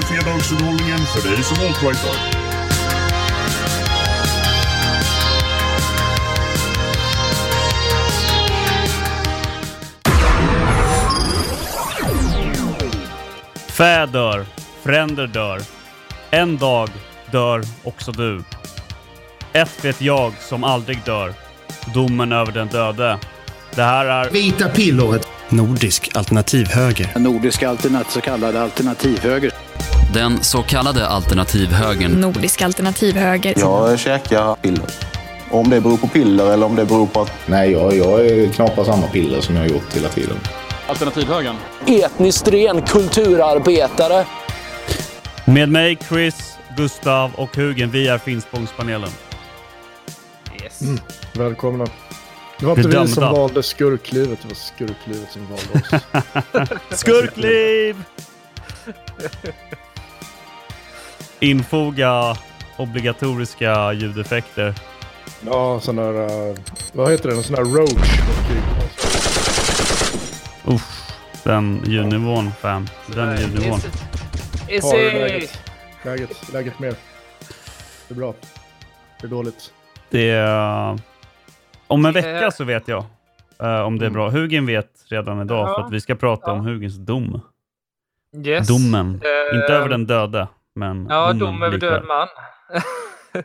Är fredagsunderhållningen för dig som alt-rightar. Fä dör, fränder dör. En dag dör också du. Ett vet jag som aldrig dör. Domen över den döde. Det här är... Vita pillret. Nordisk alternativhöger. Nordisk alternat, så kallad alternativhöger. Den så kallade alternativhögern. Nordisk alternativhöger. Jag käkar piller. Om det beror på piller eller om det beror på att... Nej, jag, jag knaprar samma piller som jag har gjort hela tiden. Alternativhögern. Etniskt ren kulturarbetare. Med mig Chris, Gustav och Hugen. Vi är Finspångspanelen. Yes. Mm. Välkomna. Det var inte vi som valde skurklivet, det var skurklivet som valde oss. Skurkliv! Infoga obligatoriska ljudeffekter. Ja, sån där... Uh, vad heter det? En sån där roach. Uff, den ljudnivån fan. Den ljudnivån. Is läget? Läget, läget mer? Det är bra. Det är dåligt. Det är... Om en vecka så vet jag uh, om det är bra. Hugen vet redan idag ja. för att vi ska prata ja. om Hugens dom. Yes. Domen. Uh, Inte över den döde, men Ja, dom över död man.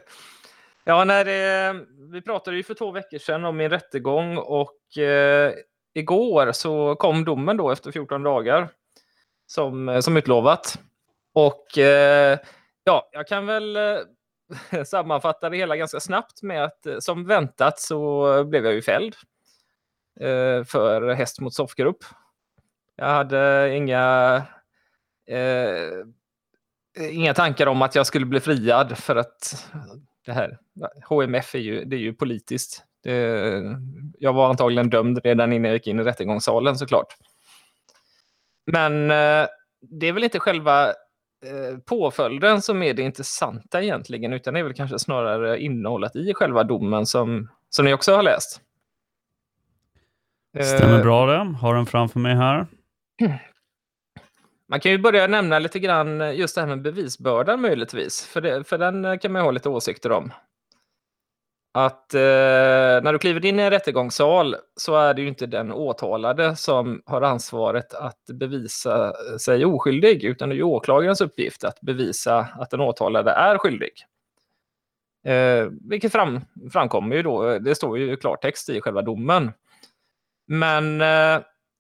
ja, när det, vi pratade ju för två veckor sedan om min rättegång och eh, igår så kom domen då efter 14 dagar som, som utlovat. Och eh, ja, jag kan väl eh, sammanfatta det hela ganska snabbt med att eh, som väntat så blev jag ju fälld eh, för häst mot soffgrupp. Jag hade inga eh, inga tankar om att jag skulle bli friad för att det här HMF är ju, det är ju politiskt. Det, jag var antagligen dömd redan innan jag gick in i rättegångssalen såklart. Men eh, det är väl inte själva eh, påföljden som är det intressanta egentligen, utan det är väl kanske snarare innehållet i själva domen som, som ni också har läst. Stämmer bra det. Har den framför mig här. Man kan ju börja nämna lite grann just det här med bevisbördan möjligtvis, för, det, för den eh, kan man ju ha lite åsikter om. Att eh, när du kliver in i en rättegångssal så är det ju inte den åtalade som har ansvaret att bevisa eh, sig oskyldig, utan det är ju åklagarens uppgift att bevisa att den åtalade är skyldig. Eh, vilket fram, framkommer ju då, eh, det står ju i klartext i själva domen. Men eh,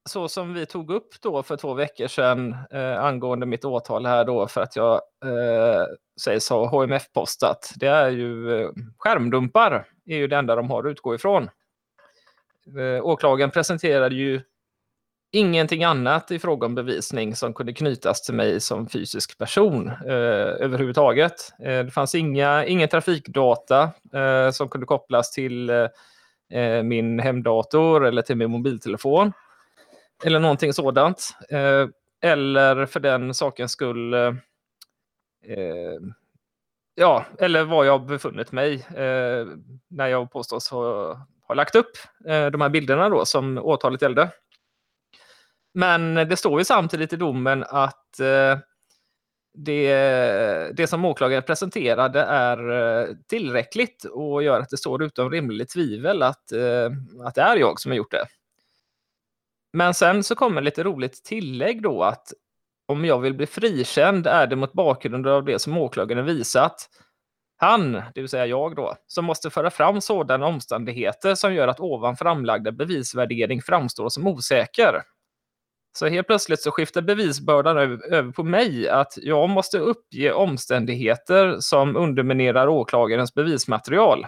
så som vi tog upp då för två veckor sedan eh, angående mitt åtal här då för att jag eh, sägs ha HMF-postat. Det är ju eh, skärmdumpar är ju det enda de har att utgå ifrån. Eh, åklagaren presenterade ju ingenting annat i fråga om bevisning som kunde knytas till mig som fysisk person eh, överhuvudtaget. Eh, det fanns inga, ingen trafikdata eh, som kunde kopplas till eh, min hemdator eller till min mobiltelefon eller någonting sådant. Eh, eller för den sakens skull, eh, eh ja, eller var jag befunnit mig eh, när jag påstås ha, ha lagt upp eh, de här bilderna då som åtalet gällde. Men det står ju samtidigt i domen att eh, det, det som åklagaren presenterade är eh, tillräckligt och gör att det står utom rimligt tvivel att, eh, att det är jag som har gjort det. Men sen så kommer lite roligt tillägg då att om jag vill bli frikänd är det mot bakgrund av det som åklagaren visat. Han, det vill säga jag då, som måste föra fram sådana omständigheter som gör att ovan framlagda bevisvärdering framstår som osäker. Så helt plötsligt så skiftar bevisbördan över på mig att jag måste uppge omständigheter som underminerar åklagarens bevismaterial.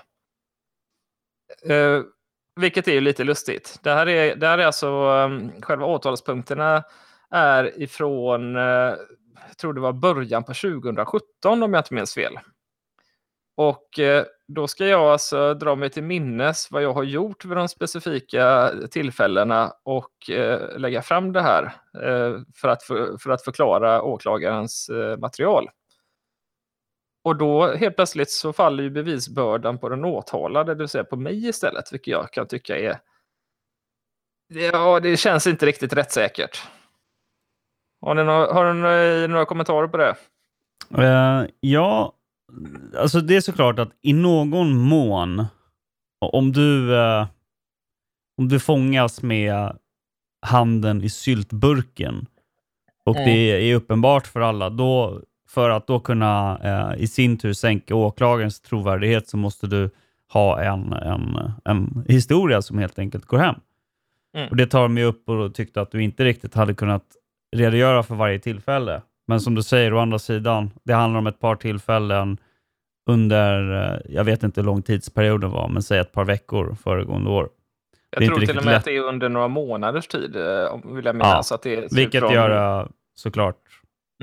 Eh, vilket är ju lite lustigt. Det här är, det här är alltså um, själva åtalspunkterna är ifrån, uh, jag tror det var början på 2017 om jag inte minns fel. Och uh, då ska jag alltså dra mig till minnes vad jag har gjort vid de specifika tillfällena och uh, lägga fram det här för, att för, för att förklara åklagarens material. Och då helt plötsligt så faller ju bevisbördan på den åtalade, det vill säga på mig istället, vilket jag kan tycka är... Ja, det känns inte riktigt rättssäkert. Har ni några, har ni några, några kommentarer på det? Uh, ja, alltså det är såklart att i någon mån, om du, uh, om du fångas med handen i syltburken och mm. det är uppenbart för alla, då, för att då kunna uh, i sin tur sänka åklagarens trovärdighet så måste du ha en, en, en historia som helt enkelt går hem. Mm. Och Det tar de upp och tyckte att du inte riktigt hade kunnat redogöra för varje tillfälle. Men som du säger, å andra sidan, det handlar om ett par tillfällen under, eh, jag vet inte hur lång tidsperioden var, men säg ett par veckor föregående år. Jag tror till och med lätt. att det är under några månaders tid, eh, vill jag minnas. Ja, att det vilket från... gör det såklart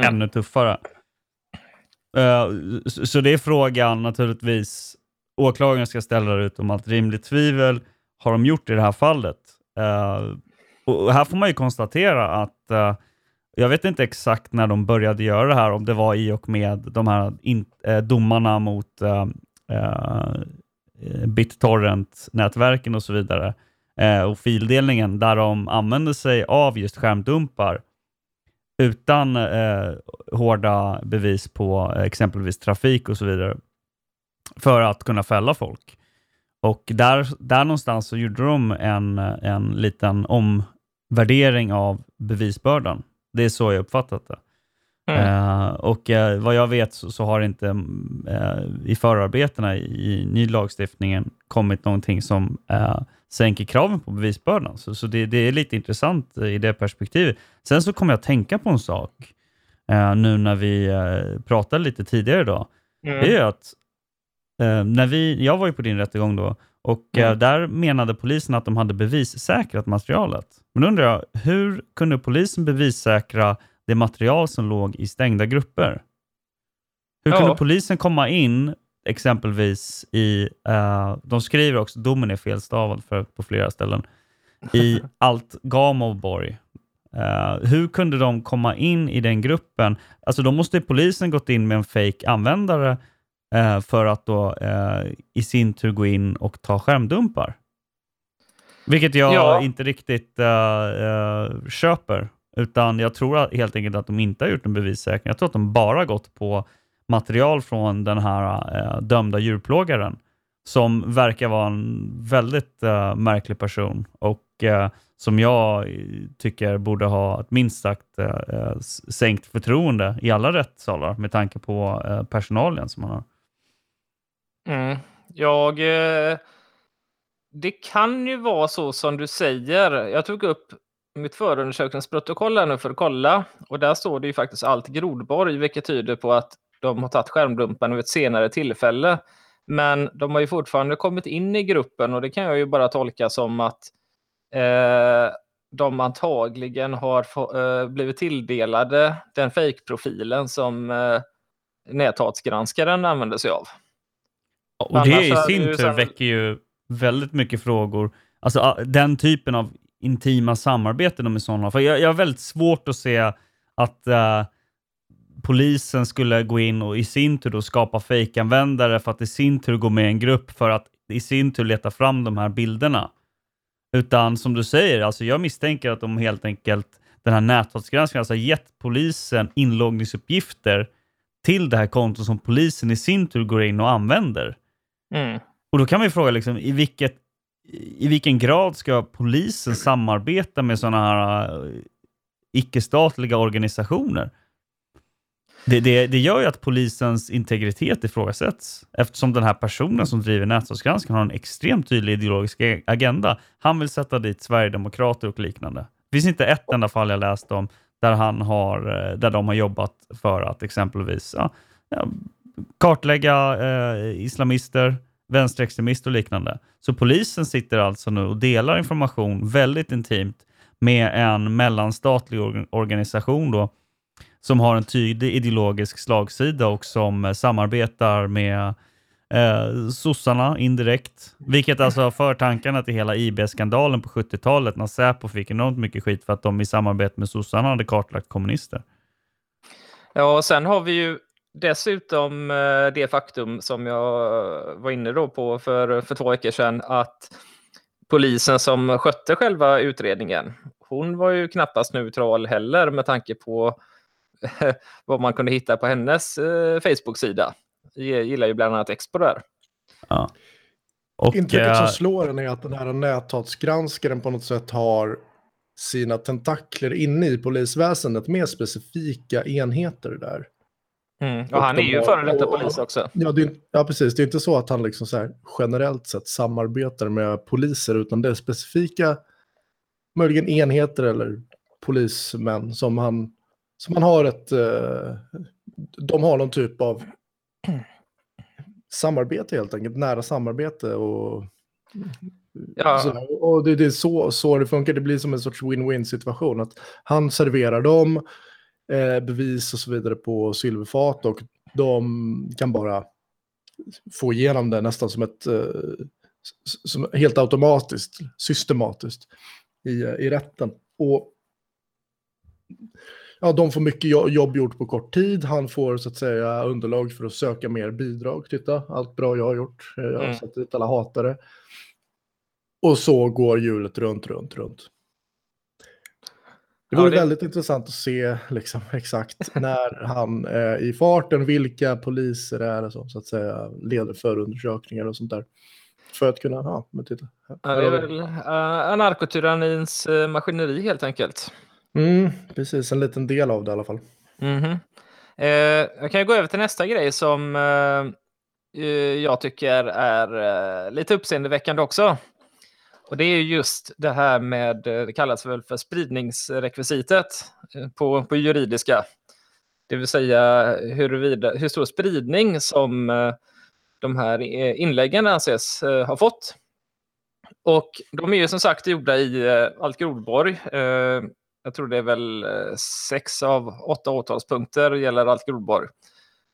mm. ännu tuffare. Uh, så det är frågan naturligtvis, åklagaren ska ställa det utom allt rimligt tvivel. Har de gjort i det här fallet? Uh, och här får man ju konstatera att uh, jag vet inte exakt när de började göra det här, om det var i och med de här in, eh, domarna mot eh, BitTorrent-nätverken och så vidare eh, och fildelningen där de använde sig av just skärmdumpar utan eh, hårda bevis på exempelvis trafik och så vidare för att kunna fälla folk. Och där, där någonstans så gjorde de en, en liten omvärdering av bevisbördan. Det är så jag uppfattat det. Mm. Uh, och uh, vad jag vet så, så har inte uh, i förarbetena i, i ny lagstiftningen kommit någonting som sänker kraven på bevisbördan. Så, så det, det, är lite intressant i det perspektivet. Sen så kommer jag att tänka på en sak nu när vi pratade lite tidigare idag. Mm. Det är att när vi, jag var ju på din rättegång då och mm. där menade polisen att de hade bevissäkrat materialet. Men undrar jag, hur kunde polisen bevissäkra det material som låg i stängda grupper? Hur ja. kunde polisen komma in exempelvis i, uh, de skriver också, domen är felstavad för, på flera ställen, i allt Gamovborg. Uh, hur kunde de komma in i den gruppen? Alltså då måste polisen gått in med en fake användare uh, för att då uh, i sin tur gå in och ta skärmdumpar. Vilket jag ja. inte riktigt köper. Utan jag tror helt enkelt att de inte har gjort en bevissäkring. Jag tror att de bara gått på material från den här eh, dömda djurplågaren som verkar vara en väldigt eh, märklig person och eh, som jag eh, tycker borde ha ett minst sagt eh, eh sänkt förtroende i alla rättssalar med tanke på eh, personalen som han har. Mm. Jag det kan ju vara så som du säger. Jag tog upp mitt förundersökningsprotokoll här nu för att kolla och där står det ju faktiskt allt Grodborg, vilket tyder på att de har tagit skärmdumpen vid ett senare tillfälle. Men de har ju fortfarande kommit in i gruppen och det kan jag ju bara tolka som att eh, de antagligen har eh, blivit tilldelade den fake-profilen som eh, näthatsgranskaren använder sig av. Och det i sin tur sen... väcker ju väldigt mycket frågor. Alltså den typen av intima samarbeten de i sådana För jag, jag har väldigt svårt att se att uh, polisen skulle gå in och i sin tur då skapa fejkanvändare för att i sin tur gå med i en grupp för att i sin tur leta fram de här bilderna. Utan som du säger, alltså jag misstänker att de helt enkelt, den här näthatsgranskningen, alltså gett polisen inloggningsuppgifter till det här kontot som polisen i sin tur går in och använder. Mm. Och då kan man ju fråga, liksom, i, vilket, i vilken grad ska polisen samarbeta med sådana här uh, icke-statliga organisationer? Det, det, det, gör ju att polisens integritet ifrågasätts eftersom den här personen som driver nätstatsgranskningen har en extremt tydlig ideologisk agenda. Han vill sätta dit Sverigedemokrater och liknande. Det finns inte ett enda fall jag läst om där, han har, eh, där de har jobbat för att exempelvis ja, kartlägga eh, islamister, vänsterextremister och liknande. Så polisen sitter alltså nu och delar information väldigt intimt med en mellanstatlig organisation då, som har en tydlig ideologisk slagsida och som eh, samarbetar med eh, sossarna indirekt. Vilket alltså för tankarna till hela IB-skandalen på 70-talet när Säpo fick enormt mycket skit för att de i samarbete med sossarna hade kartlagt kommunister. Ja, och sen har vi ju dessutom eh, det faktum som jag var inne då på för, för två veckor sedan att polisen som skötte själva utredningen, hon var ju knappast neutral heller med tanke på vad man kunde hitta på hennes eh, Facebook-sida. Jag gillar ju bland annat Expo där. Ja. Och, Intrycket som slår en är att den här näthatsgranskaren på något sätt har sina tentakler inne i polisväsendet med specifika enheter där. Mm. Och, och han är ju före detta polis också. Ja, det, ja, precis. Det är inte så att han liksom så här, generellt sett samarbetar med poliser, utan det är specifika, möjligen enheter eller polismän som han, som han har ett... Eh, de har någon typ av samarbete helt enkelt, nära samarbete och... Ja. Så, och det, det, är så, så det funkar, det blir som en sorts win-win situation. Att han serverar dem eh, bevis och så vidare på silverfat och de kan bara få igenom det nästan som ett eh, som helt automatiskt, systematiskt i, i rätten. Och ja, de får mycket jobb gjort på kort tid. Han får så att säga underlag för att söka mer bidrag. Titta, allt bra jag har gjort. Jag har mm. satt dit alla hatare. Och så går hjulet runt, runt, runt. Det vore ja, det... väldigt intressant att se liksom, exakt när han är i farten, vilka poliser det är som så att säga leder förundersökningar och sånt där. För att kunna, ja, men titta. Ja, det är väl uh, anarkotyrannins uh, maskineri helt enkelt. Mm, precis, en liten del av det i alla fall. Mm -hmm. eh, jag kan gå över till nästa grej som eh, eh, jag tycker är eh, lite uppseendeväckande också. Och det är just det här med, eh, det kallas väl för spridningsrekvisitet eh, på, på juridiska. Det vill säga huruvida, hur stor spridning som de här inläggen anses ha fått. Och de är ju som sagt gjorda i Alkerodborg jag tror det är väl eh, sex av åtta åtalspunkter gäller allt Grodborg.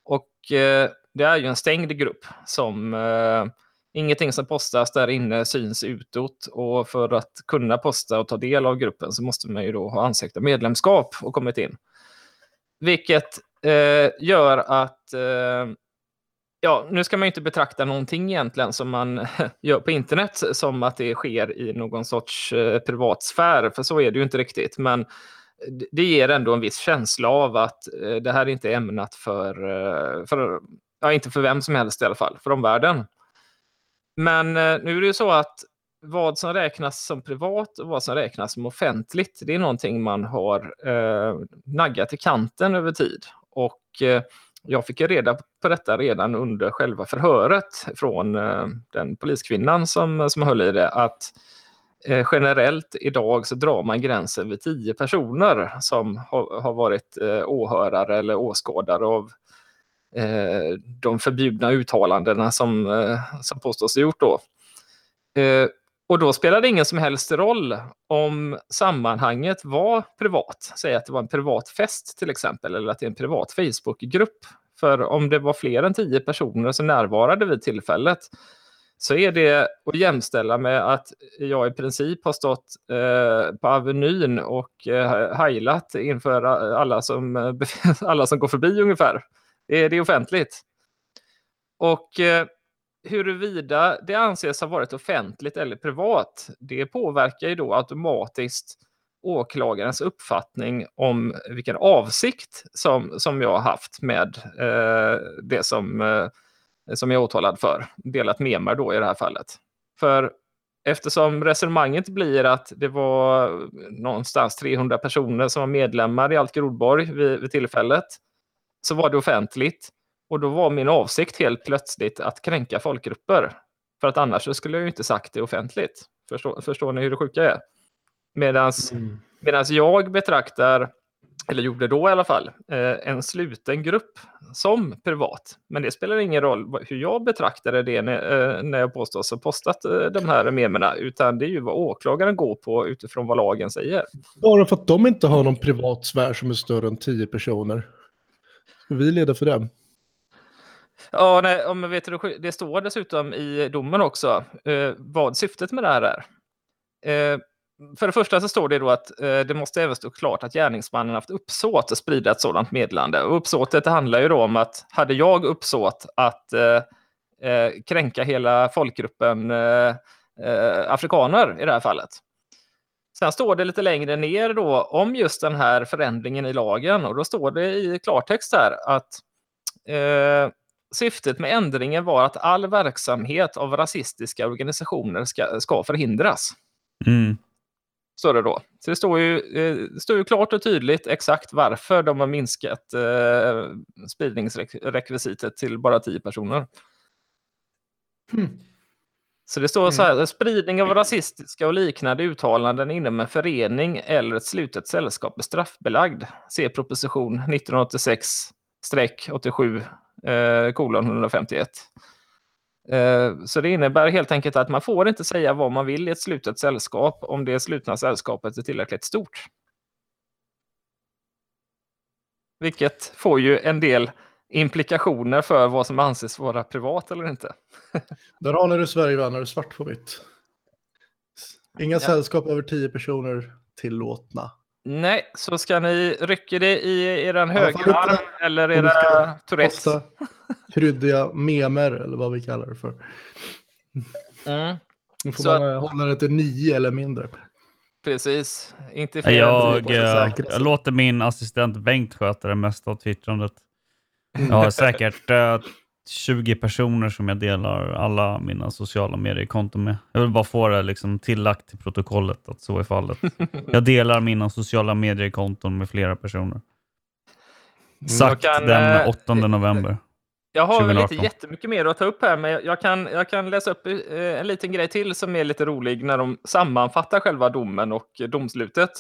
Och eh, det är ju en stängd grupp som eh, ingenting som postas där inne syns utåt och för att kunna posta och ta del av gruppen så måste man ju då ha ansökt om medlemskap och kommit in. Vilket eh, gör att eh, Ja, nu ska man inte betrakta någonting egentligen som man gör på internet som att det sker i någon sorts eh, privatsfär, för så är det ju inte riktigt. Men det ger ändå en viss känsla av att eh, det här inte är ämnat för, eh, för, ja, inte för vem som helst i alla fall, för omvärlden. Men eh, nu är det ju så att vad som räknas som privat och vad som räknas som offentligt, det är någonting man har eh, naggat i kanten över tid. Och eh, jag fick reda på detta redan under själva förhöret från eh, den poliskvinnan som, som höll i det, att eh, generellt idag så drar man gränsen vid tio personer som har, har varit eh, åhörare eller åskådare av de förbjudna uttalandena som, som påstås ha gjort då. Och då spelar det ingen som helst roll om sammanhanget var privat. Säg att det var en privat fest till exempel, eller att det är en privat Facebookgrupp. För om det var fler än tio personer som närvarade vid tillfället så är det att jämställa med att jag i princip har stått eh, på Avenyn och eh, heilat inför alla som, eh, alla som går förbi ungefär. Det är, det är offentligt. Och eh, huruvida det anses ha varit offentligt eller privat, det påverkar ju då automatiskt åklagarens uppfattning om vilken avsikt som, som jag har haft med eh, det som, eh, som jag är åtalad för. Delat med mig då i det här fallet. För eftersom resonemanget blir att det var någonstans 300 personer som var medlemmar i Alk Rodborg vid, vid tillfället, så var det offentligt. Och då var min avsikt helt plötsligt att kränka folkgrupper. För att annars skulle jag ju inte sagt det offentligt. Förstår, förstår ni hur det sjuka är? Medan mm. jag betraktar, eller gjorde då i alla fall, eh, en sluten grupp som privat. Men det spelar ingen roll hur jag betraktade det när, eh, jag påstås ha postat eh, de här memerna, utan det är ju vad åklagaren går på utifrån vad lagen säger. Bara för att de inte har någon privat sfär som är större än tio personer. Vi leda för dem? Ja, nej, men vet du, det står dessutom i domen också eh, vad syftet med det här är. Eh, för det första så står det då att eh, det måste även stå klart att gärningsmannen haft uppsåt att sprida ett sådant meddelande. Och uppsåtet handlar ju då om att hade jag uppsåt att eh, eh kränka hela folkgruppen eh, eh, afrikaner i det här fallet, Sen står det lite längre ner då om just den här förändringen i lagen och då står det i klartext här att eh, syftet med ändringen var att all verksamhet av rasistiska organisationer ska, ska förhindras. Mm. Står det då. Så det står ju, eh, det står ju klart och tydligt exakt varför de har minskat eh, spridningsrekvisitet till bara 10 personer. Hmm. Så det står så här, spridning av rasistiska och liknande uttalanden inom en förening eller ett slutet sällskap är straffbelagd. Se proposition 1986-87 eh, kolon 151. Eh, så det innebär helt enkelt att man får inte säga vad man vill i ett slutet sällskap om det slutna sällskapet är tillräckligt stort. Vilket får ju en del implikationer för vad som anses vara privat eller inte. Där har ni det Sverige, vänner, svart på vitt. Inga Ja. sällskap över tio personer tillåtna. Nej, så ska ni rycka det i er högerarm eller era Tourettes. Kryddiga memer, eller vad vi kallar det för. Mm, Nu får Så man hålla det till nio eller mindre. precis. Inte fler Jag, sig eh, jag låter min assistent Bengt sköta det mesta av twittrandet. Jag har säkert eh, 20 personer som jag delar alla mina sociala mediekonton med. Jag vill bara få det liksom tillagt till protokollet att så är fallet. Jag delar mina sociala mediekonton med flera personer. Sagt Jag kan, den eh, 8 november. Jag har väl inte 2018. jättemycket mer att ta upp här, men jag kan, jag kan läsa upp eh, en liten grej till som är lite rolig när de sammanfattar själva domen och domslutet.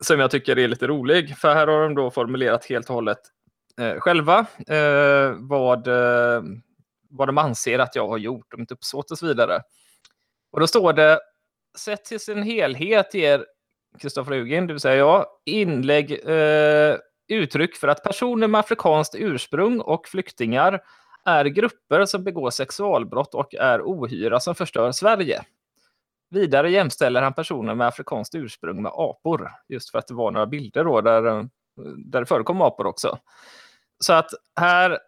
Som jag tycker är lite rolig, för här har de då formulerat helt och hållet eh, själva eh, vad, eh, vad de anser att jag har gjort, om inte uppsåt och så vidare. Och då står det, sett till sin helhet ger Kristoffer Hugin, det vill säga jag, inlägg eh, uttryck för att personer med afrikanskt ursprung och flyktingar är grupper som begår sexualbrott och är ohyra som förstör Sverige. Vidare jämställer han personer med afrikanskt ursprung med apor, just för att det var några bilder då där, eh, där det förekom apor också. Så att här,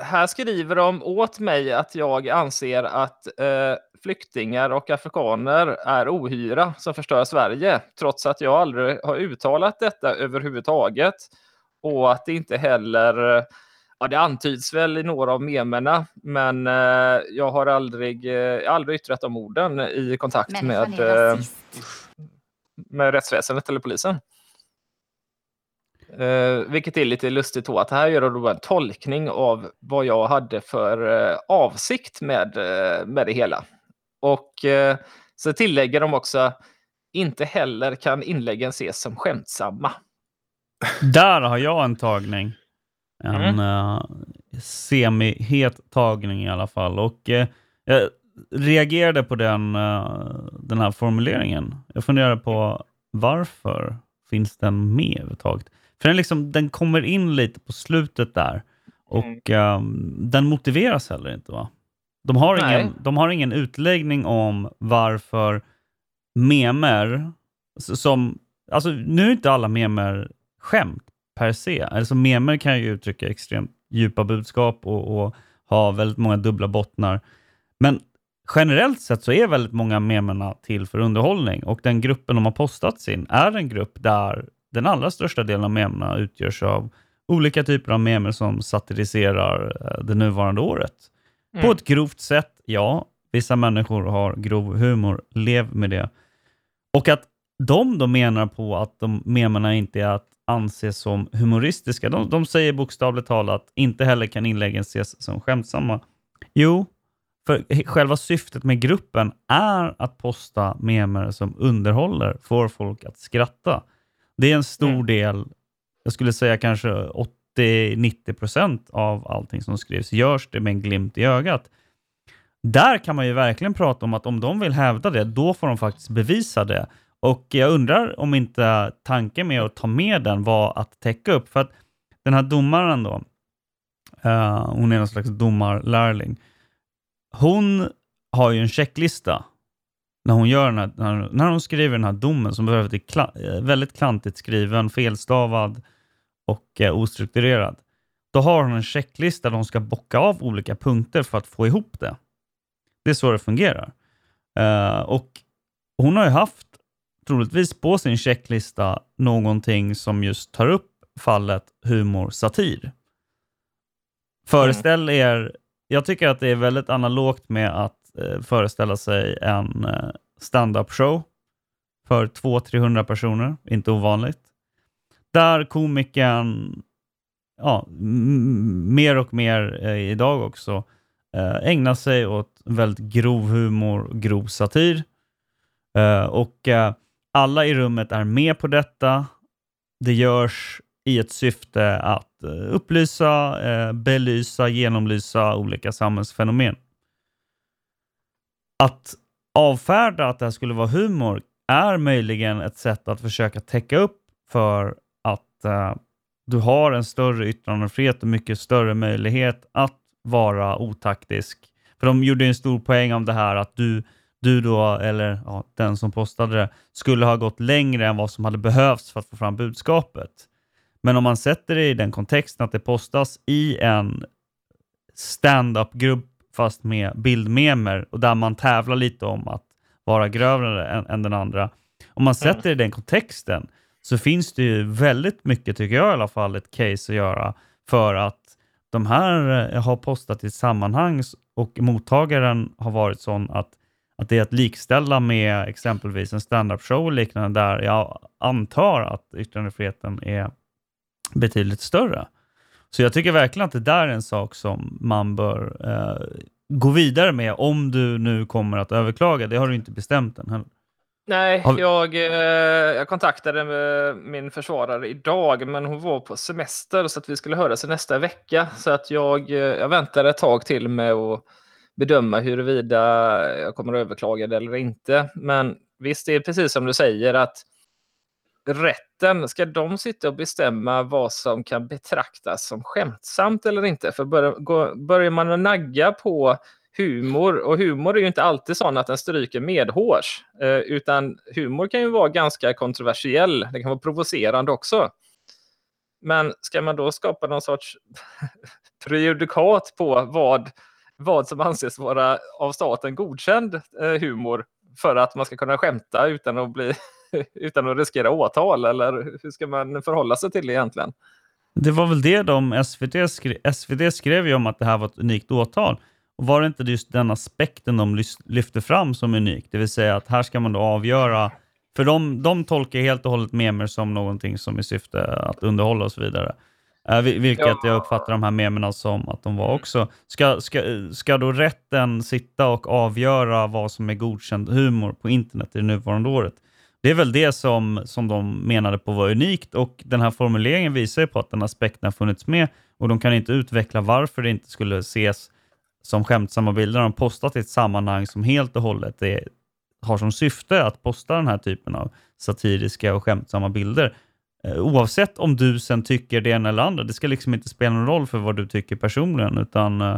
här skriver de åt mig att jag anser att eh, flyktingar och afrikaner är ohyra som förstör Sverige, trots att jag aldrig har uttalat detta överhuvudtaget. Och att det inte heller, ja det antyds väl i några av memerna, men eh, jag har aldrig, eh, aldrig yttrat de orden i kontakt Människan med, eh, med rättsväsendet eller polisen. Eh, vilket är lite lustigt då, att här gör de en tolkning av vad jag hade för eh, avsikt med, eh, med det hela. Och så tillägger de också, inte heller kan inläggen ses som skämtsamma. Där har jag en tagning. En Mm. semi-het tagning i alla fall. Och jag reagerade på den, den här formuleringen. Jag funderade på varför finns den med överhuvudtaget? För den, liksom, den kommer in lite på slutet där. Och eh, den motiveras heller inte va? De har, Nej. ingen, de har ingen utläggning om varför memer, som, alltså nu är inte alla memer skämt per se. Alltså memer kan ju uttrycka extremt djupa budskap och, och ha väldigt många dubbla bottnar. Men generellt sett så är väldigt många memerna till för underhållning och den gruppen de har postat sin är en grupp där den allra största delen av memerna utgörs av olika typer av memer som satiriserar eh, det nuvarande året. På Mm. ett grovt sätt, ja. Vissa människor har grov humor, lev med det. Och att de då menar på att de memerna inte är att anse som humoristiska. De, de säger bokstavligt talat inte heller kan inläggen ses som skämtsamma. Jo, för själva syftet med gruppen är att posta memer som underhåller, får folk att skratta. Det är en stor Mm. del, jag skulle säga kanske 80-90% av allting som skrivs görs det med en glimt i ögat. Där kan man ju verkligen prata om att om de vill hävda det, då får de faktiskt bevisa det. Och jag undrar om inte tanken med att ta med den var att täcka upp, för att den här domaren då, eh, hon är någon slags domarlärling, hon har ju en checklista när hon, gör den här, när, när hon skriver den här domen som behöver kla- eh, väldigt klantigt skriven, felstavad och eh, ostrukturerad. Då har hon en checklista där hon ska bocka av olika punkter för att få ihop det. Det är så det fungerar. Eh, och hon har ju haft troligtvis på sin checklista någonting som just tar upp fallet humor, satir. Föreställ er, jag tycker att det är väldigt analogt med att Eh, föreställa sig en eh, stand-up show för 200-300 personer, inte ovanligt. Där komikern, ja, mer och mer eh, idag också, eh, ägnar sig åt väldigt grov humor, grov satir. Eh, och eh, alla i rummet är med på detta. Det görs i ett syfte att eh, upplysa, belysa, genomlysa olika samhällsfenomen. Att avfärda att det här skulle vara humor är möjligen ett sätt att försöka täcka upp för att eh, du har en större yttrandefrihet och mycket större möjlighet att vara otaktisk. För de gjorde en stor poäng om det här att du, du då, eller ja, den som postade det, skulle ha gått längre än vad som hade behövts för att få fram budskapet. Men om man sätter det i den kontexten att det postas i en stand-up-grupp fast med bildmemer och där man tävlar lite om att vara grövre än, än den andra. Om man sätter det i den kontexten så finns det ju väldigt mycket, tycker jag i alla fall, ett case att göra för att de här eh, har postat i ett sammanhang och mottagaren har varit sån att, att det är att likställa med exempelvis en stand-up show och liknande där jag antar att yttrandefriheten är betydligt större. Så jag tycker verkligen att det där är en sak som man bör eh, gå vidare med om du nu kommer att överklaga. Det har du inte bestämt än heller. Nej, jag, eh, jag kontaktade min försvarare idag, men hon var på semester så att vi skulle höras nästa vecka. Så att jag, eh, jag väntar ett tag till med att bedöma huruvida jag kommer att överklaga det eller inte. Men visst, det är precis som du säger att rätten, ska de sitta och bestämma vad som kan betraktas som skämtsamt eller inte? För börjar, börjar man att nagga på humor, och humor är ju inte alltid sån att den stryker medhårs, eh, utan humor kan ju vara ganska kontroversiell, det kan vara provocerande också. Men ska man då skapa någon sorts prejudikat på vad, vad som anses vara av staten godkänd eh, humor för att man ska kunna skämta utan att bli utan att riskera åtal? Eller hur ska man förhålla sig till det egentligen? Det var väl det de SVT skrev, SVT skrev ju om att det här var ett unikt åtal. Och var det inte just den aspekten de lyfte fram som unik? Det vill säga att här ska man då avgöra, för de, de tolkar helt och hållet memer som någonting som är syfte att underhålla och så vidare. Uh, vilket ja. jag uppfattar de här memerna som att de var också. Ska, ska, ska då rätten sitta och avgöra vad som är godkänd humor på internet i det nuvarande året? Det är väl det som, som de menade på var unikt och den här formuleringen visar ju på att den aspekten har funnits med och de kan inte utveckla varför det inte skulle ses som skämtsamma bilder. De postat i ett sammanhang som helt och hållet är, har som syfte att posta den här typen av satiriska och skämtsamma bilder. Eh, oavsett om du sen tycker det ena eller andra, det ska liksom inte spela någon roll för vad du tycker personligen, utan eh,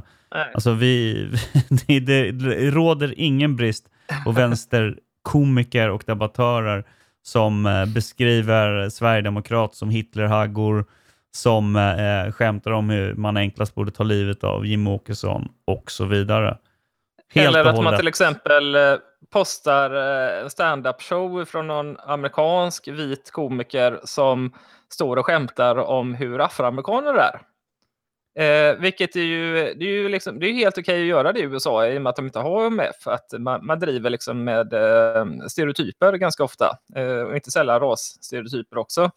alltså vi, det, det, det råder ingen brist på vänster komiker och debattörer som eh, beskriver Sverigedemokrat som Hitlerhaggor, som eh, skämtar om hur man enklast borde ta livet av Jim Åkesson och så vidare. Helt Eller att man till exempel eh, postar eh, en stand-up show från någon amerikansk vit komiker som står och skämtar om hur afroamerikaner är. Eh, vilket är ju, det är ju liksom, det är helt okej att göra det i USA i och med att de inte har MF. Att man, man driver liksom med eh, stereotyper ganska ofta. Eh, och inte sällan rasstereotyper också.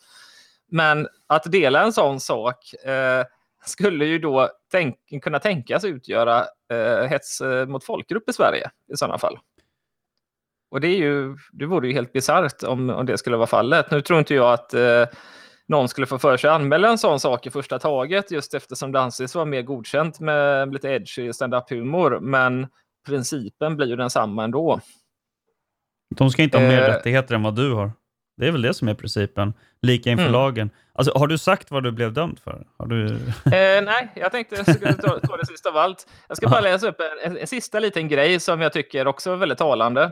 Men att dela en sån sak eh, skulle ju då tänk, kunna tänkas utgöra eh, hets eh, mot folkgrupp i Sverige i sådana fall. Och det, är ju, det vore ju helt bisarrt om, om det skulle vara fallet. Nu tror inte jag att eh, någon skulle få för sig att anmäla en sån sak i första taget just eftersom det anses vara mer godkänt med lite edgy stand-up-humor. Men principen blir ju densamma ändå. De ska inte ha mer eh, rättigheter än vad du har. Det är väl det som är principen. Lika inför mm. lagen. Alltså, har du sagt vad du blev dömd för? Har du... eh, nej, jag tänkte jag skulle ta, ta det sista av allt. Jag ska bara läsa upp en, en, en, sista liten grej som jag tycker också är väldigt talande.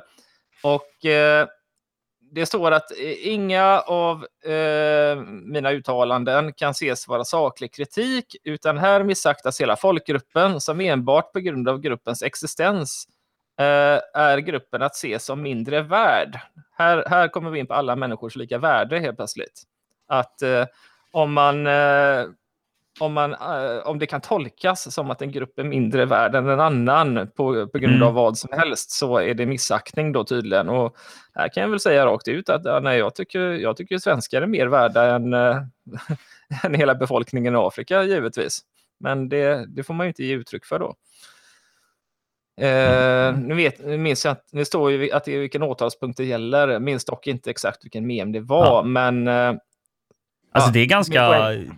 Och eh, det står att eh, inga av eh, mina uttalanden kan ses vara saklig kritik, utan här missaktas hela folkgruppen som enbart på grund av gruppens existens eh, är gruppen att se som mindre värd. Här, här kommer vi in på alla människors lika värde helt plötsligt. Att eh, om man eh, om, man, eh, om det kan tolkas som att en grupp är mindre värd än en annan på, på grund mm. av vad som helst så är det missaktning då tydligen. Och här kan jag väl säga rakt ut att ja, nej, jag, tycker, jag tycker svenskar är mer värda än, äh, än hela befolkningen i Afrika givetvis. Men det, det får man ju inte ge uttryck för då. Eh, nu, vet, nu minns jag att det står ju att det är vilken åtalspunkt det gäller. Minns dock inte exakt vilken mem det var, ja. men eh, Alltså ja, det, är ganska,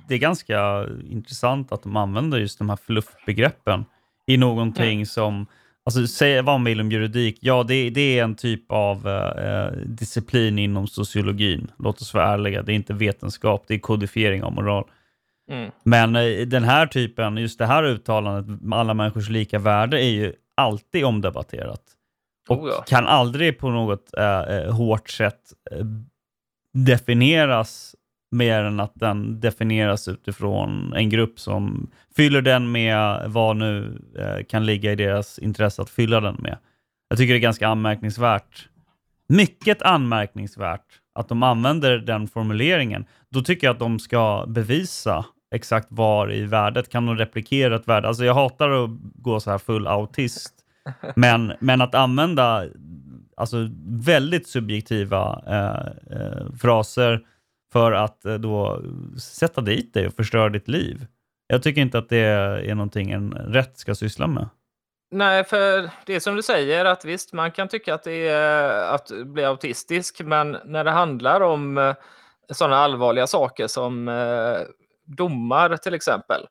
det är ganska intressant att de använder just de här fluffbegreppen i någonting mm. som, alltså säg vad man vill om juridik, ja det, det är en typ av eh, disciplin inom sociologin. Låt oss vara ärliga, det är inte vetenskap, det är kodifiering av moral. Mm. Men eh, den här typen, just det här uttalandet, alla människors lika värde, är ju alltid omdebatterat. Och oh ja. kan aldrig på något eh, eh hårt sätt eh, definieras mer än att den definieras utifrån en grupp som fyller den med vad nu eh, kan ligga i deras intresse att fylla den med. Jag tycker det är ganska anmärkningsvärt, mycket anmärkningsvärt, att de använder den formuleringen. Då tycker jag att de ska bevisa exakt var i värdet. Kan de replikera ett värde? Alltså jag hatar att gå så här full autist, men, men att använda alltså, väldigt subjektiva eh, eh, fraser för att eh, då sätta dit dig och förstöra ditt liv. Jag tycker inte att det är någonting en rätt ska syssla med. Nej, för det är som du säger att visst, man kan tycka att det är eh, att bli autistisk, men när det handlar om eh, sådana allvarliga saker som domar till exempel,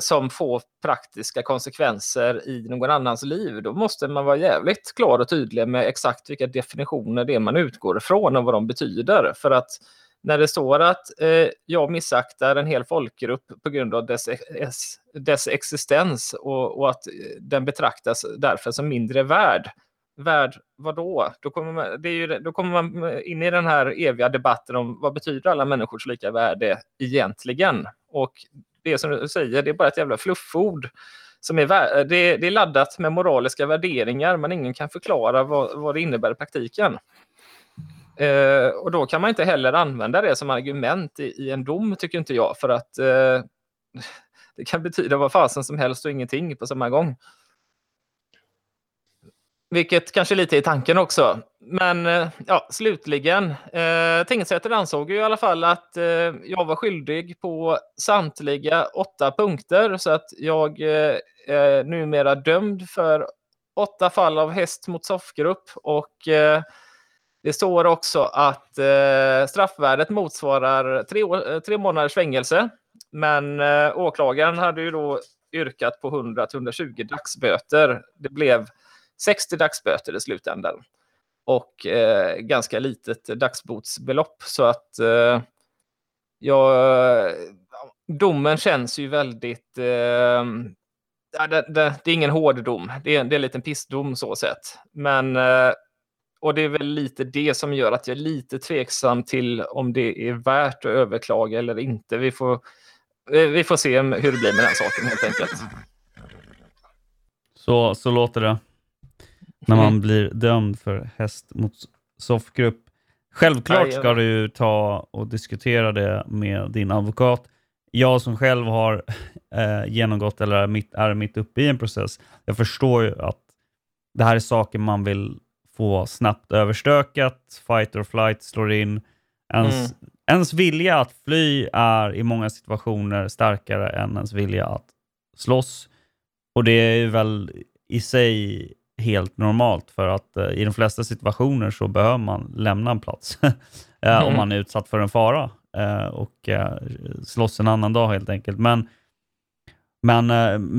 som får praktiska konsekvenser i någon annans liv, då måste man vara jävligt klar och tydlig med exakt vilka definitioner det är man utgår ifrån och vad de betyder. För att när det står att eh, jag missaktar en hel folkgrupp på grund av dess, dess existens och, och, att eh, den betraktas därför som mindre värd. Värd vadå? Då kommer, man, ju, då kommer man eh, in i den här eviga debatten om vad betyder alla människors lika värde egentligen? Och det som du säger, det är bara ett jävla flufford. Som är, det, det är laddat med moraliska värderingar, men ingen kan förklara vad, vad det innebär i praktiken. Eh, och då kan man inte heller använda det som argument i, i en dom, tycker inte jag, för att eh, det kan betyda vad fasen som helst och ingenting på samma gång. Vilket kanske lite är tanken också. Men eh, ja, slutligen. Eh, tingsrätten ansåg ju i alla fall att eh, jag var skyldig på samtliga åtta punkter så att jag eh, är numera dömd för åtta fall av häst mot soffgrupp och eh, det står också att eh, straffvärdet motsvarar tre, år, eh, tre månaders fängelse. Men eh, åklagaren hade ju då yrkat på 100-120 dagsböter. Det blev 60 dagsböter i slutändan. Och eh, ganska litet dagsbotsbelopp. Så att eh, ja, domen känns ju väldigt... Eh, det, det, det, är ingen hård dom. Det är, det är en liten pissdom så sett. Men eh, och det är väl lite det som gör att jag är lite tveksam till om det är värt att överklaga eller inte. Vi får, eh, vi får se hur det blir med den saken helt enkelt. Så, så låter det. När man mm. blir dömd för häst mot soffgrupp. Självklart ska du ta och diskutera det med din advokat. Jag som själv har eh, genomgått eller är mitt, är mitt uppe i en process, jag förstår ju att det här är saker man vill få snabbt överstökat, fight or flight slår in. Ens, mm. ens vilja att fly är i många situationer starkare än ens vilja att slåss. Och det är väl i sig helt normalt för att uh, i de flesta situationer så behöver man lämna en plats mm. om man är utsatt för en fara uh, och slåss en annan dag helt enkelt. Men, men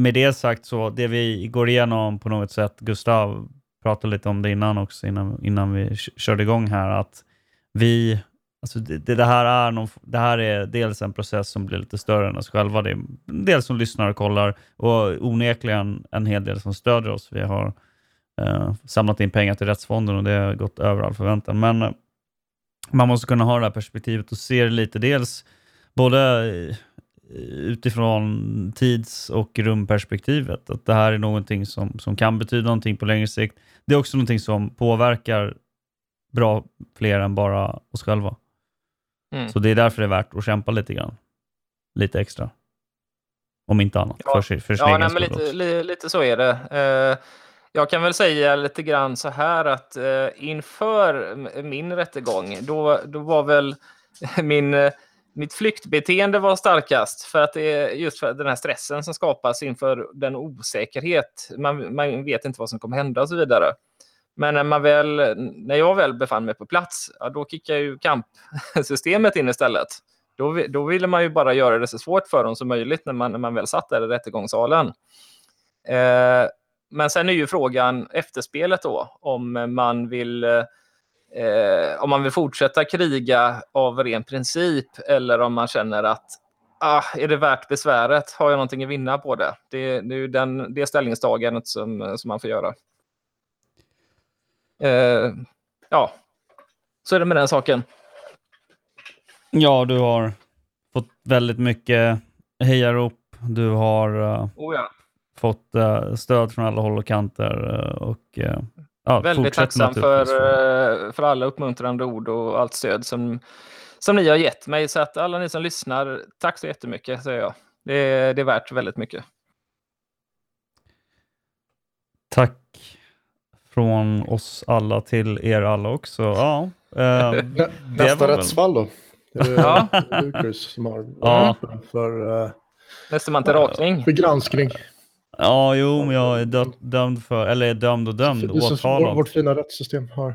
med det sagt så, det vi går igenom på något sätt, Gustav pratade lite om det innan också, innan, innan vi körde igång här, att vi, alltså det, det, här är någon, det här är dels en process som blir lite större än oss själva. Det är en del som lyssnar och kollar och onekligen en hel del som stödjer oss. Vi har eh, samlat in pengar till Rättsfonden och det har gått över all förväntan. Men eh, man måste kunna ha det här perspektivet och se det lite dels både utifrån tids och rumperspektivet. Att det här är någonting som, som kan betyda någonting på längre sikt. Det är också någonting som påverkar bra fler än bara oss själva. Mm. Så det är därför det är värt att kämpa lite grann. Lite extra. Om inte annat. Ja, för, för ja nej, men lite, li, lite så är det. Eh, jag kan väl säga lite grann så här att eh, inför min rättegång, då, då var väl min, eh, mitt flyktbeteende var starkast. För att det är just för den här stressen som skapas inför den osäkerhet. Man, man vet inte vad som kommer hända och så vidare. Men när, man väl, när jag väl befann mig på plats, ja, då kickade ju kampsystemet in istället. Då, då ville man ju bara göra det så svårt för dem som möjligt när man, när man väl satt där i rättegångssalen. Eh, men sen är ju frågan efterspelet då, om man vill eh, eh, om man vill fortsätta kriga av ren princip eller om man känner att ah, är det värt besväret? Har jag någonting att vinna på det? Det, det är ju den, det ställningstagandet som, som man får göra. Eh, ja, så är det med den saken. Ja, du har fått väldigt mycket hejarop. Du har eh, Oh ja. fått eh, stöd från alla håll och kanter. eh, och, ja, Väldigt tacksam för, eh, för alla uppmuntrande ord och allt stöd som, som ni har gett mig. Så att alla ni som lyssnar, tack så jättemycket säger jag. Det, är- det är värt väldigt mycket. Tack från oss alla till er alla också. Ja, eh, det Nästa rättsfall då? Ja. Lucas som har Ja. för, för, eh, Nästa man till rakning. för granskning. Ja, jo, men jag är dö- dömd för, eller är dömd och dömd, Det åtalad. vårt fina rättssystem har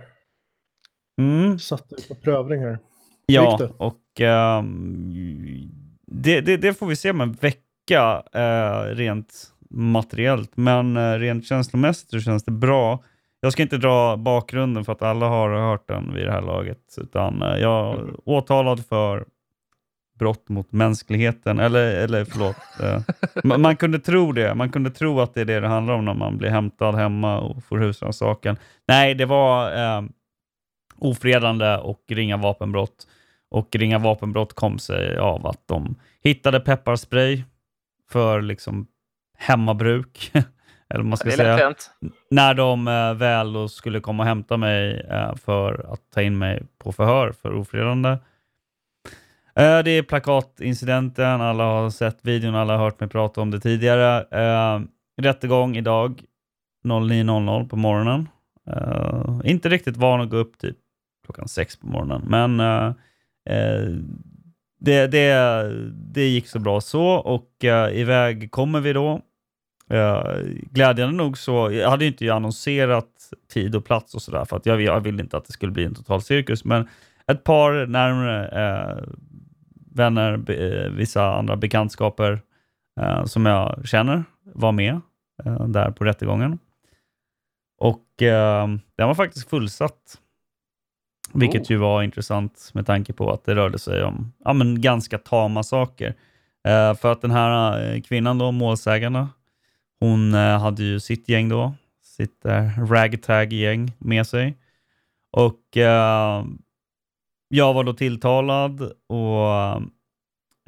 Mm. satt dig på prövning här. Ja, och ehm, det, det, det får vi se om en vecka eh, rent materiellt, men eh, rent känslomässigt så känns det bra. Jag ska inte dra bakgrunden för att alla har hört den vid det här laget, utan eh, jag är åtalad för brott mot mänskligheten, eller, eller förlåt. Eh, man, man kunde tro det. Man kunde tro att det är det det handlar om när man blir hämtad hemma och får husrannsakan. Nej, det var eh, ofredande och ringa vapenbrott. Och ringa vapenbrott kom sig av att de hittade pepparspray för liksom hemmabruk. Eller man ska säga. lätt hänt. När de eh, väl skulle komma och hämta mig eh, för att ta in mig på förhör för ofredande. Eh, det är plakatincidenten, alla har sett videon, alla har hört mig prata om det tidigare. Uh, rättegång idag 09.00 på morgonen. Uh, inte riktigt van att gå upp typ klockan sex på morgonen, men uh, uh, det, det, det gick så bra så och iväg kommer vi då. Uh, glädjande nog så, jag hade ju inte annonserat tid och plats och sådär för att jag, jag ville inte att det skulle bli en total cirkus, men ett par närmare vänner, be, eh, vissa andra bekantskaper eh, som jag känner var med eh, där på rättegången. Och eh, den var faktiskt fullsatt. Vilket Oh. ju var intressant med tanke på att det rörde sig om ja, men ganska tama saker. Eh, för att den här eh, kvinnan, då, målsägarna, hon eh, hade ju sitt gäng då, sitt eh, ragtag-gäng med sig. Och jag var då tilltalad och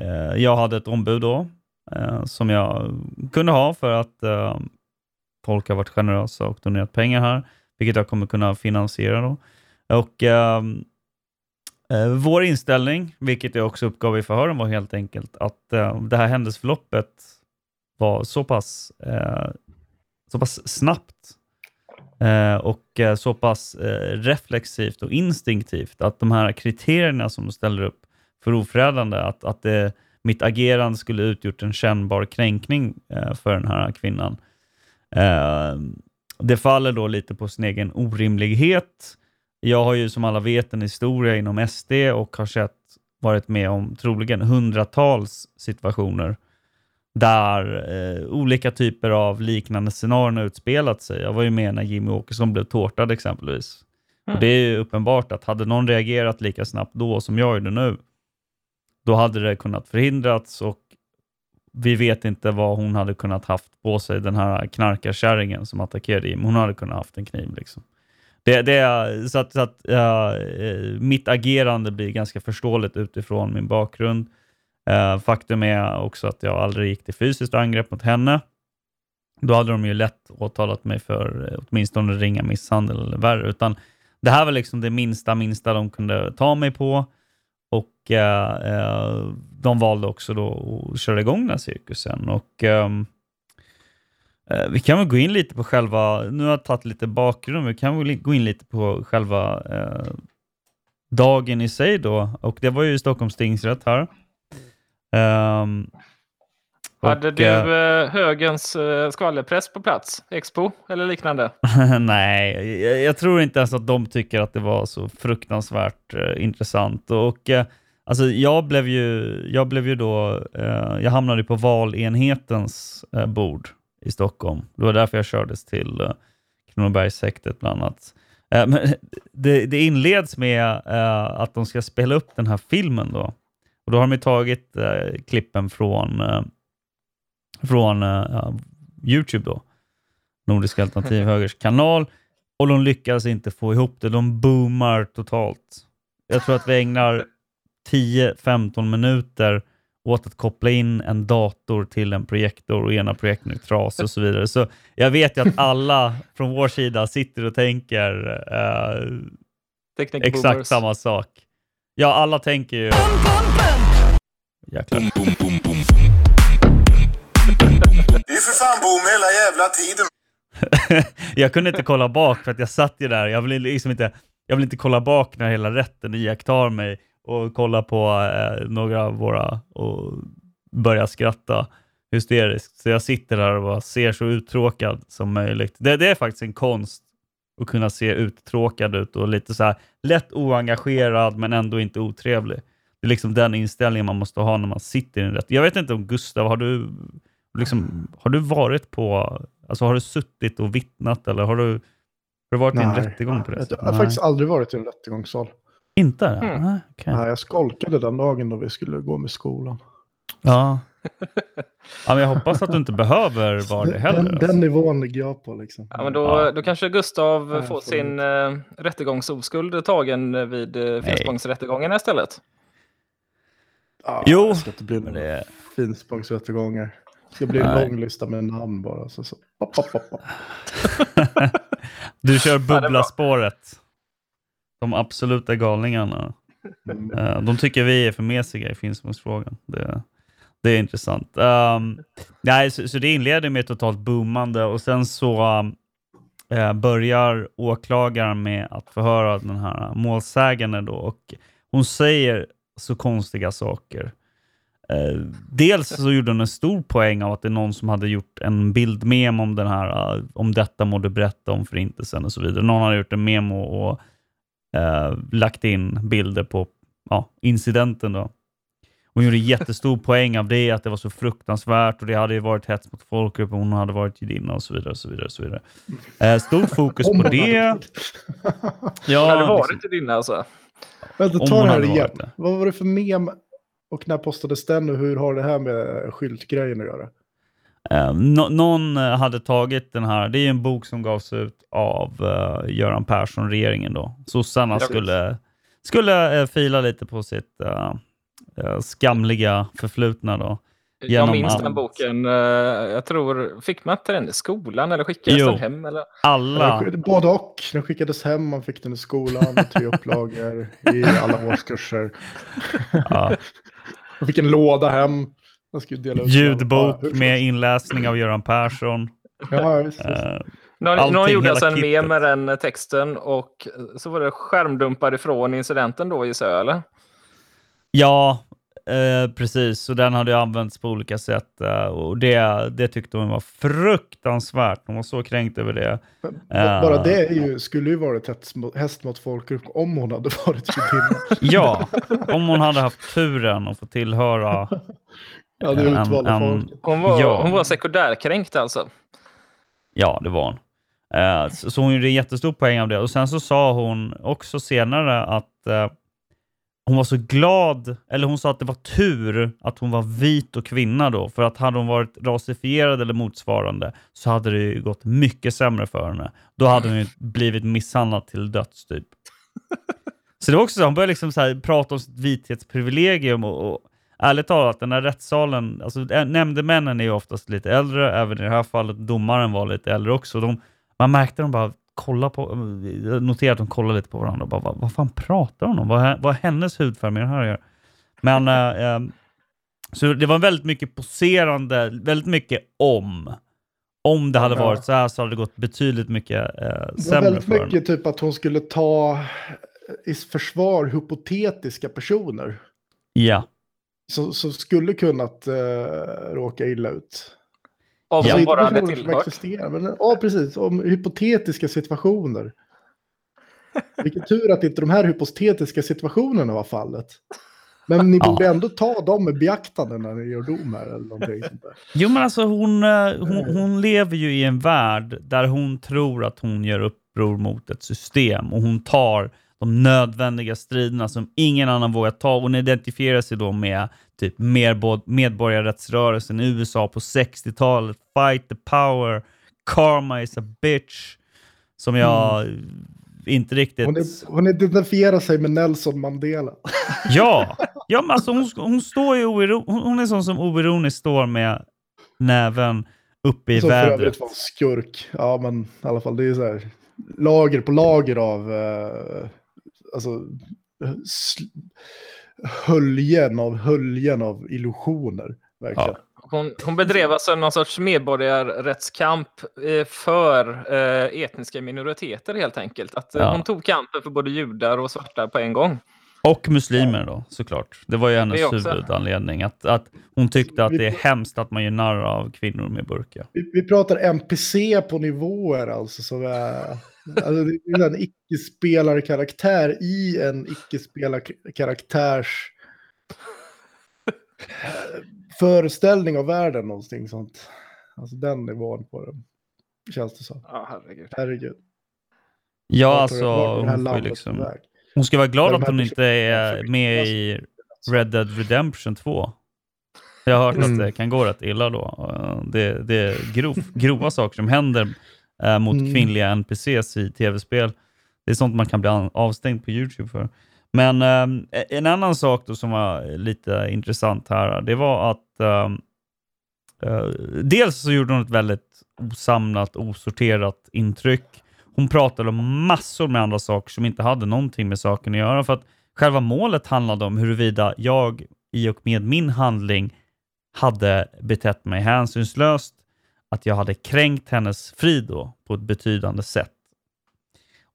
eh, jag hade ett ombud då eh, som jag kunde ha för att eh, folk har varit generösa och donerat pengar här, vilket jag kommer kunna finansiera då. Och eh, eh, vår inställning, vilket jag också uppgav i förhören, var helt enkelt att eh, det här händelseförloppet var så pass, så pass snabbt eh, och eh, så pass eh, reflexivt och instinktivt att de här kriterierna som de ställer upp för ofredande, att, att det, mitt agerande skulle utgjort en kännbar kränkning eh, för den här kvinnan. Eh, det faller då lite på sin egen orimlighet. Jag har ju som alla vet en historia inom SD och har sett, varit med om troligen hundratals situationer där eh, olika typer av liknande scenarion utspelat sig. Jag var ju med när Jimmy Åkesson blev tårtad exempelvis. Och det är ju uppenbart att hade någon reagerat lika snabbt då som jag gjorde nu, då hade det kunnat förhindrats och vi vet inte vad hon hade kunnat haft på sig, den här knarkarkärringen som attackerade Jimmy. Hon hade kunnat haft en kniv. Liksom. Det, det så att, så att eh, mitt agerande blir ganska förståeligt utifrån min bakgrund. Eh, faktum är också att jag aldrig gick till fysiskt angrepp mot henne. Då hade de ju lätt åtalat mig för eh, åtminstone ringa misshandel eller värre. Utan det här var liksom det minsta, minsta de kunde ta mig på. Och eh, eh de valde också då att köra igång den här cirkusen. Och ehm, eh, vi kan väl gå in lite på själva, nu har jag tagit lite bakgrund, vi kan väl gå in lite på själva eh, dagen i sig då. Och det var ju Stockholms tingsrätt här. Um, hade du uh, högens uh, skvallerpress på plats? Expo eller liknande? Nej, jag, jag, tror inte ens att de tycker att det var så fruktansvärt uh, intressant. Och uh, alltså, jag blev ju, jag blev ju då, jag hamnade på valenhetens bord i Stockholm. Det var därför jag kördes till uh, Kronobergshäktet bland annat. men det, det inleds med att de ska spela upp den här filmen då. Och Då har de tagit eh, klippen från, eh, från eh, Youtube, då, Nordisk alternativ högers kanal, och de lyckas inte få ihop det. De boomar totalt. Jag tror att vi ägnar 10-15 minuter åt att koppla in en dator till en projektor och ena projektorn är trasig och så vidare. Så jag vet ju att alla från vår sida sitter och tänker eh, exakt boomers. samma sak. Ja, alla tänker ju... Jäklar. Det är för fan boom hela jävla tiden. jag kunde inte kolla bak för att jag satt ju där. Jag vill liksom inte, jag vill inte kolla bak när hela rätten iakttar mig och kolla på eh, några av våra och börja skratta hysteriskt. Så jag sitter där och bara ser så uttråkad som möjligt. Det, det är faktiskt en konst att kunna se uttråkad ut och lite så här lätt oengagerad men ändå inte otrevlig. Det är liksom den inställningen man måste ha när man sitter i en rätt. Jag vet inte om Gustav, har du, liksom, har du varit på, alltså har du suttit och vittnat eller har du, har du varit Nej. i en rättegång på det Jag har faktiskt aldrig varit i en rättegångssal. Inte? Mm. Nej, okay. Nej, jag skolkade den dagen då vi skulle gå med skolan. Ja. ja men jag hoppas att du inte behöver vara det heller. Den, alltså. den nivån ligger jag på. Liksom. Ja, men då, ja. då kanske Gustav Nej, får sin äh, rättegångsoskuld tagen vid äh, Finspångsrättegången istället. Ja, jo. Det ska inte bli några det... Finspångsrättegångar. Det ska bli en Nej. lång lista med namn bara. Så, så. Hopp, hopp, hopp. du kör bubblaspåret. De absoluta galningarna. Mm. Uh, de tycker vi är för mesiga i Finspångsfrågan. Det, det är intressant. Um, nej, så, så, det inleder med totalt boomande och sen så uh, börjar åklagaren med att förhöra den här målsägande då och hon säger så konstiga saker. Eh, dels så gjorde hon en stor poäng av att det är någon som hade gjort en bildmem om den här, uh, om detta må du berätta om förintelsen och så vidare. Någon hade gjort en memo och uh, lagt in bilder på uh, incidenten. Då. Hon gjorde jättestor poäng av det, att det var så fruktansvärt och det hade ju varit hets mot folkgrupp och hon hade varit judinna och så vidare. Och så vidare, och så vidare. Eh, stor fokus på det. Ja, hade varit liksom. judinna alltså? Vänta, ta det här igen. Det. Vad var det för mem och när postades den och hur har det här med skyltgrejen att göra? Uh, no någon hade tagit den här, det är en bok som gavs ut av uh, Göran Persson, regeringen då. Sossarna skulle, skulle uh, fila lite på sitt skamliga förflutna då. Jag minns allt. den boken. Eh, jag tror, fick man inte den i skolan eller skickades jo. den hem? Eller? Alla. Både och. Den skickades hem, man fick den i skolan, tre upplagor i alla årskurser. Ja. Man fick en låda hem. Ljudbok med inläsning av Göran Persson. Ja, just, just. Uh, någon, någon gjorde alltså en mem med den texten och så var det skärmdumpar ifrån incidenten då gissar jag, eller? Ja, Eh, precis, och den hade använts på olika sätt eh, och det, det tyckte hon var fruktansvärt. Hon var så kränkt över det. Men, bara det är ju, skulle ju varit ett häst mot folkgrupp om hon hade varit judinna. ja, om hon hade haft turen att få tillhöra ja, det en, en, en, hon, var, ja. hon var sekundärkränkt alltså? Ja, det var hon. Uh, så, så hon gjorde en jättestor poäng av det. Och sen så sa hon också senare att uh, hon var så glad, eller hon sa att det var tur att hon var vit och kvinna då, för att hade hon varit rasifierad eller motsvarande så hade det ju gått mycket sämre för henne. Då hade hon ju blivit misshandlad till döds typ. Så det var också så, hon började liksom så här, prata om sitt vithetsprivilegium och, och ärligt talat, den här rättssalen, alltså nämndemännen är ju oftast lite äldre, även i det här fallet domaren var lite äldre också. De, man märkte de bara kolla på, jag noterade att de kollade lite på varandra och bara, vad, vad fan pratar hon om? Vad, vad har hennes hudfärg med det här göra? Men, äh, äh, så det var väldigt mycket poserande, väldigt mycket om. Om det hade Ja. varit så här så hade det gått betydligt mycket äh, Det var väldigt för henne. mycket typ att hon skulle ta i försvar hypotetiska personer Ja. som, som skulle kunnat uh, råka illa ut. Hon inte bara hade tillhört. existerar, men, ja, precis. Om hypotetiska situationer. Vilken tur att inte de här hypotetiska situationerna var fallet. Men ni Ja. borde ändå ta dem i beaktande när ni gör dom här eller någonting sånt där. Jo, men alltså hon, eh, hon, hon lever ju i en värld där hon tror att hon gör uppror mot ett system och hon tar de nödvändiga striderna som ingen annan vågar ta. Hon identifierar sig då med typ medbo- medborgarrättsrörelsen i USA på 60-talet, Fight the power, Karma is a bitch, som jag inte riktigt... Hon, är, hon identifierar sig med Nelson Mandela. Ja, ja men alltså hon, hon, står ju oiro, hon, är sån som oironiskt står med näven uppe i Som för vädret. övrigt var skurk. Ja, men i alla fall det är så här lager på lager av eh, alltså höljen av höljen av illusioner. Verkligen. Hon, hon bedrev alltså någon sorts medborgarrättskamp eh, för eh, etniska minoriteter helt enkelt. Att, eh, Ja. Hon tog kampen för både judar och svarta på en gång. Och muslimer då, såklart. Det var ju hennes huvudanledning. Att, att hon tyckte att det är hemskt att man gör narr av kvinnor med burka. Vi, vi pratar NPC på nivåer alltså. Som är, alltså det är en icke-spelarkaraktär i en icke-spelarkaraktärs föreställning av världen. Någonting sånt. Alltså den nivån på det. Känns det som. Ja, herregud. Herregud. Ja, alltså är det här hon får liksom... Hon ska vara glad att hon inte är med i Red Dead Redemption 2. Jag har hört Mm. att det kan gå rätt illa då. Eh, Det, det är grov, grova saker som händer eh, mot Mm. kvinnliga NPCs i tv-spel. Det är sånt man kan bli avstängd på YouTube för. Men eh, en annan sak då som var lite intressant här, det var att eh, eh, dels så gjorde hon ett väldigt osamlat, osorterat intryck. Hon pratade om massor med andra saker som inte hade någonting med saken att göra. För att själva målet handlade om huruvida jag i och med min handling hade betett mig hänsynslöst, att jag hade kränkt hennes frid då på ett betydande sätt.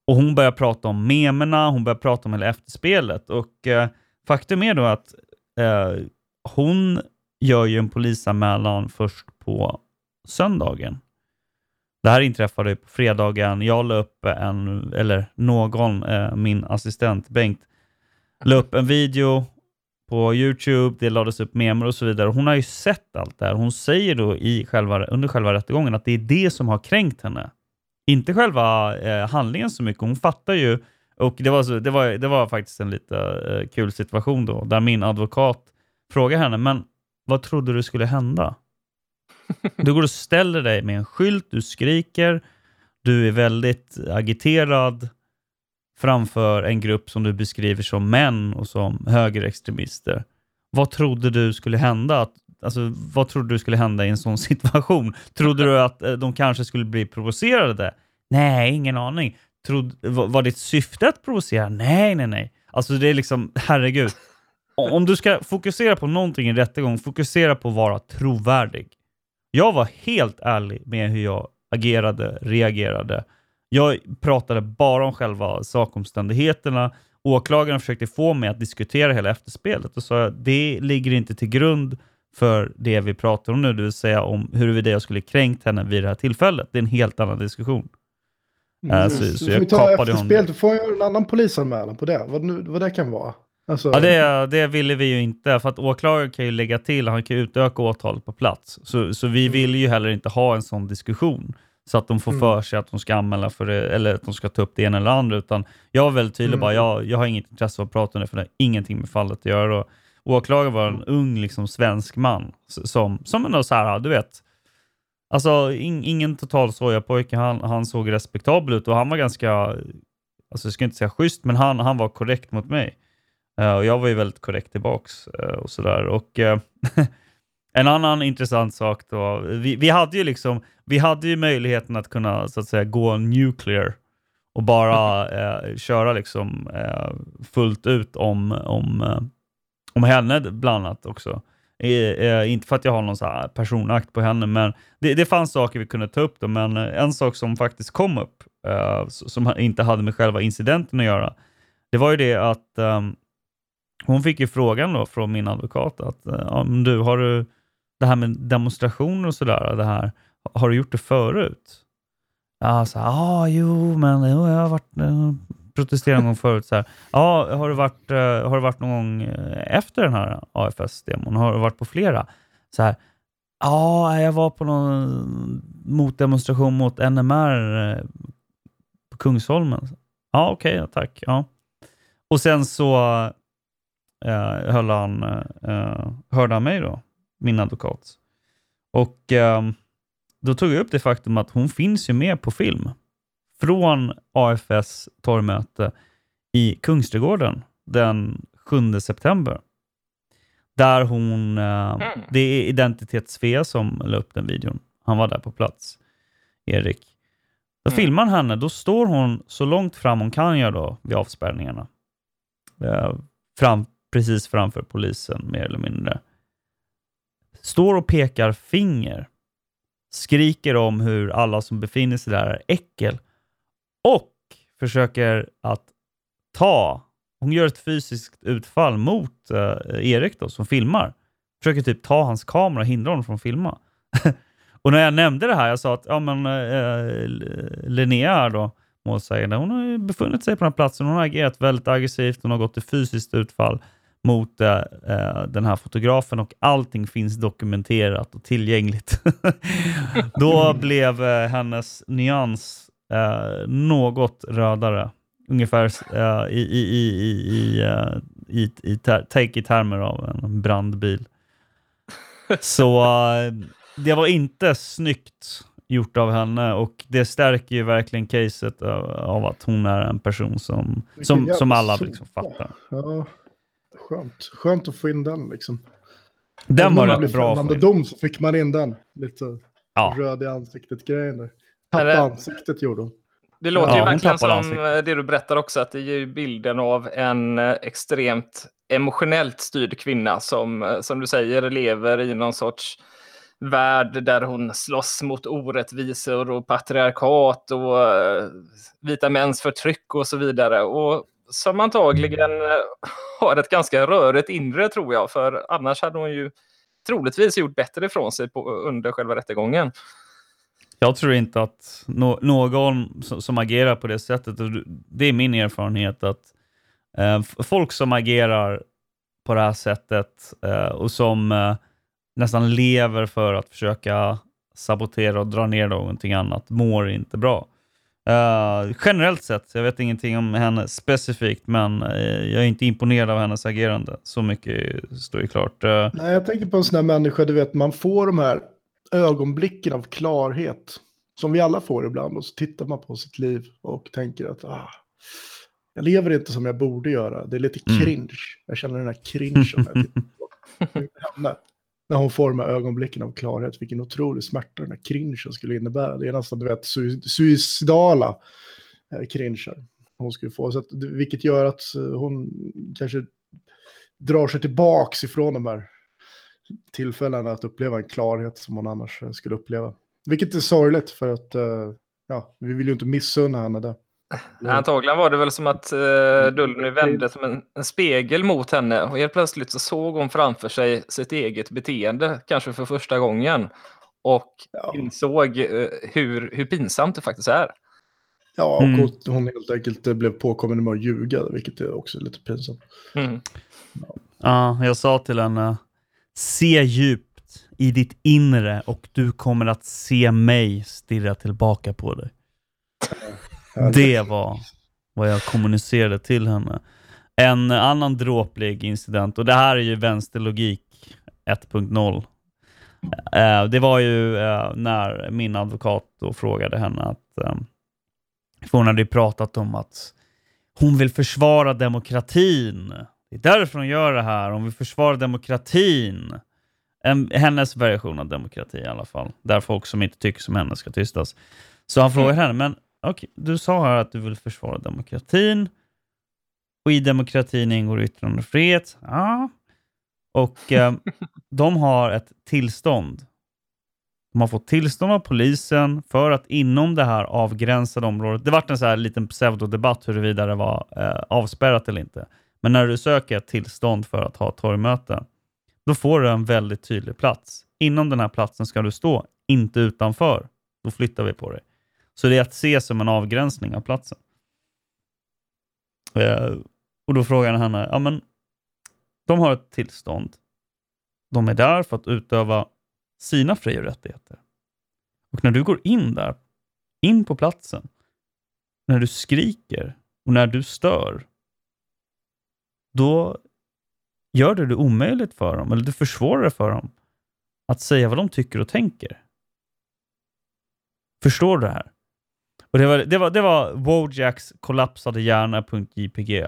Och hon börjar prata om memerna, hon börjar prata om hela efterspelet och eh, faktum är då att eh, hon gör ju en polisanmälan först på söndagen. Det här inträffade på fredagen. Jag la upp en, eller någon, eh, min assistent Bengt, la upp en video på YouTube, det lades upp memer och så vidare. Hon har ju sett allt det här. Hon säger då i själva, under själva rättegången att det är det som har kränkt henne. Inte själva eh, handlingen så mycket. Hon fattar ju, och det var, så, det var, det var faktiskt en lite eh, kul situation då, där min advokat frågar henne, men vad trodde du skulle hända? Du går och ställer dig med en skylt, du skriker, du är väldigt agiterad framför en grupp som du beskriver som män och som högerextremister. Vad trodde du skulle hända? Att, alltså, vad trodde du skulle hända i en sån situation? Trodde du att eh, de kanske skulle bli provocerade? Nej, ingen aning. Trod, var, var ditt syfte att provocera? Nej, nej, nej. Alltså det är liksom, herregud. Om du ska fokusera på någonting i en rättegång, fokusera på att vara trovärdig. Jag var helt ärlig med hur jag agerade, reagerade. Jag pratade bara om själva sakomständigheterna. Åklagaren försökte få mig att diskutera hela efterspelet och sa att det ligger inte till grund för det vi pratar om nu, det vill säga om huruvida jag skulle kränkt henne vid det här tillfället. Det är en helt annan diskussion. Eh, så, så får vi jag ta kapade honom. efterspelet, då får jag en annan polisanmälan på det. Vad, nu, vad det kan vara. Alltså, Ja, det, det ville vi ju inte, för att åklagaren kan ju lägga till, han kan ju utöka åtalet på plats. Så, så vi vill ju heller inte ha en sån diskussion, så att de får Mm. för sig att de ska anmäla för det, eller att de ska ta upp det ena eller andra, utan jag var väldigt tydlig Mm. bara, jag, jag har inget intresse av att prata om det, för det har ingenting med fallet att göra. Och åklagaren var en ung liksom, svensk man, som, som ändå så här, du vet, Alltså in, ingen total sojapojke, han, han såg respektabel ut och han var ganska, alltså jag ska inte säga schysst, men han, han var korrekt mot mig. Uh, och jag var ju väldigt korrekt tillbaks uh, och sådär. Och uh, en annan intressant sak då, vi, vi, hade ju liksom, vi hade ju möjligheten att kunna så att säga gå nuclear och bara eh, köra liksom eh, fullt ut om, om, eh, om henne bland annat också. Eh, inte för att jag har någon så personakt på henne, men det, det fanns saker vi kunde ta upp. Då, men eh, en sak som faktiskt kom upp, eh, som inte hade med själva incidenten att göra, det var ju det att ehm, hon fick ju frågan då från min advokat att du, har du det här med demonstrationer och sådär, det här, har du gjort det förut? Ja, så ah, jo, men jo, jag har varit eh, protesterat någon gång förut. Så här, ja, har, du varit, eh, har du varit någon gång eh, efter den här AFS-demon? Har du varit på flera? Så här, ja, jag var på någon motdemonstration mot NMR eh, på Kungsholmen. Ja, okej, okay, tack. Ja. Och sen så eh, höll han, eh, hörde han mig då, min advokat. Och eh, då tog jag upp det faktum att hon finns ju med på film från AFS torgmöte i Kungsträdgården den 7 september. Där hon, eh, mm. det är Identitets som la upp den videon. Han var där på plats, Erik. Då mm. filmar han henne, då står hon så långt fram hon kan göra då vid avspärrningarna. Eh, fram, precis framför polisen mer eller mindre. Står och pekar finger. Skriker om hur alla som befinner sig där är äckel. Och försöker att ta, hon gör ett fysiskt utfall mot uh, Erik då, som filmar. Försöker typ ta hans kamera och hindra honom från att filma. och när jag nämnde det här, jag sa att ja, men, uh, Linnea då, målsägande. Hon har befunnit sig på den här platsen. Hon har agerat väldigt aggressivt. Hon har gått till fysiskt utfall mot eh, eh den här fotografen och allting finns dokumenterat och tillgängligt. Då blev eh, hennes nyans eh, något rödare. Ungefär eh, i, i, i, i, eh, i, i, take i termer av en brandbil. Så det var inte snyggt gjort av henne och det stärker ju verkligen caset av, av att hon är en person som, som, som alla liksom fattar. Ja, skönt. skönt att få in den liksom. Den var rätt bra. När dom så fick man in den. Lite ja. röd i ansiktet-grejen där. Tappa ansiktet gjorde hon. Det låter ja, ju verkligen som ansiktet. det du berättar också, att det ger bilden av en eh, extremt emotionellt styrd kvinna som, eh, som du säger, lever i någon sorts värld där hon slåss mot orättvisor och patriarkat och vita mäns förtryck och så vidare. Och som antagligen eh, har ett ganska rörigt inre tror jag, för annars hade hon ju troligtvis gjort bättre ifrån sig på, under själva rättegången. Jag tror inte att no någon som, som, agerar på det sättet, och det är min erfarenhet, att eh, folk som agerar på det här sättet eh, och som eh, nästan lever för att försöka sabotera och dra ner någonting annat, mår inte bra. Uh, generellt sett, jag vet ingenting om henne specifikt, men uh, jag är inte imponerad av hennes agerande. Så mycket står ju klart. Uh, Nej, jag tänker på en sån här människa, du vet, man får de här ögonblicken av klarhet, som vi alla får ibland, och så tittar man på sitt liv och tänker att ah, jag lever inte som jag borde göra. Det är lite mm. cringe. Mm. Jag känner den här cringen. när hon får de här ögonblicken av klarhet, vilken otrolig smärta den här cringen skulle innebära. Det är nästan, du vet, suicidala eh, cringer hon skulle få. Så att, vilket gör att eh, hon kanske drar sig tillbaks ifrån de här tillfällena att uppleva en klarhet som hon annars eh, skulle uppleva. Vilket är sorgligt för att eh, ja, vi vill ju inte missunna henne det. Nej, antagligen var det väl som att uh, Dullny vände som en, en, spegel mot henne och helt plötsligt så såg hon framför sig sitt eget beteende, kanske för första gången, och ja. insåg uh, hur, hur pinsamt det faktiskt är. Ja, och mm. hon helt enkelt blev påkommen med att ljuga, vilket är också lite pinsamt. Mm. Ja. ja, jag sa till henne, se djupt i ditt inre och du kommer att se mig stirra tillbaka på dig. Det var vad jag kommunicerade till henne. En annan dråplig incident, och det här är ju vänsterlogik 1.0. Eh, det var ju eh, när min advokat då frågade henne att, eh, för hon hade ju pratat om att hon vill försvara demokratin. Det är därför de gör det här, om vi försvarar demokratin. En, hennes version av demokrati i alla fall. Där folk som inte tycker som henne ska tystas. Så han frågar henne, men okay, du sa här att du vill försvara demokratin. Och i demokratin ingår yttrandefrihet. Ja. Och eh, de har ett tillstånd. De har fått tillstånd av polisen för att inom det här avgränsade området, det vart en så här liten pseudodebatt huruvida det var eh, avspärrat eller inte. Men när du söker ett tillstånd för att ha torgmöte, då får du en väldigt tydlig plats. Inom den här platsen ska du stå, inte utanför. Då flyttar vi på dig. Så det är att se som en avgränsning av platsen. Eh, och då frågar han henne, ja men de har ett tillstånd. De är där för att utöva sina fri och rättigheter. Och när du går in där, in på platsen, när du skriker och när du stör, då gör du det omöjligt för dem, eller du försvårar för dem att säga vad de tycker och tänker. Förstår du det här? Och det var, det var, det var Wojaks kollapsade hjärna.jpg.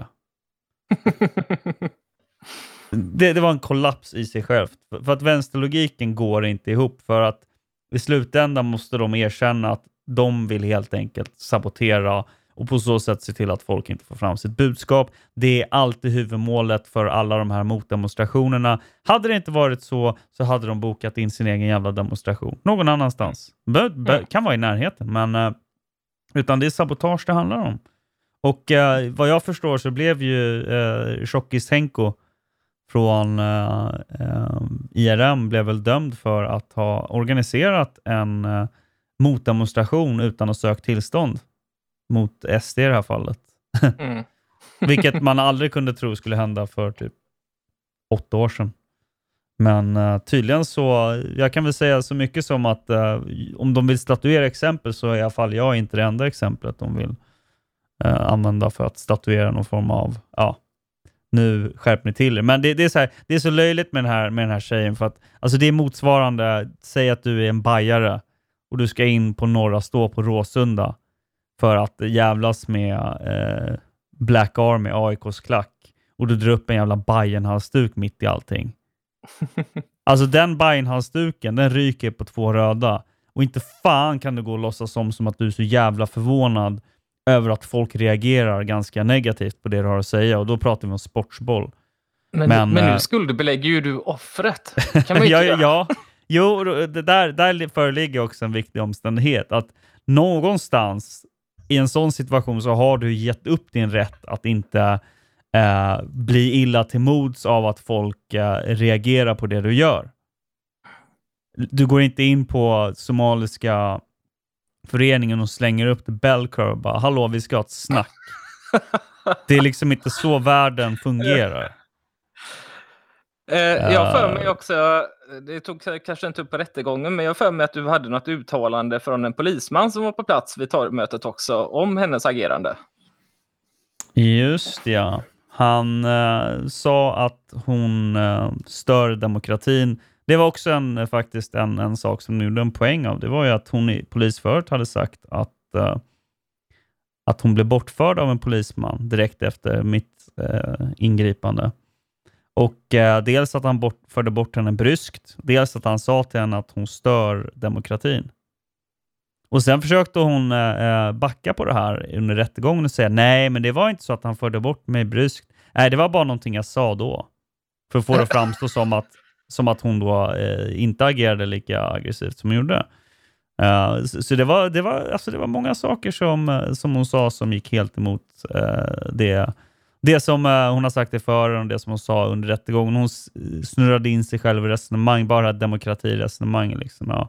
det, det var en kollaps i sig själv. För, att vänsterlogiken går inte ihop. För att i slutändan måste de erkänna att de vill helt enkelt sabotera och på så sätt se till att folk inte får fram sitt budskap. Det är alltid huvudmålet för alla de här motdemonstrationerna. Hade det inte varit så, så hade de bokat in sin egen jävla demonstration någon annanstans. Be, be, kan vara i närheten, men uh, utan det är sabotage det handlar om. Och uh, vad jag förstår så blev ju uh, Tjockis Henko från uh, uh, IRM blev väl dömd för att ha organiserat en uh, motdemonstration utan att söka tillstånd mot SD i det här fallet. Mm. Vilket man aldrig kunde tro skulle hända för typ åtta år sedan. Men uh, tydligen så, jag kan väl säga så mycket som att uh, om de vill statuera exempel så är i alla fall jag inte det enda exemplet de vill uh, använda för att statuera någon form av, ja, nu skärp ni till er. Men det, det, är så här, det är så löjligt med den, här, med den här tjejen för att alltså det är motsvarande, säg att du är en bajare och du ska in på Norra Stå på Råsunda för att jävlas med eh, Black Army, AIKs klack, och du drar upp en jävla Bajen-halsduk mitt i allting. alltså den Bajen-halsduken, den ryker på två röda. Och inte fan kan du gå och låtsas som, som att du är så jävla förvånad över att folk reagerar ganska negativt på det du har att säga. Och då pratar vi om sportsboll. Men, men, men nu äh, skuldbelägger ju du offret. Kan man ja, ja, jo, det där, där föreligger också en viktig omständighet. Att någonstans i en sån situation så har du gett upp din rätt att inte eh, bli illa till mods av att folk eh, reagerar på det du gör. Du går inte in på somaliska föreningen och slänger upp the bell curve och bara “Hallå, vi ska ha ett snack”. det är liksom inte så världen fungerar. Eh, jag för mig eh. också, det tog kanske inte upp på rättegången, men jag för mig att du hade något uttalande från en polisman som var på plats vid torgmötet också om hennes agerande. Just ja. Han eh, sa att hon eh, stör demokratin. Det var också en, eh, faktiskt en, en sak som gjorde en poäng av. Det var ju att hon i polisförhöret hade sagt att, eh, att hon blev bortförd av en polisman direkt efter mitt eh, ingripande. Och eh, Dels att han bort, förde bort henne bryskt, dels att han sa till henne att hon stör demokratin. Och Sen försökte hon eh, backa på det här under rättegången och säga nej, men det var inte så att han förde bort mig bryskt. Nej, det var bara någonting jag sa då. För att få det att framstå som att, som att hon då eh, inte agerade lika aggressivt som hon gjorde. Uh, så, så det, var, det, var, alltså det var många saker som, eh, som hon sa som gick helt emot uh, det det som uh, hon har sagt i förhören och det som hon sa under rättegången. Hon snurrade in sig själv i resonemang, bara demokratiresonemang. Liksom, ja.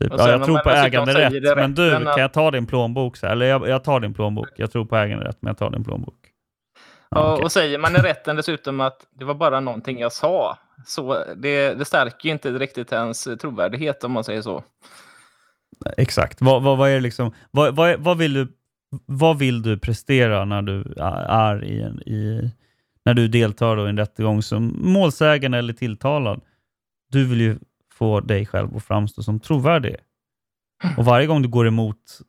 Typ, ja, jag tror på äganderätt, men du, kan jag ta din plånbok? Så Eller jag, jag, tar din plånbok. Jag tror på äganderätt, men jag tar din plånbok. Ja, ja okay. Och säger man i rätten dessutom att det var bara någonting jag sa, så det, det stärker ju inte riktigt ens trovärdighet om man säger så. Exakt. Vad, vad, vad är liksom, vad, vad, vad vill du vad vill du prestera när du är i, en, i när du deltar i en rättegång som målsägande eller tilltalad? Du vill ju få dig själv att framstå som trovärdig. Och varje gång du går emot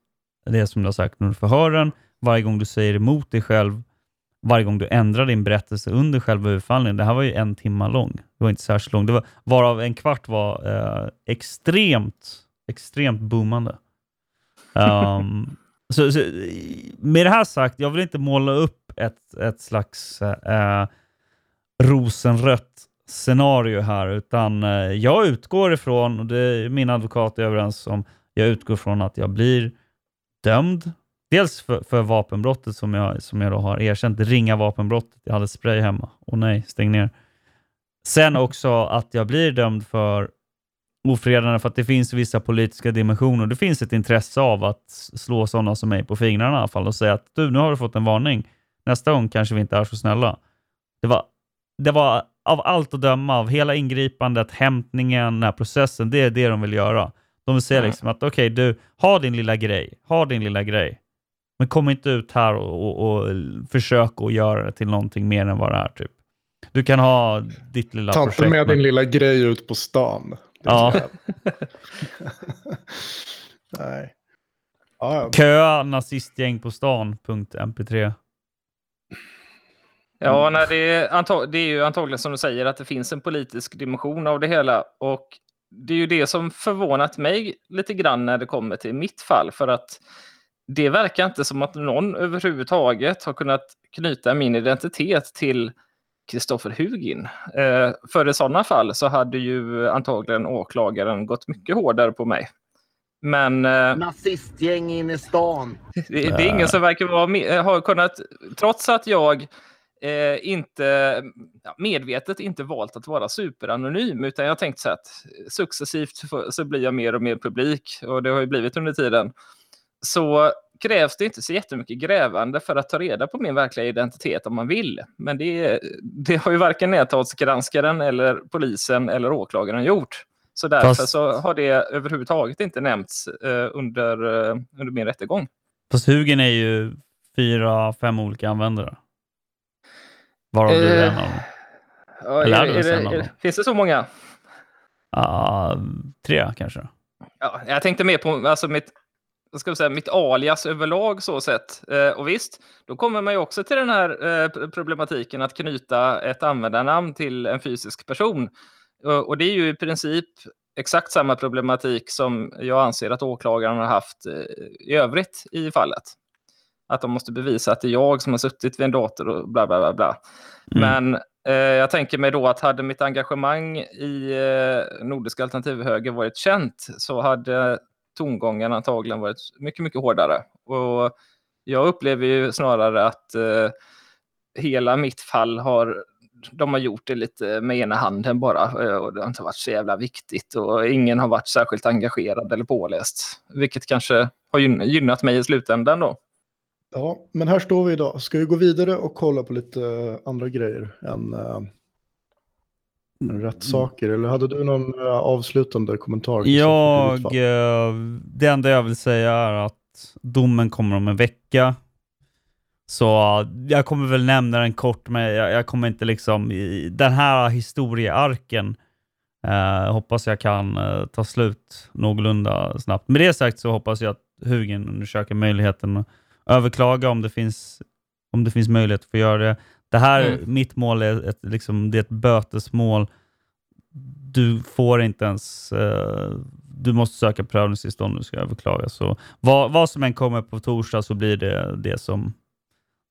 det som du har sagt under förhören, varje gång du säger emot dig själv, varje gång du ändrar din berättelse under själva överfallningen. Det här var ju en timma lång. Det var inte särskilt lång. Det var, varav en kvart var eh, extremt, extremt boomande. Um, så, så, med det här sagt, jag vill inte måla upp ett, ett slags eh, eh rosenrött scenario här, utan eh, jag utgår ifrån, och det är min advokat är överens om, jag utgår från att jag blir dömd. Dels för, för vapenbrottet som jag, som jag då har erkänt, det ringa vapenbrottet. Jag hade spray hemma. Och nej, stäng ner. Sen också att jag blir dömd för ofredande för att det finns vissa politiska dimensioner. Det finns ett intresse av att slå sådana som mig på fingrarna i alla fall och säga att du, nu har du fått en varning. Nästa gång kanske vi inte är så snälla. Det var, det var av allt att döma, av hela ingripandet, hämtningen, den här processen, det är det de vill göra. De vill säga liksom att okej, okay, du, ha din lilla grej, ha din lilla grej. Men kom inte ut här och, och, och försök att göra det till någonting mer än vad det är. Typ. Du kan ha ditt lilla Ta projekt. Ta inte med men... din lilla grej ut på stan. Ja. Nej. Ja, Köa nazistgäng på stan.mp3. Ja, nej, det, är det är ju antagligen som du säger att det finns en politisk dimension av det hela. Och det är ju det som förvånat mig lite grann när det kommer till mitt fall. För att det verkar inte som att någon överhuvudtaget har kunnat knyta min identitet till Kristoffer Hugin. Eh, för i sådana fall så hade ju antagligen åklagaren gått mycket hårdare på mig. Men... Eh, Nazistgäng in i stan. Det, det är ingen som verkar vara, ha kunnat, trots att jag eh, inte medvetet inte valt att vara superanonym, utan jag har tänkt så att successivt så blir jag mer och mer publik och det har ju blivit under tiden. Så krävs det inte så jättemycket grävande för att ta reda på min verkliga identitet om man vill. Men det, det har ju varken näthatsgranskaren eller polisen eller åklagaren gjort. Så därför Fast... så har det överhuvudtaget inte nämnts eh, under, eh, under min rättegång. Fast Hugen är ju fyra, fem olika användare. Varav du är en av dem. Ja, är, är, är, är, finns det så många? Uh, tre kanske. Ja, jag tänkte mer på alltså, mitt ska säga, mitt alias överlag så sett. Eh, och visst, då kommer man ju också till den här eh, problematiken att knyta ett användarnamn till en fysisk person. Och, och, det är ju i princip exakt samma problematik som jag anser att åklagaren har haft eh, i övrigt i fallet. Att de måste bevisa att det är jag som har suttit vid en dator och bla bla bla. bla. Mm. Men eh, jag tänker mig då att hade mitt engagemang i eh, Nordiska alternativhöger varit känt så hade tongången antagligen varit mycket, mycket hårdare. Och jag upplever ju snarare att eh, hela mitt fall har de har gjort det lite med ena handen bara eh, och det har inte varit så jävla viktigt och ingen har varit särskilt engagerad eller påläst, vilket kanske har gynnat mig i slutändan då. Ja, men här står vi idag. Ska vi gå vidare och kolla på lite andra grejer än uh, rätt saker? Eller hade du någon uh, avslutande kommentar? Jag, det enda jag vill säga är att domen kommer om en vecka. Så jag kommer väl nämna den kort, men jag, jag kommer inte liksom... Den här historiearken uh, hoppas jag kan uh, ta slut någorlunda snabbt. Med det sagt så hoppas jag att Hugen undersöker möjligheten överklaga om det finns, om det finns möjlighet att få göra det. Det här, mm. mitt mål är ett, liksom, det är ett bötesmål. Du får inte ens... Uh, du måste söka prövningstillstånd om du ska överklaga. Så vad, vad som än kommer på torsdag så blir det det som,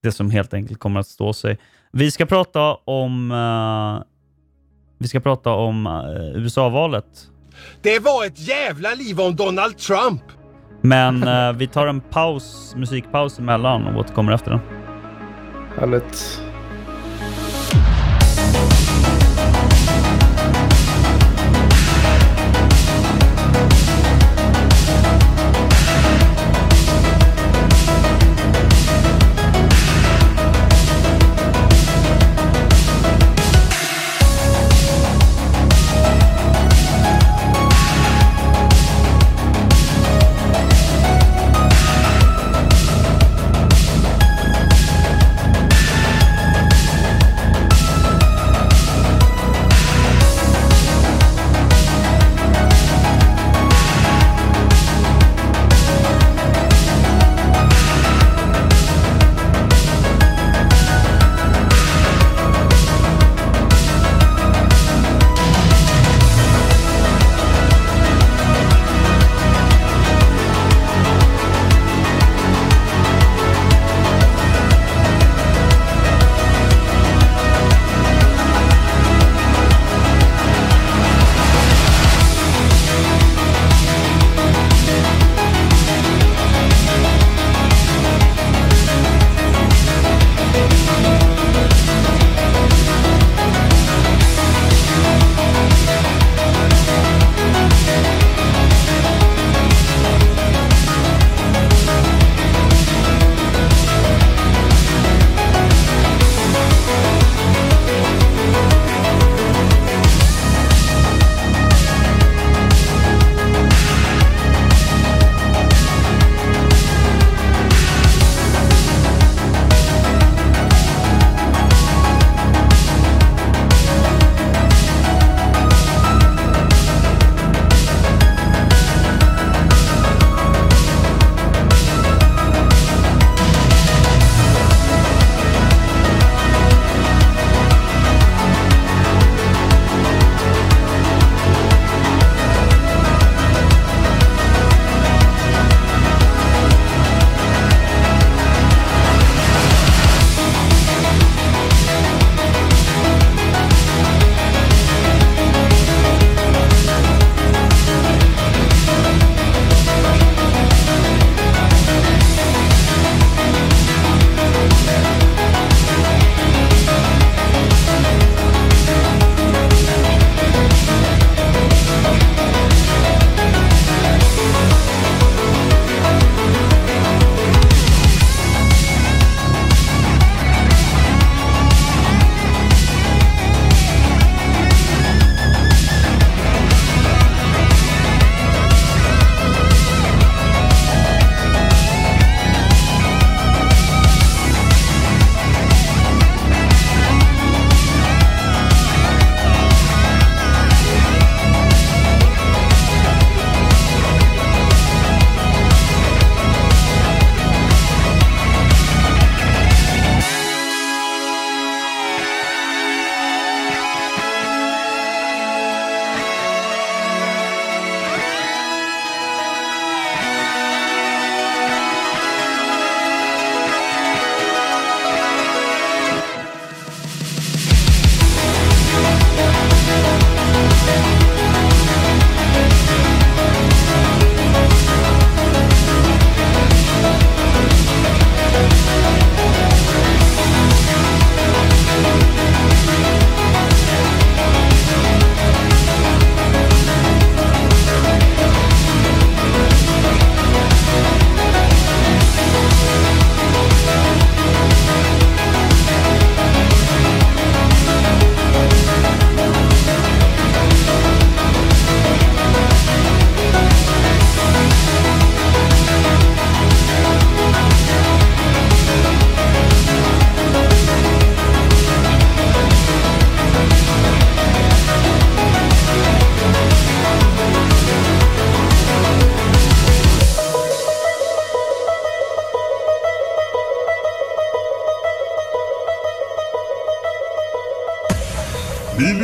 det som helt enkelt kommer att stå sig. Vi ska prata om, uh, vi ska prata om uh, USA-valet. Det var ett jävla liv om Donald Trump! Men eh, vi tar en paus, musikpaus emellan och återkommer efter den. Härligt.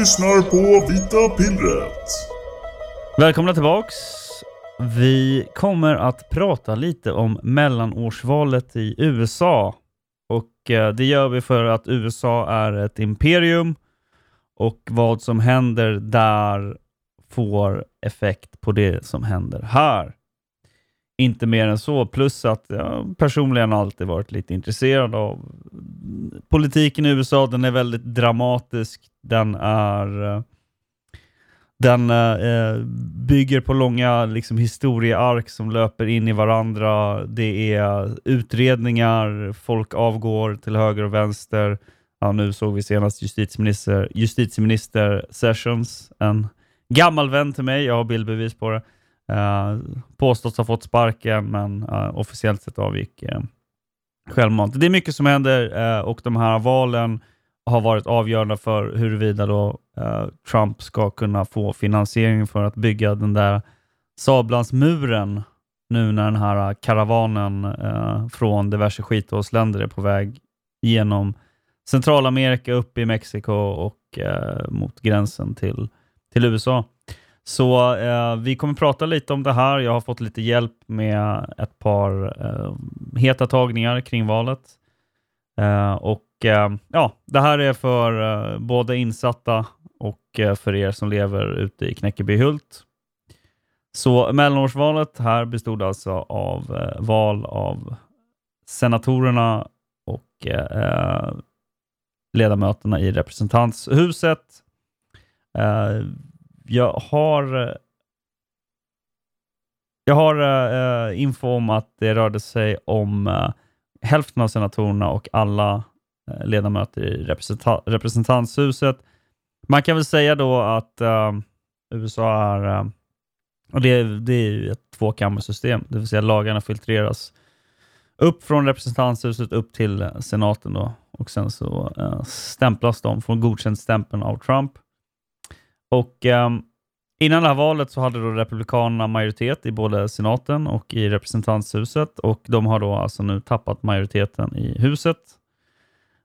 Lyssnar på Vita Pillret. Välkomna tillbaks. Vi kommer att prata lite om mellanårsvalet i USA. Och eh, det gör vi för att USA är ett imperium och vad som händer där får effekt på det som händer här. Inte mer än så, plus att jag personligen alltid varit lite intresserad av politiken i USA. Den är väldigt dramatisk. Den är... Den eh, eh, bygger på långa liksom, historieark som löper in i varandra. Det är utredningar, folk avgår till höger och vänster. Ja, nu såg vi senast justitieminister, justitieminister Sessions, en gammal vän till mig. Jag har bildbevis på det. Eh, påstås ha fått sparken, men eh, officiellt sett avgick eh, självmant. Det är mycket som händer eh, och de här valen har varit avgörande för huruvida då, eh, Trump ska kunna få finansiering för att bygga den där Sablansmuren nu när den här eh, karavanen eh, från diverse skithålsländer är på väg genom Centralamerika, upp i Mexiko och eh, mot gränsen till, till USA. Så eh, vi kommer prata lite om det här. Jag har fått lite hjälp med ett par eh, heta tagningar kring valet. Eh, och Eh, ja, Det här är för eh, både insatta och eh, för er som lever ute i Knäckebyhult. Så mellanårsvalet här bestod alltså av val av senatorerna och ledamöterna i representanthuset jag har jag har info om att det rörde sig om hälften av senatorerna och alla Eh, ledamöter i representant representanthuset. Man kan väl säga då att eh, USA är, eh, och det, det är ett tvåkammarsystem, det vill säga lagarna filtreras upp från representanthuset upp till senaten då och sen så stämplas de, får godkänd stämpeln av Trump. Och um, Innan det här valet så hade då Republikanerna majoritet i både senaten och i representanthuset och de har då alltså nu tappat majoriteten i huset.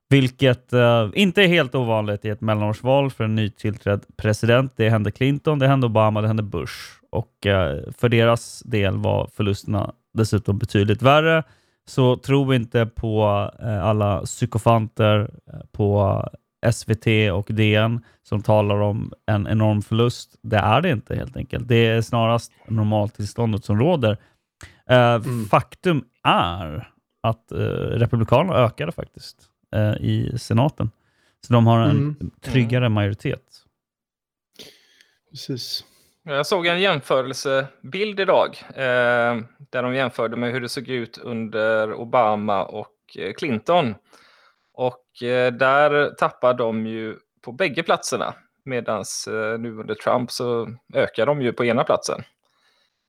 Vilket uh, inte är helt ovanligt i ett mellanårsval för en nytillträdd president. Det hände Clinton, det hände Obama, det hände Bush. Och uh, för deras del var förlusterna dessutom betydligt värre. Så tro inte på uh, alla psykofanter på SVT och DN som talar om en enorm förlust. Det är det inte helt enkelt. Det är snarast normaltillståndet som råder. Mm. Faktum är att Republikanerna ökade faktiskt uh, i senaten. Så de har en mm. tryggare mm. majoritet. Precis. Jag såg en jämförelsebild idag eh, där de jämförde med hur det såg ut under Obama och Clinton. Och eh, där tappar de ju på bägge platserna. Medan eh, nu under Trump så ökar de ju på ena platsen.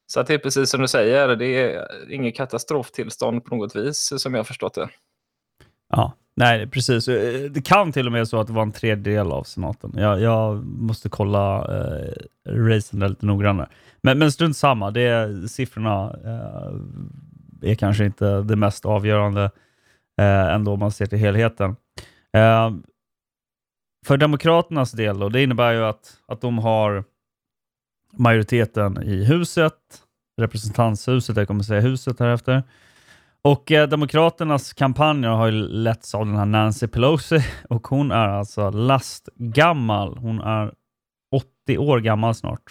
Så att det är precis som du säger, det är inget katastroftillstånd på något vis som jag har förstått det. Ja, nej precis. Eh, det kan till och med så att det var en tredjedel av senaten. Jag, jag måste kolla eh, racen lite noggrannare. Men, men strunt samma, det siffrorna eh, är kanske inte det mest avgörande eh, ändå om man ser till helheten. Eh, för Demokraternas del, då, det innebär ju att, att de har majoriteten i huset, representanthuset, jag kommer säga huset här efter. Och eh, Demokraternas kampanjer har ju letts av den här Nancy Pelosi och hon är alltså lastgammal. Hon är 80 år gammal snart.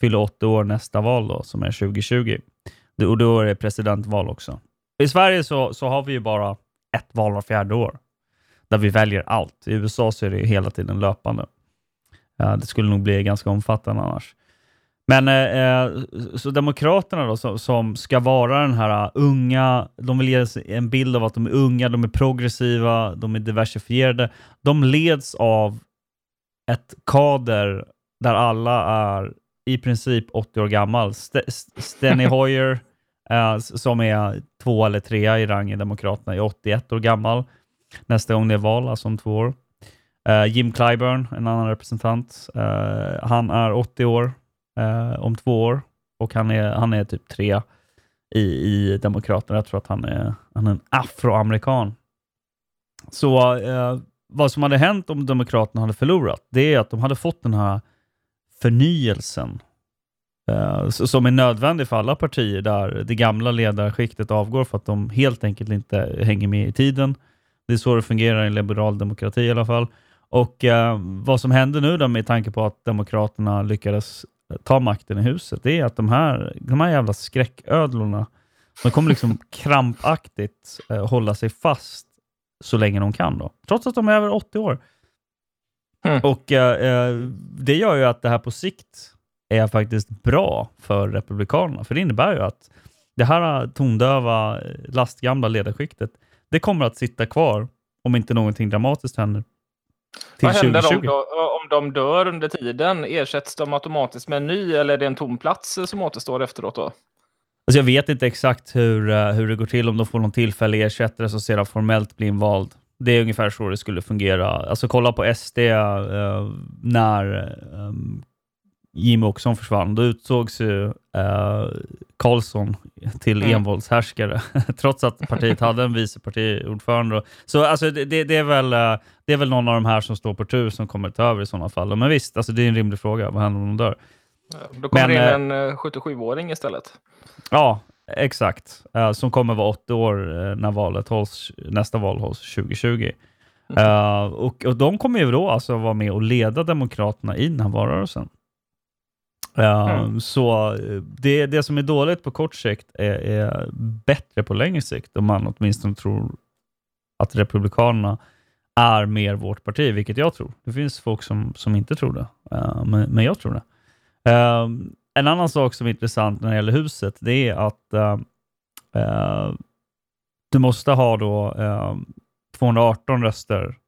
Fyller 80 år nästa val då, som är 2020. Och då är det presidentval också. I Sverige så, så har vi ju bara ett val var fjärde år, där vi väljer allt. I USA så är det hela tiden löpande. Eh, det skulle nog bli ganska omfattande annars. Men uh, så Demokraterna då, som, som, ska vara den här unga, de vill ge en bild av att de är unga, de är progressiva, de är diversifierade. De leds av ett kader där alla är i princip 80 år gammal. St Steny Hoyer eh, som är två eller trea i rang i Demokraterna, är 81 år gammal. Nästa gång det är val, alltså om två år. Eh, Jim Clyburn, en annan representant, eh, han är 80 år eh, om två år och han är, han är typ tre i, i Demokraterna. Jag tror att han är, han är en afroamerikan. Så eh, vad som hade hänt om Demokraterna hade förlorat, det är att de hade fått den här förnyelsen eh, som är nödvändig för alla partier där det gamla ledarskiktet avgår för att de helt enkelt inte hänger med i tiden. Det är så det fungerar i en liberal demokrati i alla fall. Och eh, vad som händer nu då med tanke på att Demokraterna lyckades ta makten i huset, det är att de här, de här jävla skräcködlorna, de kommer liksom krampaktigt eh, hålla sig fast så länge de kan då. Trots att de är över 80 år. Mm. Och eh, det gör ju att det här på sikt är faktiskt bra för Republikanerna. För det innebär ju att det här tondöva, lastgamla ledarskiktet, det kommer att sitta kvar om inte någonting dramatiskt händer. Vad händer 2020. om, om de dör under tiden? Ersätts de automatiskt med en ny eller är det en tom plats som återstår efteråt då? Alltså jag vet inte exakt hur, uh, hur det går till, om de får någon tillfällig ersättare som sedan formellt blir invald. Det är ungefär så det skulle fungera. Alltså kolla på SD eh, när um, Jimmy Åkesson försvann. Då utsågs ju uh, Karlsson till mm. envåldshärskare, trots att partiet hade en vicepartiordförande. Så alltså, det, det, är väl, det är väl någon av de här som står på tur som kommer ta över i sådana fall. Men visst, alltså, det är en rimlig fråga. Vad händer om de dör? Då kommer Men, in en 77-åring istället. Ja, exakt. Som kommer vara 80 år när valet hålls, nästa val hålls 2020. Mm. Uh, och, och de kommer ju då alltså vara med och leda Demokraterna i den här valrörelsen. Mm. Så det, det som är dåligt på kort sikt är, är, bättre på längre sikt, om man åtminstone tror att Republikanerna är mer vårt parti, vilket jag tror. Det finns folk som, som inte tror det, men, men jag tror det. En annan sak som är intressant när det gäller huset, det är att du måste ha då uh, 218 röster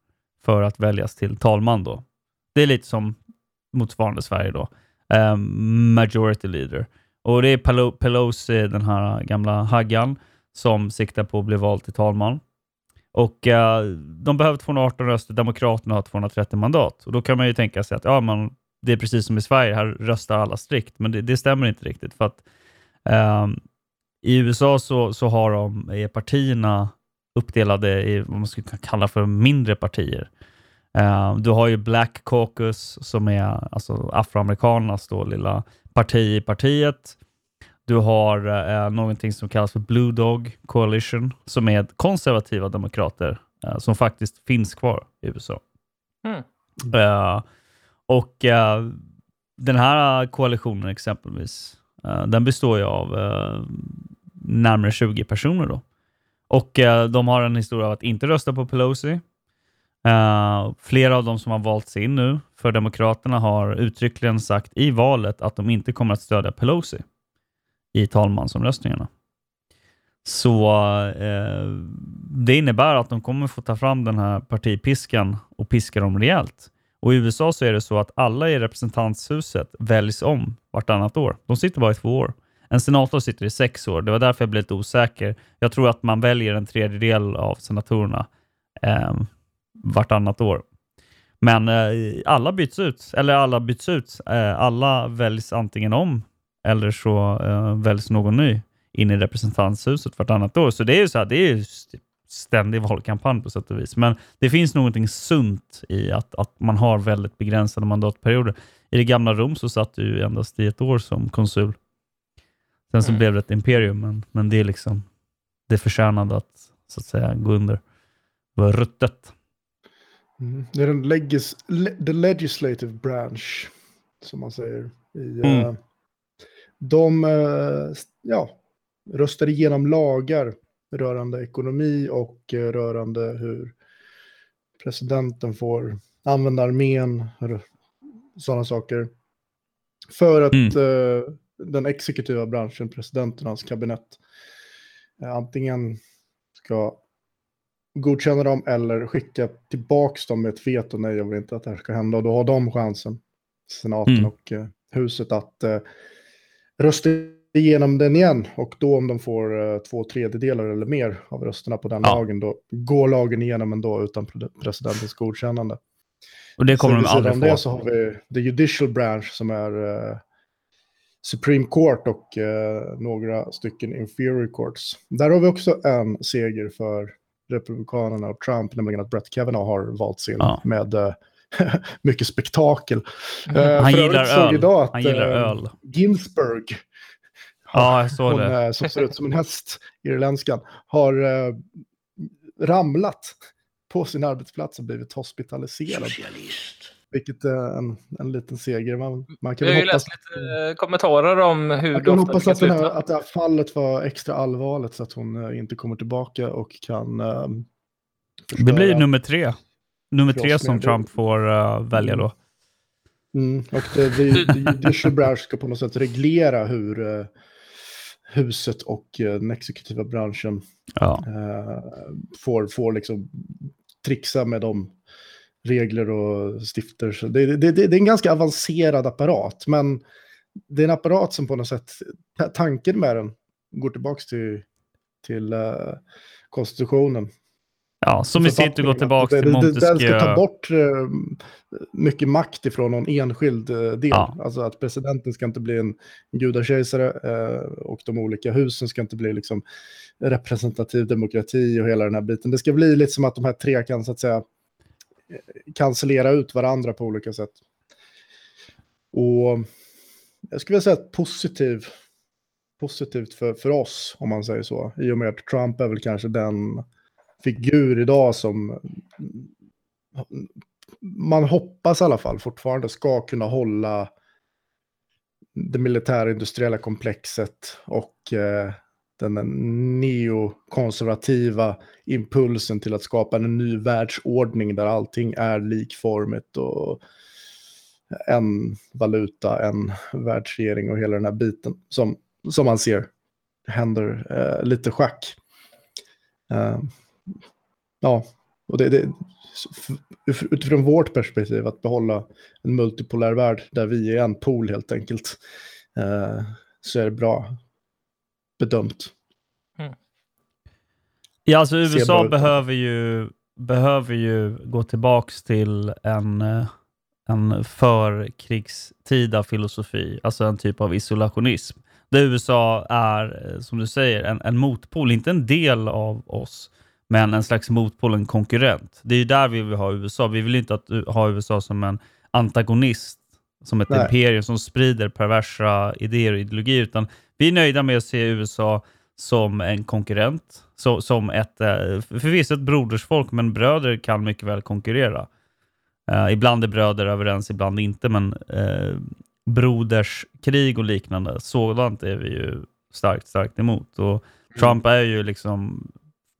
för att väljas till talman. Då. Det är lite som motsvarande Sverige då. Ehm, majority leader. Och Det är Pelosi, den här gamla haggan, som siktar på att bli vald till talman. Och eh, De behöver 218 röster, Demokraterna har 230 mandat. Och Då kan man ju tänka sig att ja, man det är precis som i Sverige, här röstar alla strikt, men det, det stämmer inte riktigt. för att um, I USA så, så har de, är partierna uppdelade i vad man skulle kalla för mindre partier. Uh, du har ju Black Caucus som är alltså afroamerikanernas då lilla parti i partiet. Du har uh, någonting som kallas för Blue Dog Coalition som är konservativa demokrater uh, som faktiskt finns kvar i USA. Mm. Och den här koalitionen exempelvis, den består ju av närmare 20 personer. då. Och de har en historia av att inte rösta på Pelosi. Eh, flera av de som har valts in nu för Demokraterna har uttryckligen sagt i valet att de inte kommer att stödja Pelosi i talmansomröstningarna. Så eh, det innebär att de kommer få ta fram den här partipiskan och piska dem rejält. Och I USA så är det så att alla i representanthuset väljs om vartannat år. De sitter bara i två år. En senator sitter i sex år. Det var därför jag blev lite osäker. Jag tror att man väljer en tredjedel av senatorerna eh, vartannat år. Men eh, alla byts ut, eller alla byts ut. Eh, alla väljs antingen om eller så eh, väljs någon ny in i representanthuset vartannat år. Så det är ju så här, det är ständig valkampanj på sätt och vis. Men det finns någonting sunt i att, att man har väldigt begränsade mandatperioder. I det gamla Rom så satt du endast i ett år som konsul. Sen så mm. blev det ett imperium, men, men det är liksom det förtjänade att så att säga gå under. Det var ruttet. Mm. Det är den legis, le, the legislative branch, som man säger. I, mm. uh, de uh, ja, röstar igenom lagar rörande ekonomi och eh, rörande hur presidenten får använda armén, sådana saker. För att mm. den exekutiva branschen, presidenten och hans kabinett, antingen ska godkänna dem eller skicka tillbaka dem med ett veto. Nej, jag vill inte att det här ska hända. Och då har de chansen, senaten mm. och uh, huset, att rösta igenom den igen och då om de får uh, två tredjedelar eller mer av rösterna på den ja. lagen, då går lagen igenom ändå utan presidentens godkännande. Och det kommer så, de aldrig få. det så har vi the judicial branch som är uh, Supreme Court och uh, några stycken inferior courts. Där har vi också en seger för Republikanerna och Trump, nämligen att Brett Kavanaugh har valts in Ja. med eh, mycket spektakel. Mm. Eh, Han gillar öl. Idag att, Han gillar eh, öl. Ginsburg, Ja, jag såg hon, det. som ser ut som en häst, irländskan, har ramlat på sin arbetsplats och blivit hospitaliserad. Vilket är en, en liten seger. Man, man kan Vi har ju hoppas, läst lite eh, kommentarer om hur man det kan hoppas att, här, sluta. att det här fallet var extra allvarligt så att hon eh, inte kommer tillbaka och kan eh, Det blir nummer tre. Nummer tre som. Trump får eh, välja då. Mm, och det, det, det branch ska på något sätt reglera hur eh, huset och eh, den exekutiva branschen Ja. får, får liksom trixa med de regler och stifter. Så det, det, det, det är en ganska avancerad apparat, men det är en apparat som på något sätt, ta- tanken med den går tillbaka till, till eh, konstitutionen. Ja, som i sitt går Författningen, tillbaka till det- Den ska ta Montesquieu. bort eh, mycket makt ifrån någon enskild eh, del. Ja. Alltså att presidenten ska inte bli en gudakejsare eh, och de olika husen ska inte bli liksom representativ demokrati och hela den här biten. Det ska bli lite som att de här tre kan så att säga cancellera ut varandra på olika sätt. Och jag skulle vilja säga att positiv, positivt för, för oss, om man säger så, i och med att Trump är väl kanske den figur idag som man hoppas i alla fall fortfarande ska kunna hålla det militärindustriella komplexet och eh, den neokonservativa impulsen till att skapa en ny världsordning där allting är likformigt och en valuta, en världsregering och hela den här biten som, som man ser händer eh, lite schack. Eh, ja, och det, det, utifrån vårt perspektiv att behålla en multipolär värld där vi är en pool helt enkelt, eh, så är det bra bedömt. Ja, alltså USA behöver ju, behöver ju gå tillbaks till en, eh, en förkrigstida filosofi, alltså en typ av isolationism. Där USA är, eh, som du säger, en, en motpol, inte en del av oss, men en slags motpol, en konkurrent. Det är ju där vi vill ha USA. Vi vill inte att, ha USA som en antagonist, som ett Nej. imperium som sprider perversa idéer och ideologier, utan vi är nöjda med att se USA som en konkurrent, så, som ett, eh, förvisso ett brodersfolk, men bröder kan mycket väl konkurrera. Eh, ibland är bröder överens, ibland inte, men eh, broderskrig och liknande, sådant är vi ju starkt, starkt emot. Och Trump är ju liksom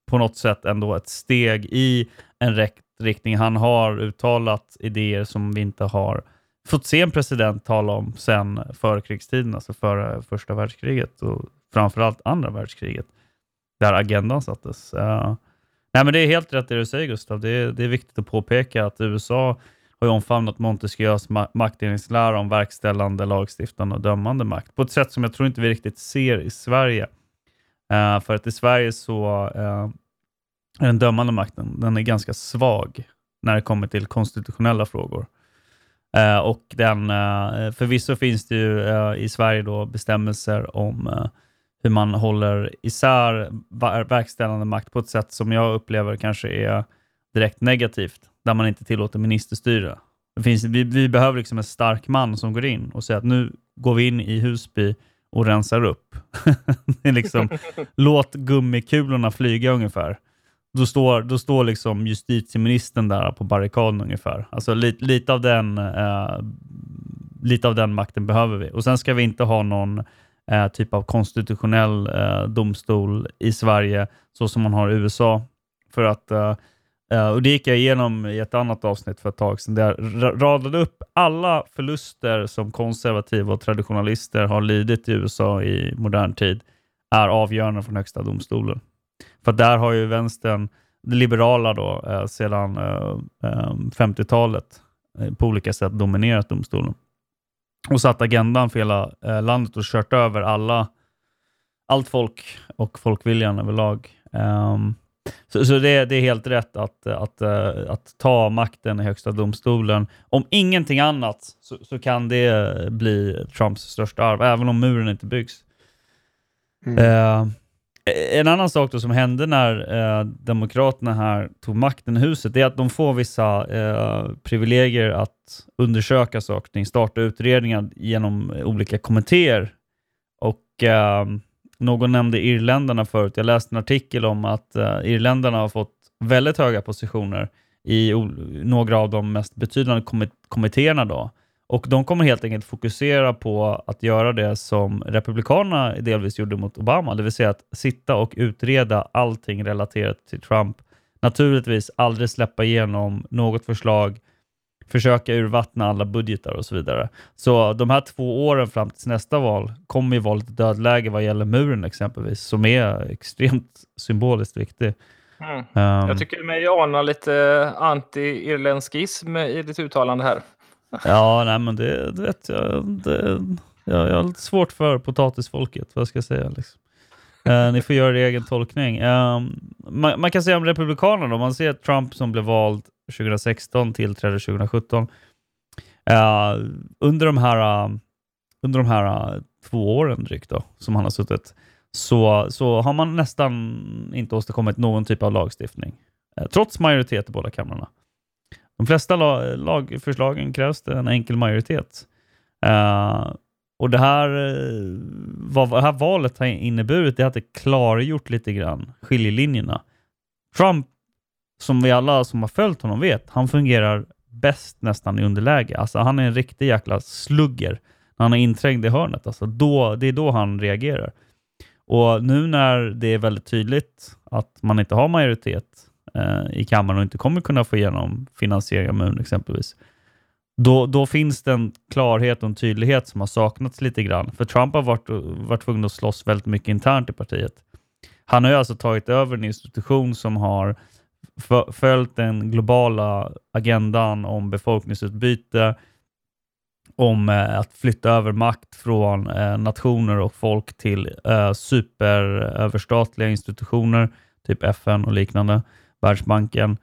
på något sätt ändå ett steg i en rätt riktning. Han har uttalat idéer som vi inte har fått se en president tala om sen förkrigstiden, alltså före första världskriget och framförallt andra världskriget, där agendan sattes. Uh, nej, men det är helt rätt det du säger Gustav. Det är, det är viktigt att påpeka att USA har ju omfamnat Montesquieus ma- maktdelningslära om verkställande, lagstiftande och dömande makt på ett sätt som jag tror inte vi riktigt ser i Sverige. Uh, för att i Sverige så uh, är den dömande makten den är ganska svag när det kommer till konstitutionella frågor. Eh, och den, eh, förvisso finns det ju eh, i Sverige då bestämmelser om eh, hur man håller isär verkställande makt på ett sätt som jag upplever kanske är direkt negativt, där man inte tillåter ministerstyre. Det finns, vi, vi behöver liksom en stark man som går in och säger att nu går vi in i Husby och rensar upp. liksom, låt gummikulorna flyga ungefär. Då står, då står liksom justitieministern där på barrikaden ungefär. Alltså lite, lite, av den, eh, lite av den makten behöver vi. Och sen ska vi inte ha någon eh, typ av konstitutionell eh, domstol i Sverige så som man har i USA. För att, eh, eh och det gick jag igenom i ett annat avsnitt för ett tag sedan, där jag radade upp alla förluster som konservativa och traditionalister har lidit i USA i modern tid är avgörande från högsta domstolen. För där har ju vänstern, det liberala då, eh, sedan eh, eh, 50-talet eh, på olika sätt dominerat domstolen. Och satt agendan för hela landet och kört över alla, allt folk och folkviljan överlag. Ehm, så så det, det är helt rätt att, att, att ta makten i högsta domstolen. Om ingenting annat så, så kan det bli Trumps största arv, även om muren inte byggs. Mm. Eh, Eh, en annan sak då som hände när eh, Demokraterna här tog makten i huset är att de får vissa eh, privilegier att undersöka saker, starta utredningar genom olika kommittéer. Och eh, någon nämnde irländarna förut. Jag läste en artikel om att eh, irländarna har fått väldigt höga positioner i några av de mest betydande kommit kommittéerna. Då. Och de kommer helt enkelt fokusera på att göra det som Republikanerna delvis gjorde mot Obama, det vill säga att sitta och utreda allting relaterat till Trump. Naturligtvis aldrig släppa igenom något förslag, försöka urvattna alla budgetar och så vidare. Så de här två åren fram till nästa val kommer ju vara lite dödläge vad gäller muren exempelvis, som är extremt symboliskt viktig. Mm. Um, jag tycker mig ana lite anti-irländskism i ditt uttalande här. Ja, nej men det, det vet jag. Det, jag, jag har lite svårt för potatisfolket, vad ska jag säga? Liksom. Uh, ni får göra er egen tolkning. Um, man, man, kan säga om Republikanerna, om man ser Trump som blev vald 2016, tillträdde 2017. Uh, eh, under de här, uh, under de här två åren drygt då, som han har suttit, så, så har man nästan inte åstadkommit någon typ av lagstiftning. trots majoritet i båda kamrarna. De flesta lagförslagen krävs det en enkel majoritet. Uh, och det här, eh, vad det här valet har inneburit är att det klargjort lite grann skiljelinjerna. Trump, som vi alla som har följt honom vet, han fungerar bäst nästan i underläge. Alltså han är en riktig jäkla slugger när han är inträngd i hörnet. Alltså då, det är då han reagerar. Och nu när det är väldigt tydligt att man inte har majoritet eh, i kammaren och inte kommer kunna få igenom finansiering av MUN exempelvis, då, då finns det en klarhet och en tydlighet som har saknats lite grann. För Trump har varit, varit tvungen att slåss väldigt mycket internt i partiet. Han har ju alltså tagit över en institution som har följt den globala agendan om befolkningsutbyte, om eh, att flytta över makt från eh, nationer och folk till eh, superöverstatliga institutioner, typ FN och liknande. Världsbanken.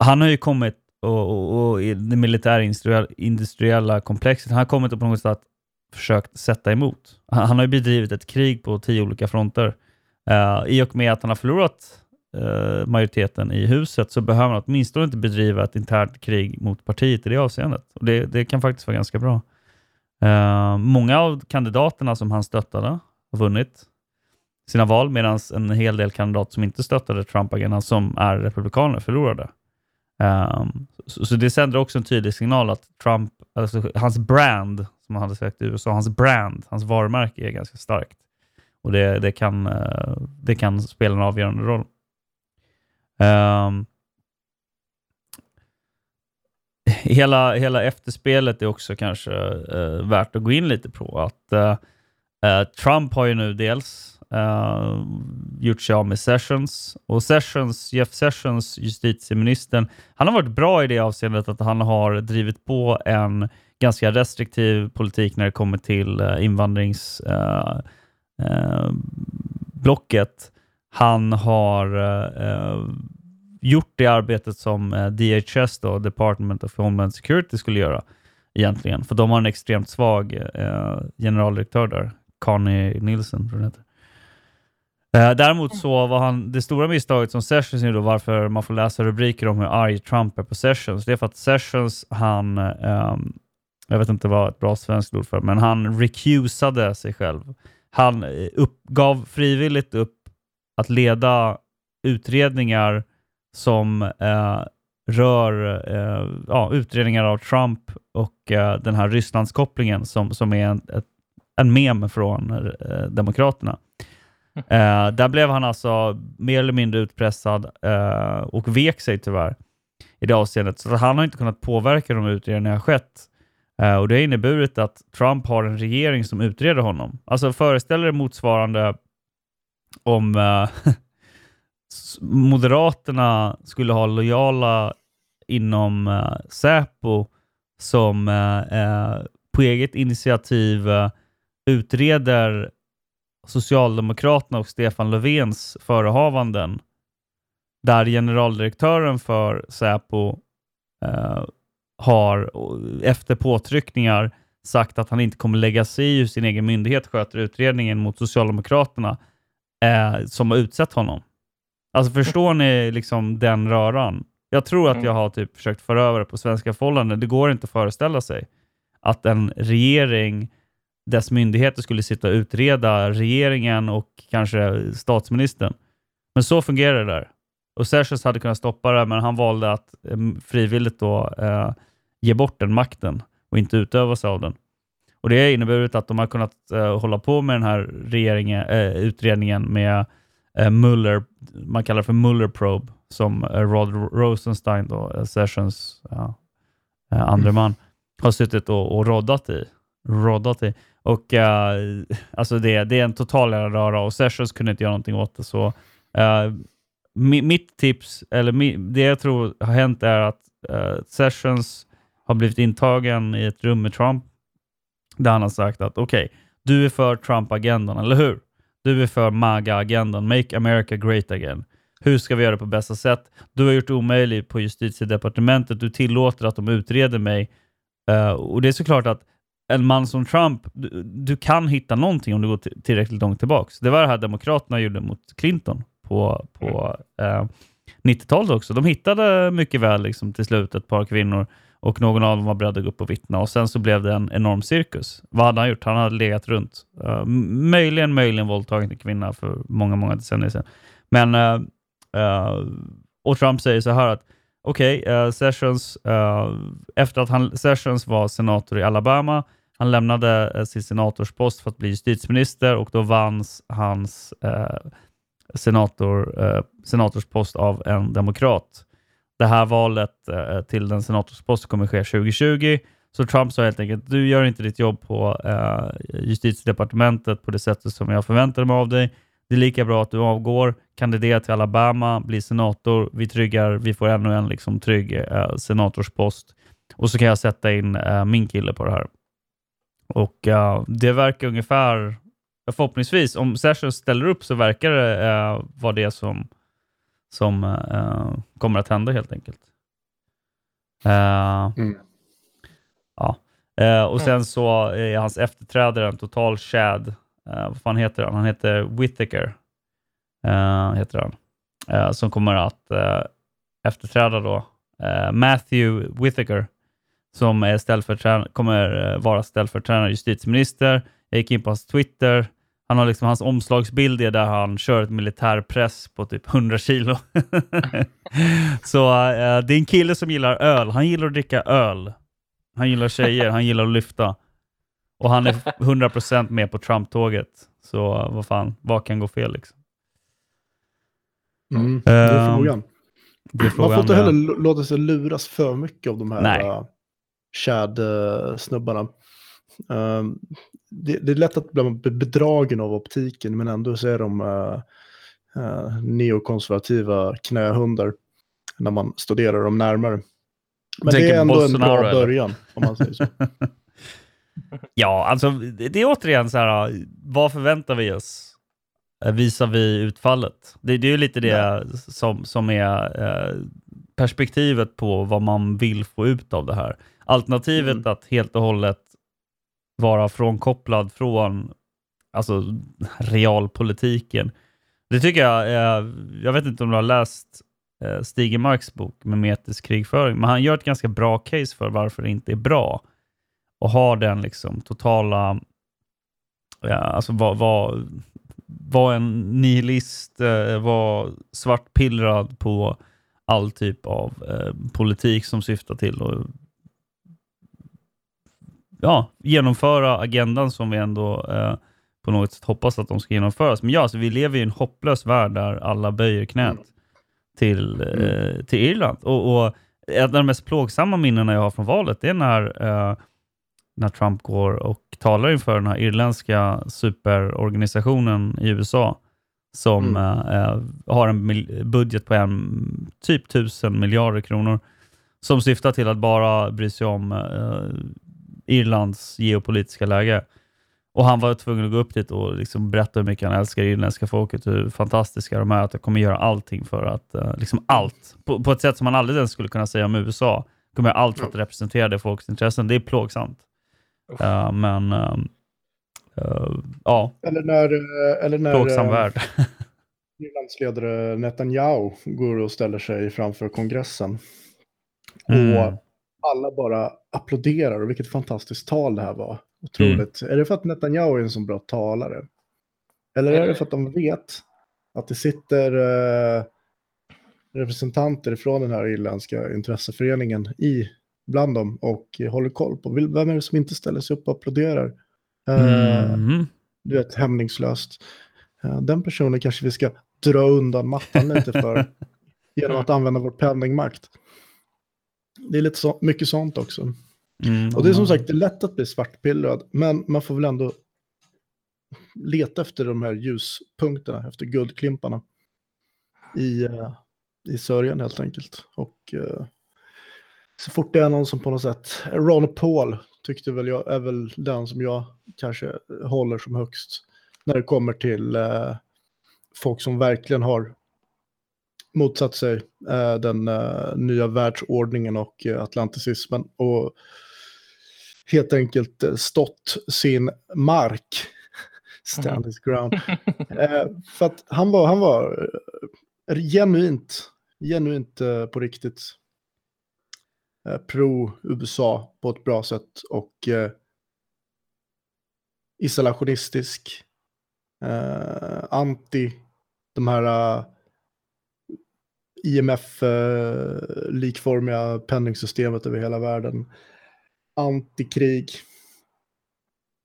Han har ju kommit och, och, och i det militärindustriella komplexet, han har kommit och på något sätt försökt sätta emot. Han, han har ju bedrivit ett krig på tio olika fronter. Uh, I och med att han har förlorat uh, majoriteten i huset så behöver han åtminstone inte bedriva ett internt krig mot partiet i det avseendet. Och det, det kan faktiskt vara ganska bra. Uh, många av kandidaterna som han stöttade har vunnit sina val, medan en hel del kandidater som inte stöttade Trump-agendan, som är republikaner, förlorade. Um, så, så, det sänder också en tydlig signal att Trump, alltså hans brand, som han hade sagt i USA, hans brand, hans varumärke är ganska starkt. Och det, det, kan, eh, det kan spela en avgörande roll. Um, hela, hela efterspelet är också kanske uh, värt att gå in lite på. Att uh, Trump har ju nu dels uh, gjort sig av med Sessions. Och Sessions, Jeff Sessions, justitieministern, han har varit bra i det avseendet att han har drivit på en ganska restriktiv politik när det kommer till eh, uh, invandringsblocket. Eh, uh, han har gjort det arbetet som DHS, då, Department of Homeland Security, skulle göra egentligen. För de har en extremt svag generaldirektör där, Connie Nielsen, tror jag heter. Eh, däremot så var han, det stora misstaget som Sessions gjorde, varför man får läsa rubriker om hur arg Trump är på Sessions, det är för att Sessions, han, um, jag vet inte vad ett bra svenskt ord för, men han recusade sig själv. Han eh, uppgav frivilligt upp att leda utredningar som uh, rör uh, ja, utredningar av Trump och uh, den här Rysslandskopplingen som, som är en, ett, en mem från Demokraterna. Eh, där blev han alltså mer eller mindre utpressad eh, och vek sig tyvärr i det avseendet. Så han har inte kunnat påverka de utredningar som skett. Eh, och det har inneburit att Trump har en regering som utreder honom. Alltså föreställ er motsvarande om eh, Moderaterna skulle ha lojala inom eh, Säpo som eh, eh på eget initiativ eh, utreder Socialdemokraterna och Stefan Löfvens förehavanden där generaldirektören för Säpo eh, har efter påtryckningar sagt att han inte kommer lägga sig i hur sin egen myndighet sköter utredningen mot Socialdemokraterna eh, som har utsett honom. Alltså förstår ni liksom den röran? Jag tror att jag har typ försökt föra över det på svenska förhållanden. Det går inte att föreställa sig att en regering, dess myndigheter skulle sitta och utreda regeringen och kanske statsministern. Men så fungerar det där. Och Sessions hade kunnat stoppa det, men han valde att eh, frivilligt då, eh, ge bort den makten och inte utöva sig av den. Och Det har inneburit att de har kunnat eh, hålla på med den här regeringen, eh, utredningen med eh, Mueller, man kallar det för Mueller Probe, som eh, Rod Rosenstein, då, Sessions ja, andre man, har suttit och, och roddat i. Roddat i. Och uh, alltså det, det är en total röra och Sessions kunde inte göra någonting åt det. Så uh, mitt tips, eller mi, det jag tror har hänt är att uh, Sessions har blivit intagen i ett rum med Trump där han har sagt att okej, okay, du är för Trump-agendan, eller hur? Du är för MAGA-agendan, Make America Great Again. Hur ska vi göra det på bästa sätt? Du har gjort det omöjligt på justitiedepartementet. Du tillåter att de utreder mig. Uh, och det är såklart att en man som Trump, du, du kan hitta någonting om du går tillräckligt långt tillbaka. Det var det här Demokraterna gjorde mot Clinton på, på uh, 90-talet också. De hittade mycket väl liksom, till slut ett par kvinnor och någon av dem var beredd att gå upp och vittna och sen så blev det en enorm cirkus. Vad hade han gjort? Han hade legat runt. Uh, möjligen, möjligen våldtagit en kvinna för många, många decennier sedan. Men, uh, uh, och Trump säger så här att okej, okay, Sessions, eh, efter att han, Sessions var senator i Alabama, han lämnade eh, sin senatorspost för att bli justitieminister och då vanns hans senator, senatorspost av en demokrat det här valet till den senatorspost kommer ske 2020. Så Trump sa helt enkelt, du gör inte ditt jobb på justitiedepartementet på det sättet som jag förväntade mig av dig. Det är lika bra att du avgår, kandiderar till Alabama, blir senator. Vi tryggar, vi får ännu en liksom, trygg eh, senatorspost och så kan jag sätta in eh, min kille på det här. Och uh, det verkar ungefär, förhoppningsvis, om Sessions ställer upp så verkar det uh, vara det som som uh, kommer att hända helt enkelt. Uh, mm. Ja. Och sen så är hans efterträdare en total Uh, vad fan heter han? Han heter Whittaker. Eh, heter han. Eh, som kommer att efterträda då Matthew Whittaker som är kommer vara ställföreträdande justitieminister. Jag gick in på hans Twitter. Han har liksom hans omslagsbild är där han kör ett militärpress på typ 100 kilo. så uh, det är en kille som gillar öl. Han gillar att dricka öl. Han gillar tjejer, han gillar att lyfta. Och han är 100% med på Trump-tåget. Så uh, vad fan, vad kan gå fel liksom? Mm, det är ehm, frågan. Det är frågan Man får inte heller låta sig luras för mycket av de här uh, Chad-snubbarna. Um, det, det, är lätt att bli bedragen av optiken men ändå så är de uh, uh, neokonservativa knähundar när man studerar dem närmare. Men det är ändå Bolsonaro, en bra början om man säger så. ja, alltså det är återigen så här, vad förväntar vi oss visar vi utfallet? Det, det är ju lite det ja. som, som är eh, perspektivet på vad man vill få ut av det här. Alternativet mm. att helt och hållet vara frånkopplad från alltså, realpolitiken. Det tycker jag, är, jag vet inte om du har läst eh, Stig Marks bok Memetisk krigföring, men han gör ett ganska bra case för varför det inte är bra att ha den liksom totala, ja, alltså vad, vad, vad en nihilist, eh, var svartpillrad på all typ av eh, politik som syftar till att ja, genomföra agendan som vi ändå eh, på något sätt hoppas att de ska genomföras. Men ja, alltså, vi lever i en hopplös värld där alla böjer knät mm. till, eh, mm. till Irland. Och, och ett av de mest plågsamma minnena jag har från valet är när, eh, när Trump går och talar inför den här irländska superorganisationen i USA som mm. Eh, har en budget på en, typ tusen miljarder kronor som syftar till att bara bry sig om eh, Irlands geopolitiska läge. Och han var tvungen att gå upp dit och liksom berätta hur mycket han älskar det irländska folket, hur fantastiska de är, att de kommer göra allting för att, uh, liksom allt, på, på, ett sätt som man aldrig ens skulle kunna säga om USA, kommer göra allt för att representera det folkets intressen. Det är plågsamt. Uh, men uh, ja, eller när, eller när, plågsam värld. Irlands ledare Netanyahu går och ställer sig framför kongressen. Mm. Och alla bara applåderar och vilket fantastiskt tal det här var. Otroligt. Är det för att Netanyahu är en så bra talare? Eller är det för att de vet att det sitter eh, representanter från den här irländska intresseföreningen i bland dem och håller koll på vem är det som inte ställer sig upp och applåderar? Eh, Mm. Du vet, hämningslöst. Eh, den personen kanske vi ska dra undan mattan lite för genom att använda vår penningmakt. Det är lite så, mycket sånt också. Mm. Och det är som sagt det är lätt att bli svartpillrad, men man får väl ändå leta efter de här ljuspunkterna, efter guldklimparna i, eh, i sörjan helt enkelt. Och eh, så fort det är någon som på något sätt, Ron Paul tyckte väl jag är väl den som jag kanske håller som högst när det kommer till eh, folk som verkligen har motsatt sig eh, den eh, nya världsordningen och eh, atlanticismen och helt enkelt eh, stått sin mark, stand his ground. Eh, för att han var, han var eh, genuint, genuint på riktigt Eh, pro-USA på ett bra sätt och eh, isolationistisk, eh, anti de här eh, IMF-likformiga eh, penningsystemet över hela världen. Antikrig.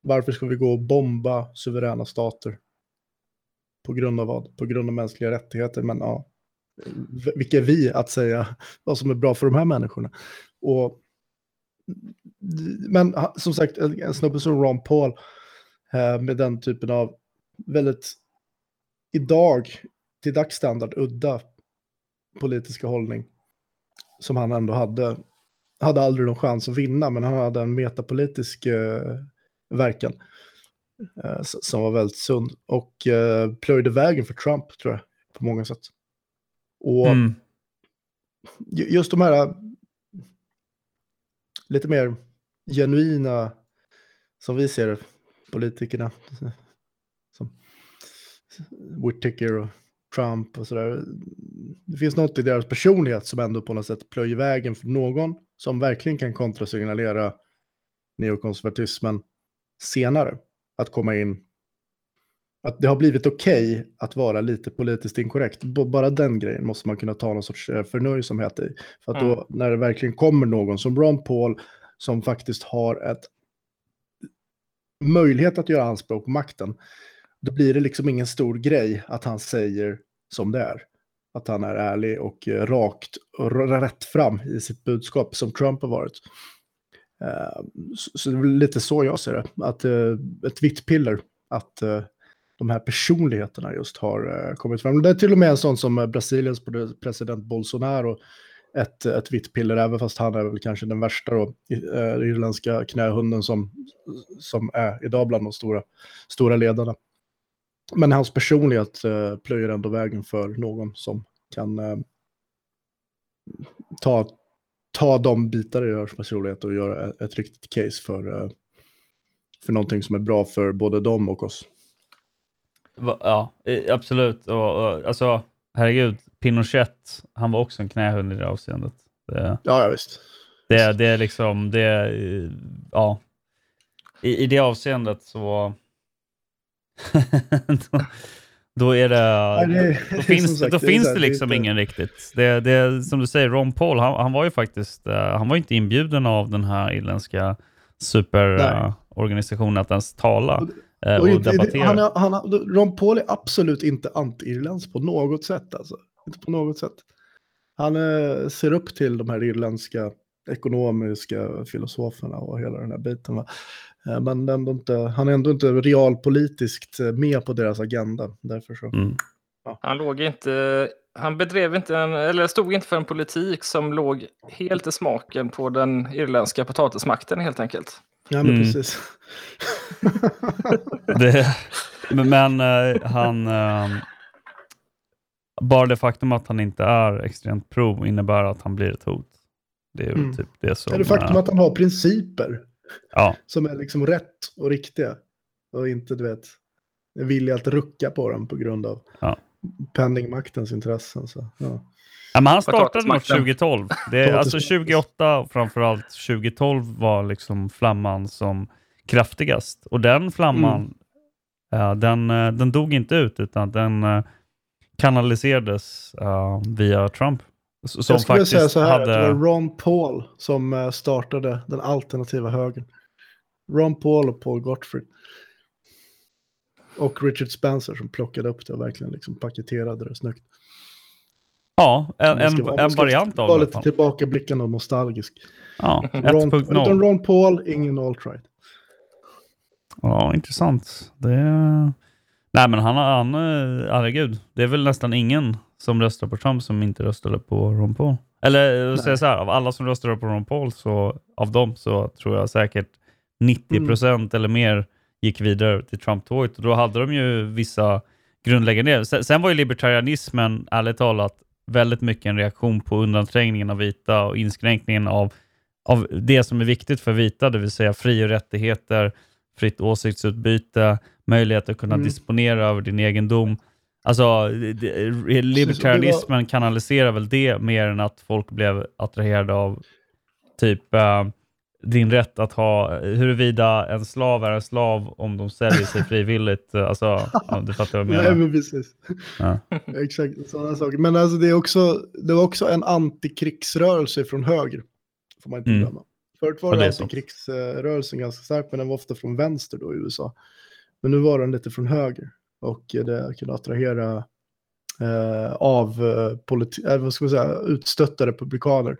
Varför ska vi gå och bomba suveräna stater? På grund av vad? På grund av mänskliga rättigheter. Men ja, vilka är vi att säga vad som är bra för de här människorna? Och, men som sagt, en snubbe som Ron Paul eh, med den typen av väldigt idag till dagsstandard udda politiska hållning som han ändå hade. Hade aldrig någon chans att vinna, men han hade en metapolitisk eh, verkan eh, som var väldigt sund och eh, plöjde vägen för Trump, tror jag, på många sätt. Och Mm. ju- just de här lite mer genuina, som vi ser det, politikerna, som Whittaker och Trump och sådär. Det finns något i deras personlighet som ändå på något sätt plöjer vägen för någon som verkligen kan kontrasignalera neokonservatismen senare. Att komma in, att det har blivit okej att vara lite politiskt inkorrekt. B- Bara den grejen måste man kunna ta någon sorts eh, förnöjsamhet i. För att då, Mm. när det verkligen kommer någon som Ron Paul, som faktiskt har ett möjlighet att göra anspråk på makten, då blir det liksom ingen stor grej att han säger som det är. Att han är ärlig och eh, rakt och rätt fram i sitt budskap som Trump har varit. Eh, Så, det är lite så jag ser det. Att ett vitt piller, att de här personligheterna just har eh, kommit fram. Det är till och med en sån som eh, Brasiliens president Bolsonaro, ett, ett vitt piller, även fast han är väl kanske den värsta då, eh, irländska knähunden som, som är idag bland de stora, stora ledarna. Men hans personlighet eh, plöjer ändå vägen för någon som kan eh, ta, ta de bitar i hans personlighet och göra ett, ett riktigt case för, eh, för någonting som är bra för både dem och oss. Ja, absolut. Och, och, alltså, herregud, Pinochet, han var också en knähund i det avseendet. Det, Ja, ja visst. det, det är liksom, det, ja. I, I det avseendet så... då, då är det... Ja, det- då finns, sagt, då det finns det det liksom inte- ingen riktigt. Det, det, som du säger, Ron Paul, han, han var ju faktiskt, eh, han var inte inbjuden av den här irländska superorganisationen att ens tala och, Och inte- debattera. han är, han, Ron Paul är absolut inte anti-irländsk på något sätt. Alltså. Inte på något sätt. Han eh, ser upp till de här irländska ekonomiska filosoferna och hela den här biten. Va? Eh, men ändå inte, han är ändå inte realpolitiskt eh, med på deras agenda. Därför så. Mm. Han låg inte, han bedrev inte en, eller stod inte för en politik som låg helt i smaken på den irländska potatismakten helt enkelt. Ja, men Mm. precis. Det, men eh, han... eh, bara det faktum att han inte är extremt pro innebär att han blir ett hot. Det är Mm. typ det som... Ja, det faktum att han har principer ja, som är liksom rätt och riktiga. Och inte, du vet, är villig att rucka på dem på grund av Ja. penningmaktens intressen. Så, ja. Ja, men han startade nog 2012. Det är, alltså 2008 framförallt 2012 var liksom flamman som kraftigast. Och den flamman, mm. ja, den, eh, den dog inte ut utan den uh, kanaliserades uh, via Trump. Som Jag skulle säga så här, hade... det var Ron Paul som startade den alternativa högern. Ron Paul och Paul Gottfried. Och Richard Spencer som plockade upp det och verkligen liksom paketerade det snyggt. Ja, en, en, en variant av det. Var lite tillbakablickande och nostalgisk. Ja, 1.0. Ron, Ron Paul, ingen alt-right. Ja, intressant. Det... Nej, men han, han, herregud, det är väl nästan ingen som röstar på Trump som inte röstade på Ron Paul. Eller säga så här, av alla som röstade på Ron Paul, så av dem så tror jag säkert 90 procent mm. eller mer gick vidare till Trump-tåget. Då hade de ju vissa grundläggande... Sen, sen var ju libertarianismen, ärligt talat, väldigt mycket en reaktion på undanträngningen av vita och inskränkningen av, av det som är viktigt för vita, det vill säga fri och rättigheter, fritt åsiktsutbyte, möjlighet att kunna mm. disponera över din egendom. Alltså, libertarianismen kanaliserar väl det mer än att folk blev attraherade av typ uh, din rätt att ha, huruvida en slav är en slav om de säljer sig frivilligt. Alltså, ja, du fattar vad jag menar. Nej, men precis. Ja. Exakt, sådana saker. Men alltså, det, är också, det var också en antikrigsrörelse från höger, får man inte mm. glömma. Förut var det, det antikrigsrörelsen ganska stark, men den var ofta från vänster då i USA. Men nu var den lite från höger och det kunde attrahera eh, av eh, politi- eh, vad ska man säga, utstötta republikaner.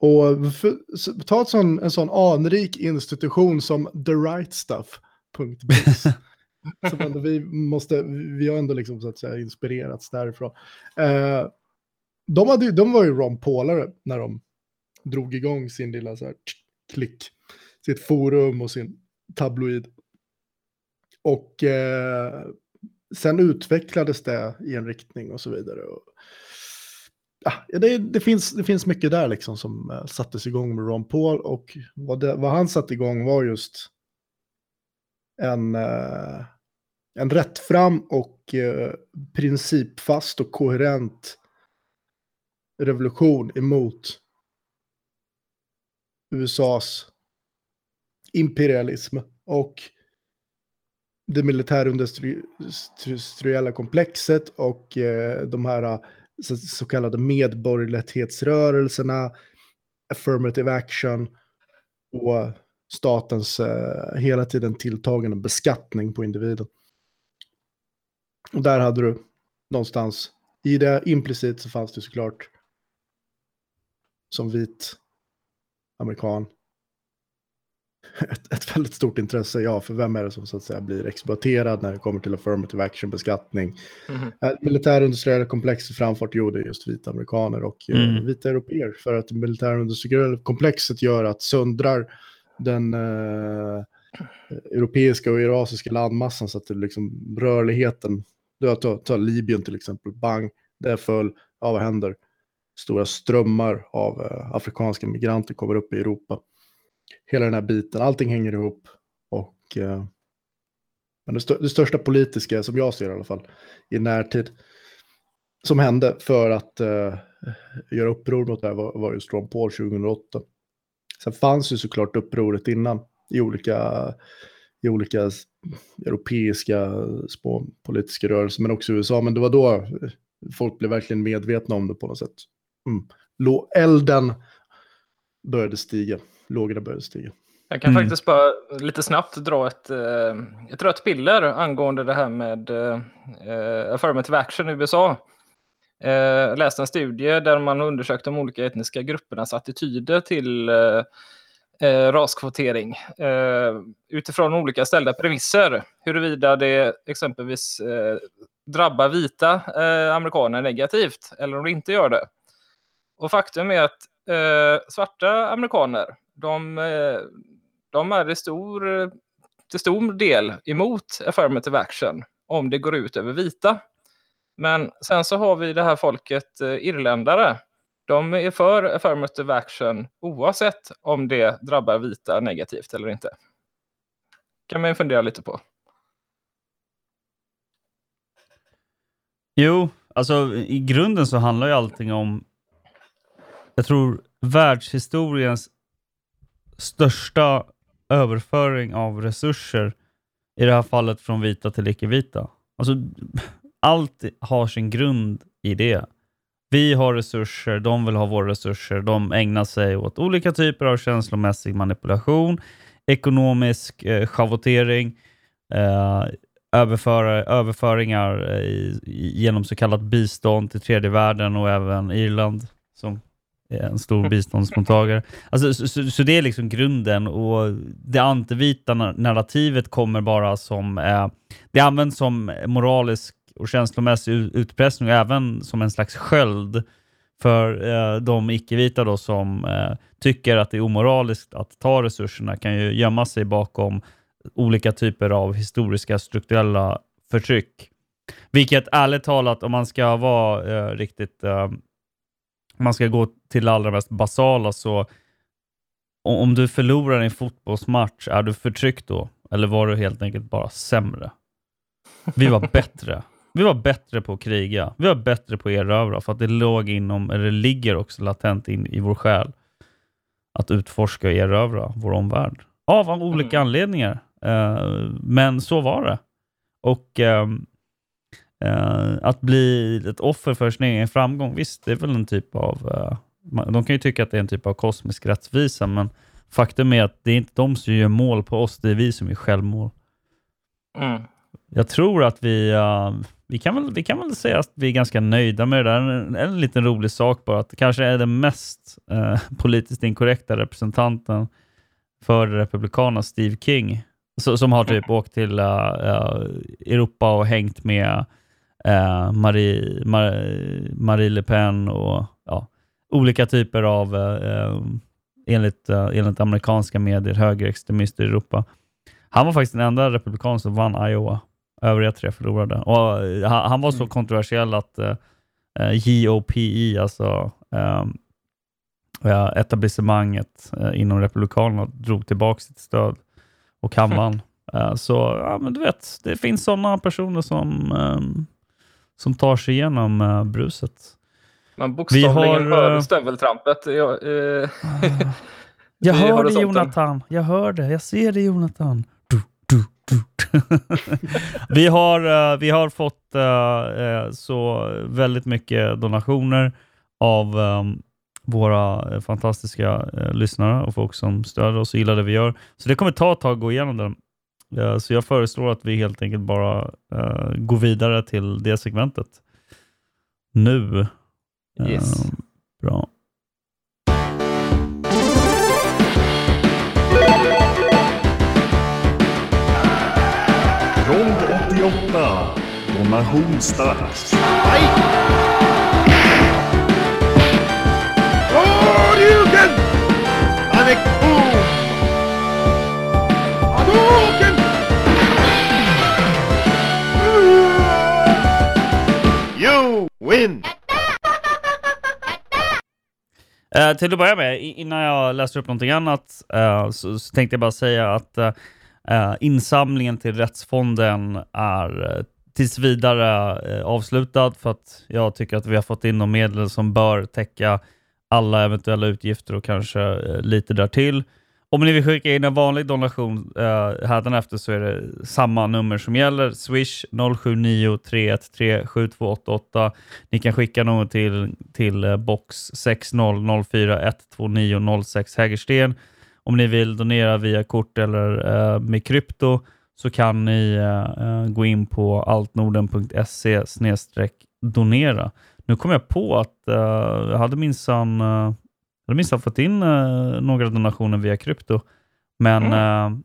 Och för, ta ett sån, en sån anrik institution som The Right Stuff.biz. som ändå vi, måste, vi har ändå liksom, så att säga, inspirerats därifrån. Eh, de, hade, de var ju Ron Paulare när de drog igång sin lilla så här, klick, sitt forum och sin tabloid. Och eh, sen utvecklades det i en riktning och så vidare. Och, ja, det, det, finns, det finns mycket där liksom som uh, sattes igång med Ron Paul och vad, det, vad han satte igång var just en, uh, en rättfram och uh, principfast och koherent revolution emot USAs imperialism och det militärindustriella komplexet och de här så, så kallade medborgerlighetsrörelserna, affirmative action och statens eh, hela tiden tilltagande beskattning på individen. Och där hade du någonstans, i det implicit så fanns det såklart som vit amerikan ett, ett väldigt stort intresse, ja, för vem är det som så att säga blir exploaterad när det kommer till affirmative action-beskattning? Mm. Äh, militärindustriella komplexet framfart, jo, det är just vita amerikaner och eh, mm. uh, vita europeer. För att det militärindustriella komplexet gör att söndrar den uh, europeiska och eurasiska landmassan så att det liksom rörligheten, du tar, tar Libyen till exempel, bang, det föll, ja vad händer? Stora strömmar av uh, afrikanska migranter kommer upp i Europa hela den här biten, allting hänger ihop. Och, eh, men det, st det, största politiska, som jag ser i alla fall, i närtid, som hände för att eh, göra uppror mot det här var, var just Ron Paul 2008. Sen fanns ju såklart upproret innan i olika, i olika europeiska små politiska rörelser, men också i USA. Men det var då folk blev verkligen medvetna om det på något sätt. Mm. Elden började stiga lågorna började stiga. Jag kan mm. faktiskt bara lite snabbt dra ett, eh, ett rött piller angående det här med eh, affirmative action i USA. Eh, jag läste en studie där man undersökte de olika etniska gruppernas attityder till eh, eh raskvotering eh, utifrån olika ställda premisser. Huruvida det exempelvis eh, drabbar vita eh, amerikaner negativt eller om det inte gör det. Och faktum är att svarta amerikaner de, eh, de är i stor, till stor del emot affirmative action om det går ut över vita. Men sen så har vi det här folket eh, irländare. De är för affirmative action oavsett om det drabbar vita negativt eller inte. kan man fundera lite på. Jo, alltså i grunden så handlar ju allting om, jag tror världshistoriens största överföring av resurser, i det här fallet från vita till icke-vita. Alltså, allt har sin grund i det. Vi har resurser, de vill ha våra resurser. De ägnar sig åt olika typer av känslomässig manipulation, ekonomisk eh, schavottering, eh, överföringar eh, i, genom så kallat bistånd till tredje världen och även Irland som Eh, en stor biståndsmottagare. Alltså, så, så, så, det är liksom grunden och det antivita narrativet kommer bara som... Eh, det används som moralisk och känslomässig utpressning och även som en slags sköld för eh, de icke-vita då som eh, tycker att det är omoraliskt att ta resurserna kan ju gömma sig bakom olika typer av historiska strukturella förtryck. Vilket ärligt talat, om man ska vara eh, riktigt, eh, man ska gå till det allra mest basala, så om du förlorar en fotbollsmatch, är du förtryckt då? Eller var du helt enkelt bara sämre? Vi var bättre. Vi var bättre på att kriga. Vi var bättre på att erövra, för att det låg inom, eller ligger också latent in i vår själ att utforska och erövra vår omvärld. Av olika mm. anledningar. Uh, men så var det. Och uh, uh, att bli ett offer för sin egen framgång, visst, det är väl en typ av... de kan ju tycka att det är en typ av kosmisk rättvisa, men faktum är att det är inte de som gör mål på oss, det är vi som är självmål. Mm. Jag tror att vi, vi, kan väl, vi kan väl säga att vi är ganska nöjda med det där. En, en liten rolig sak bara, att det kanske är den mest politiskt inkorrekta representanten för Republikanerna, Steve King, så, som har typ åkt till uh, uh, Europa och hängt med uh, Marie, Mar Marie Le Pen och ja, olika typer av, enligt, enligt amerikanska medier, högerextremister i Europa. Han var faktiskt den enda republikan som vann Iowa. Övriga tre förlorade. Och han, han var så mm. kontroversiell att JOPE, alltså um, etablissemanget inom Republikanerna, drog tillbaka sitt stöd och kammaren. Uh, så ja, men du vet, det finns sådana personer som, um, som tar sig igenom uh, bruset. Man bokstavligen har, hör uh, stöveltrampet. Jag, uh, jag hör det Jonathan, jag hör det, jag ser det Jonathan. Du, du, du. vi, har, vi har fått så väldigt mycket donationer av um, våra eh, fantastiska eh, lyssnare och folk som stöder oss och gillar det vi gör. Så det kommer ta ett tag att gå igenom den. Uh, så jag föreslår att vi helt enkelt bara uh, går vidare till det segmentet. Nu. Yes. Uh, bra. Rond 88. Donationsdags. Hadouken! Avec boom! Hadouken! In! Uh, eh, till att börja med, innan jag läser upp någonting annat, uh, så, så, tänkte jag bara säga att uh, insamlingen till Rättsfonden är tills vidare avslutad för att jag tycker att vi har fått in de medel som bör täcka alla eventuella utgifter och kanske lite därtill. Om ni vill skicka in en vanlig donation eh, efter så är det samma nummer som gäller. Swish 079 313 7288. Ni kan skicka något till, till uh, box 6004 129 06 Hägersten. Om ni vill donera via kort eller uh, med krypto så kan ni uh, gå in på altnorden.se donera. Nu kom jag på att uh, jag hade minsann uh, minst fått in uh, några donationer via krypto. Men mm.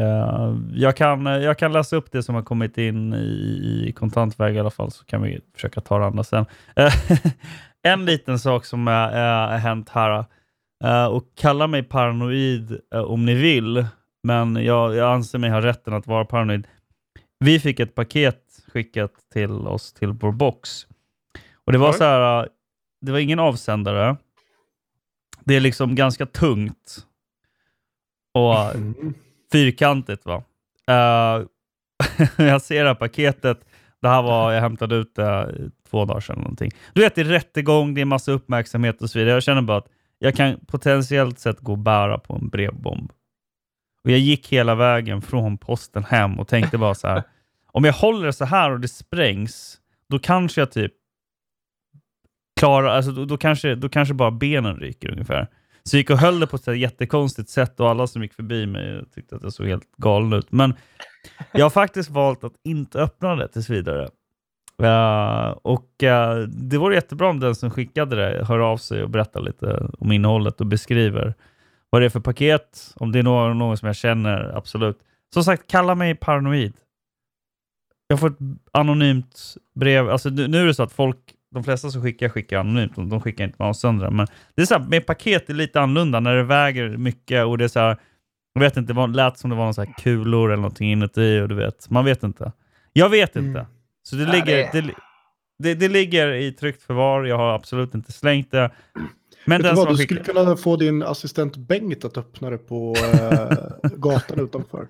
uh, jag, kan, jag kan läsa upp det som har kommit in i, i kontantväg i alla fall, så kan vi försöka ta det andra sen. en liten sak som har hänt här, och kalla mig paranoid om ni vill, men jag, jag anser mig ha rätten att vara paranoid. Vi fick ett paket skickat till oss till vår box och det var så här, det var ingen avsändare. Det är liksom ganska tungt och mm. fyrkantigt. va. Uh, jag ser det här paketet. Det här var, jag hämtade ut det två dagar sedan. Någonting. Du vet, det är rättegång, det är massa uppmärksamhet och så vidare. Jag känner bara att jag kan potentiellt sett gå och bära på en brevbomb. Och Jag gick hela vägen från posten hem och tänkte bara så här. om jag håller det så här och det sprängs, då kanske jag typ klarar, alltså då, då, kanske, då kanske bara benen ryker ungefär. Så jag gick och höll det på ett jättekonstigt sätt och alla som gick förbi mig tyckte att jag såg helt galen ut. Men jag har faktiskt valt att inte öppna det tills vidare. Uh, och uh, det vore jättebra om den som skickade det hör av sig och berättar lite om innehållet och beskriver vad det är för paket. Om det är någon, någon som jag känner, absolut. Som sagt, kalla mig paranoid. Jag får ett anonymt brev. Alltså, nu, nu är det så att folk de flesta som skickar skickar anonymt. De, de skickar inte bara sönder Men det är så här, med paket är lite annorlunda när det väger mycket och det är så här, jag vet inte, det lät som det var några kulor eller någonting inuti och du vet, man vet inte. Jag vet inte. Mm. Så det, ja, ligger, det... Det, det, ligger i tryggt förvar, jag har absolut inte slängt det. Men du vad, du skulle kunna få din assistent Bengt att öppna det på äh, gatan utanför.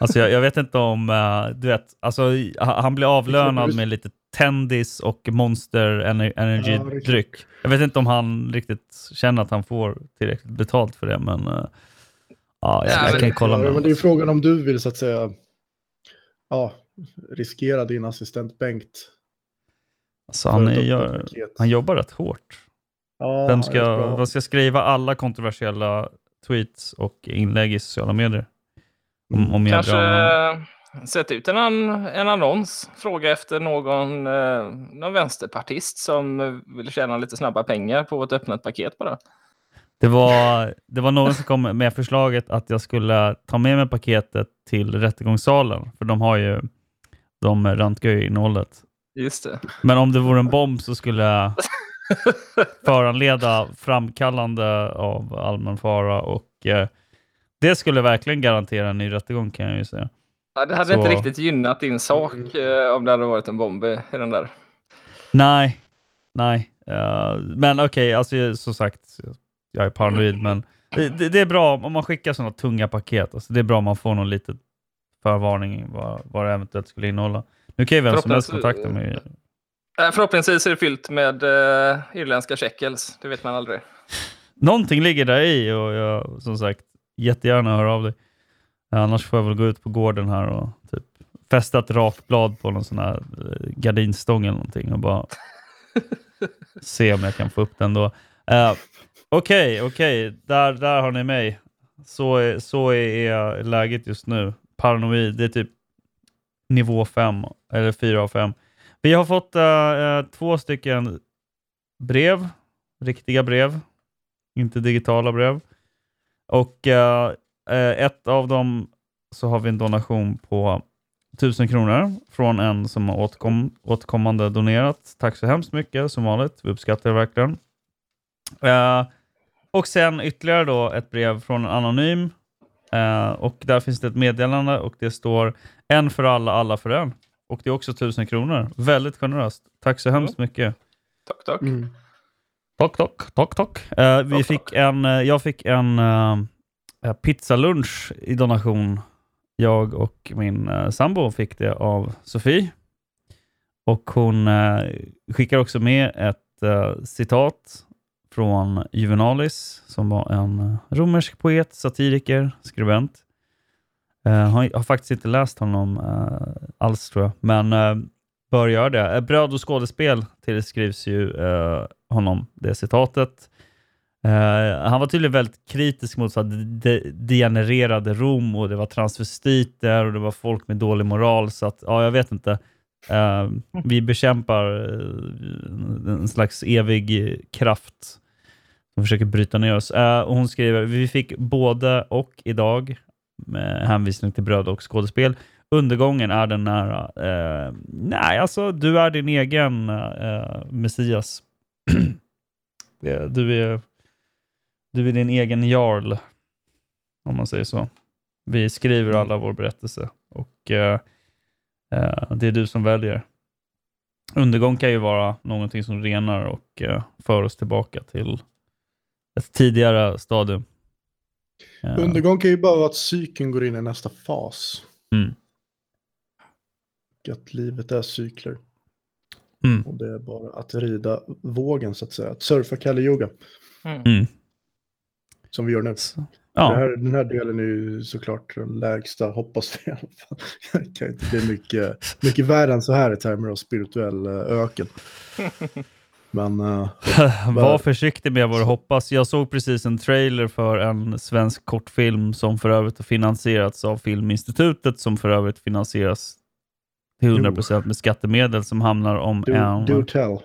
Alltså jag, jag, vet inte om, uh, du vet, alltså, han blir avlönad med lite Tendis och Monster Energy-dryck. Ja, jag vet inte om han riktigt känner att han får tillräckligt betalt för det, men uh, ja, jag, ja, jag kan kolla med Men det är frågan om du vill så att säga ja, riskera din assistent Bengt. Alltså han, är, gör, han jobbar rätt hårt. Ja, Vem ska, vad ska skriva alla kontroversiella tweets och inlägg i sociala medier? Om, om Kanske drar... sätta ut en, en annons, fråga efter någon, eh, någon vänsterpartist som vill tjäna lite snabba pengar på ett öppnat paket bara. Det var, det var någon som kom med förslaget att jag skulle ta med mig paketet till rättegångssalen, för de har ju de röntgar ju innehållet. Just det. Men om det vore en bomb så skulle jag föranleda framkallande av allmän fara och eh, det skulle verkligen garantera en ny rättegång kan jag ju säga. Ja, det hade Så... inte riktigt gynnat din sak eh, om det hade varit en bomb i den där. Nej, nej. Uh, men okej, okay, alltså som sagt, jag är paranoid, men det, det, är bra om man skickar sådana tunga paket. Alltså, det är bra om man får någon liten förvarning vad, vad det eventuellt skulle innehålla. Nu kan ju vem som helst kontakta mig. Eh, förhoppningsvis är det fyllt med uh, irländska shekels. Det vet man aldrig. Någonting ligger där i och jag som sagt jättegärna hör av dig. Annars får jag väl gå ut på gården här och typ fästa ett rakblad på någon sån här eh, gardinstång eller någonting och bara se om jag kan få upp den då. Okej, uh, okej, okay, okay. där, där har ni mig. Så är, så är läget just nu. Paranoid, det är typ nivå 5 eller 4 av 5. Vi har fått uh, två stycken brev, riktiga brev, inte digitala brev. Och uh, ett av dem så har vi en donation på 1000 kronor från en som har återkom, återkommande donerat. Tack så hemskt mycket som vanligt. Vi uppskattar det verkligen. Uh, och sen ytterligare då ett brev från en anonym. Uh, och där finns det ett meddelande och det står en för alla, alla för en. Och det är också tusen kronor. Väldigt generöst. Tack så hemskt mycket. Tack, tack. Mm. Tack, tack, tack, tack. Uh, vi tack, fick tack. En, uh, jag fick en uh, Eh, pizzalunch i donation. Jag och min uh, sambo fick det av Sofie. Och hon eh, skickar också med ett citat från Juvenalis, som var en romersk poet, satiriker, skribent. Uh, har, har faktiskt inte läst honom uh, alls tror jag, men uh, bör göra det. Bröd och skådespel tillskrivs ju honom det citatet han var tydligen väldigt kritisk mot så att det degenererade Rom och det var transvestiter och det var folk med dålig moral. Så att, ja, jag vet inte. vi bekämpar en slags evig kraft som försöker bryta ner oss. och hon skriver, vi fick både och idag med hänvisning till bröd och skådespel. Undergången är den nära. Eh, nej, alltså du är din egen eh, Messias. du, är, du är din egen jarl, om man säger så. Vi skriver alla vår berättelse och eh, eh, det är du som väljer. Undergång kan ju vara någonting som renar och eh, för oss tillbaka till ett tidigare stadium. Ja. Undergång kan ju bara vara att cykeln går in i nästa fas. Mm. och att livet är cykler. Mm. Och det är bara att rida vågen så att säga. Att surfa Kali Yoga. Mm. Som vi gör nu. Ja. Det här, den här delen är ju såklart den lägsta, hoppas vi i alla fall. Det kan inte bli mycket, mycket värre än så här i termer av spirituell eh, öken. Men... eh, Var försiktig med vad du hoppas. Jag såg precis en trailer för en svensk kortfilm som för övrigt har finansierats av Filminstitutet som för övrigt finansieras till 100% med skattemedel som handlar om do, en... do tell.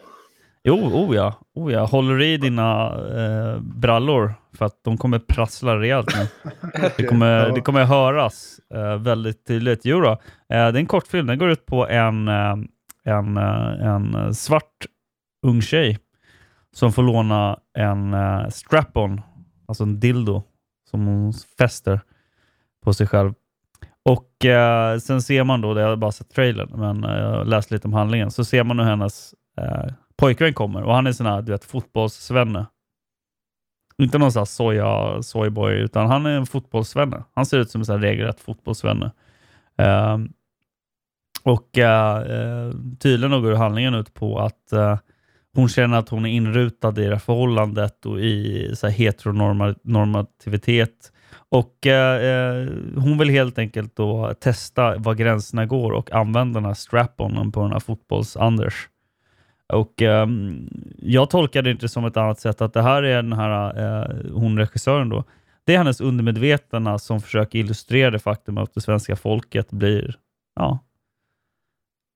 Jo, oh ja. Oh ja. Håller i dina eh, brallor för att de kommer prassla rejält nu. Det kommer, det kommer höras eh, väldigt tydligt. Jo då, eh, det är en kortfilm. Den går ut på en, eh, en, eh, en svart ung tjej som får låna en uh, strap-on, alltså en dildo, som hon fäster på sig själv. Och eh, sen ser man då, det har jag bara sett trailern, men eh, jag har läst lite om handlingen, så ser man hur hennes eh, pojkvän kommer och han är sån här, du vet, fotbollssvenne. Inte någon sån här soja, soyboy, utan han är en fotbollssvenne. Han ser ut som en sån här regelrätt fotbollssvenne. Uh, ehm, och uh, tydligen då går handlingen ut på att uh, hon känner att hon är inrutad i det här förhållandet och i så här heteronormativitet. Och eh, hon vill helt enkelt då testa var gränserna går och använda den här strap-onen på den här fotbolls-Anders. Och ehm, jag tolkar det inte som ett annat sätt att det här är den här, eh, hon regissören då, det är hennes undermedvetna som försöker illustrera det faktum att det svenska folket blir ja,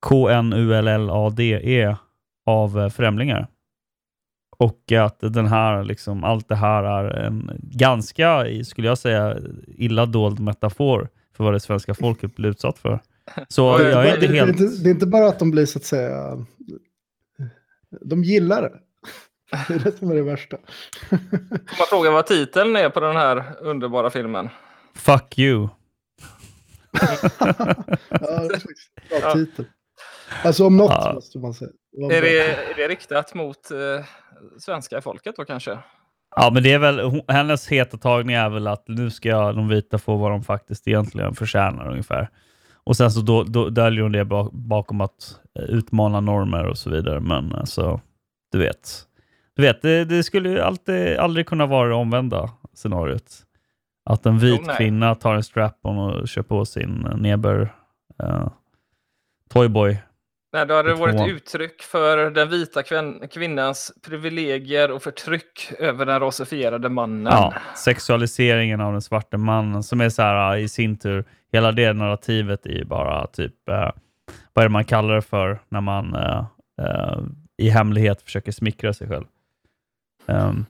K-N-U-L-L-A-D-E av eh, främlingar. Och att den här, liksom, allt det här är en ganska, skulle jag säga, illa dold metafor för vad det svenska folket blir utsatt för. Så jag är inte helt... det, är inte- det är inte bara att de blir så att säga... De gillar det. Det är det som är det värsta. Får man fråga vad titeln är på den här underbara filmen? Fuck you. Ja, det är bra titel. Alltså om något Ja. måste man säga. Är det, är det riktat mot eh, svenska folket då kanske? Ja, men det är väl, hennes heta tagning är väl att nu ska de vita få vad de faktiskt egentligen förtjänar ungefär. Och sen så då, då döljer hon det bak- bakom att eh, utmana normer och så vidare. Men alltså, du vet. Du vet, det, det skulle ju alltid, aldrig kunna vara det omvända scenariot. Att en vit Jo, kvinna tar en strap-on och kör på sin eh, Neber uh, Toyboy. Nej, då hade det varit två. uttryck för den vita kvin- kvinnans privilegier och förtryck över den rasifierade mannen. Ja, sexualiseringen av den svarte mannen som är så här i sin tur, hela det narrativet är ju bara typ, eh, vad är det man kallar det för när man eh, eh, i hemlighet försöker smickra sig själv. Ehm,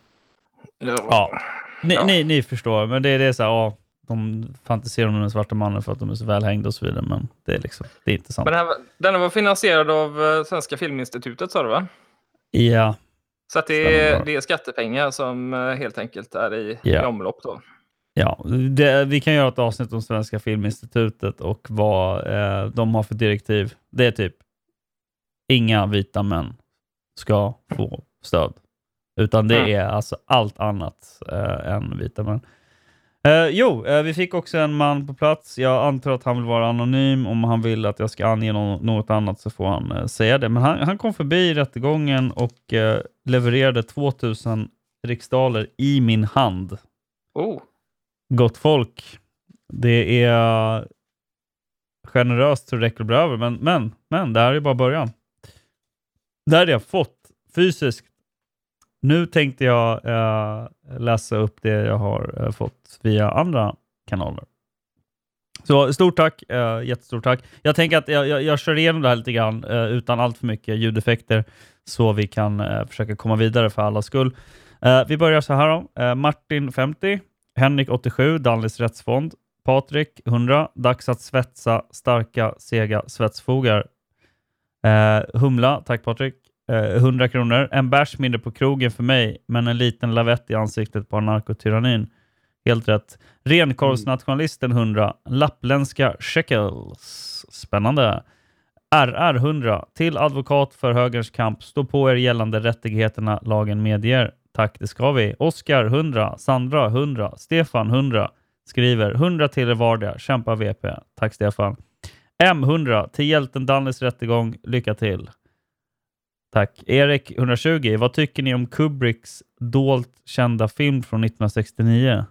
ja, ni, Ja. Ni, ni förstår, men det, är- det är så här, ja, de fantiserar om den svarta mannen för att de är så välhängda och så vidare, men det är liksom, det är inte sant. Men den, här, den var finansierad av eh, Svenska Filminstitutet sa du va? Ja, Så det är, det är skattepengar som eh, helt enkelt är i, Ja. i omlopp då. Ja, det, vi kan göra ett avsnitt om Svenska Filminstitutet och vad eh, de har för direktiv. Det är typ inga vita män ska få stöd. Utan det Mm. är alltså allt annat eh, än vita män. Eh, jo, eh, vi fick också en man på plats. Jag antar att han vill vara anonym. Om han vill att jag ska ange nå- något annat så får han eh, säga det. Men han, han kom förbi rättegången och levererade 2000 riksdaler i min hand. Oh, Gott folk. Det är generöst så det räcker att bli över, men, men, men det här är bara början. Det här är det jag fått fysiskt. Nu tänkte jag eh, läsa upp det jag har eh, fått via andra kanaler. Så stort tack, eh, jättestort tack. Jag tänker att jag, jag, jag kör igenom det här lite grann eh, utan allt för mycket ljudeffekter så vi kan eh, försöka komma vidare för allas skull. Eh, vi börjar så här då. Eh, Martin 50, Henrik 87, Danlis rättsfond, Patrik 100, dags att svetsa starka sega svetsfogar. Eh, Humla, tack Patrik, eh, Eh, 100 kronor. En bärs mindre på krogen för mig, men en liten lavett i ansiktet på narkotyrannin. Helt rätt. Renkorvsnationalisten 100, lappländska shekels. Spännande. RR 100, till advokat för högerns kamp. Stå på er gällande rättigheterna lagen medger. Tack, det ska vi. Oskar 100, Sandra 100, Stefan 100 skriver 100 till er vardag. Kämpa VP. Tack Stefan. M100 till hjälten Dannys rättegång. Lycka till. Tack. Erik 120. Vad tycker ni om Kubricks dolt kända film från 1969?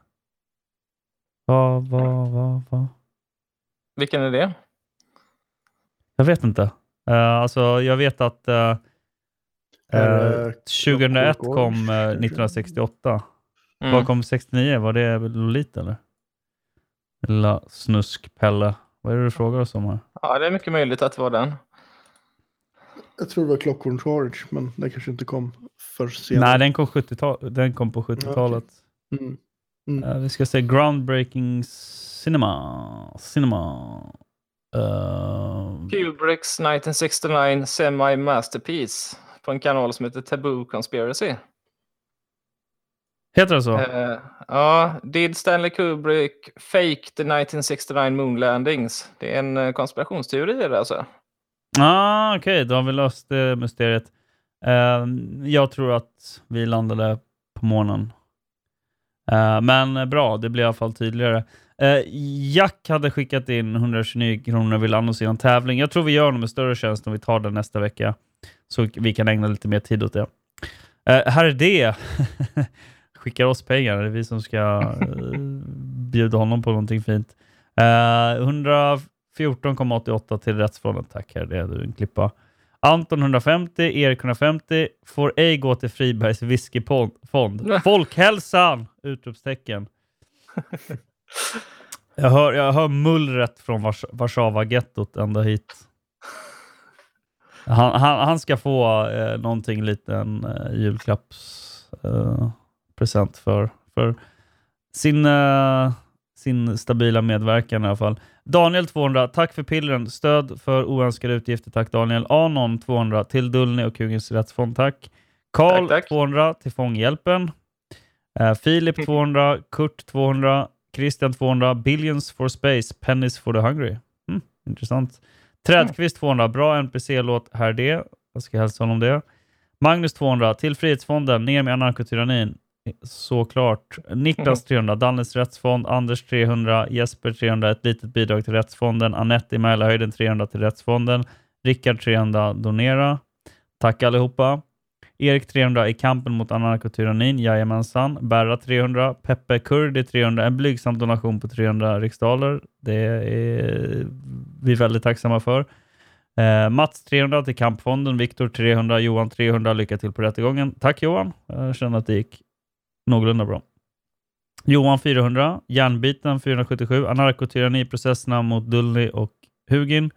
Vad, vad, vad, vad? Vilken är det? Jag vet inte. Uh, alltså, jag vet att uh, uh, 2001 kom 1968. Mm. Vad kom 69? Var det Lolita eller? Lilla snusk-Pelle. Vad är det du frågar oss om här? Ja, det är mycket möjligt att det var den. Jag tror det var Clockwork Orange, men den kanske inte kom för senare. Nej, den kom, 70 den kom på 70-talet. Ja, okay. mm. mm. vi ska se Groundbreaking Cinema. Cinema. Uh... Kubricks 1969 Semi-Masterpiece på en kanal som heter Taboo Conspiracy. Heter det så? Uh, ja, Did Stanley Kubrick fake the 1969 moon landings? Det är en uh, konspirationsteori det alltså. Ah, Okej, okay. då har vi löst det mysteriet. Uh, jag tror att vi landade på månen. Uh, men bra, det blir i alla fall tydligare. Uh, Jack hade skickat in 129 kronor och vill annonsera en tävling. Jag tror vi gör honom en större tjänst om vi tar den nästa vecka. Så vi kan ägna lite mer tid åt det. här är det. skickar oss pengar. Det är vi som ska bjuda honom på någonting fint. 114,88 till Rättsfonden. Tack, här det är du en klippa. Anton 150, Erik 150 får ej gå till Fribergs whiskyfond. Folkhälsan! Utropstecken. Jag hör, jag hör mullret från Wars Warszawa-gettot ända hit. Han, han, han ska få eh, någonting liten eh, julklappspresent eh, för, för sin, eh, sin stabila medverkan i alla fall. Daniel 200, tack för pillren. Stöd för oönskade utgifter. Tack Daniel. Anon 200 till Dullny och Kungens rättsfond. Tack. Karl 200 till Fånghjälpen. Uh, Filip 200, Kurt 200, Christian 200, Billions for Space, Pennies for the Hungry. Mm, intressant. Trädqvist 200, bra NPC-låt, här det. Jag ska hälsa honom det. Magnus 200, till Frihetsfonden, ner med anarkotyrannin. Såklart. Niklas 300, mm. Dannes rättsfond, Anders 300, Jesper 300, ett litet bidrag till rättsfonden, Anette i Mälarhöjden 300 till rättsfonden, Rickard 300, donera. Tack allihopa. Erik 300 i kampen mot anarkotyrannin, jajamensan. Berra 300, Peppe Kurdi 300, en blygsam donation på 300 riksdaler. Det är vi väldigt tacksamma för. Eh, Mats 300 till Kampfonden, Viktor 300, Johan 300, lycka till på rättegången. Tack Johan, jag känner att det gick någorlunda bra. Johan 400, Järnbiten 477, anarkotyranniprocesserna mot Dulny och Hugin.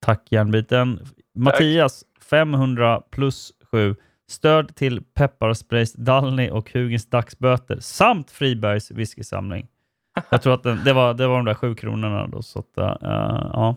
Tack Järnbiten. Tack. Mattias 500 plus 7. Stöd till Pepparsprays Dalny och Hugins dagsböter samt Fribergs whiskysamling. Jag tror att den, det, var, det var de där sju kronorna. Då, så att, uh, ja.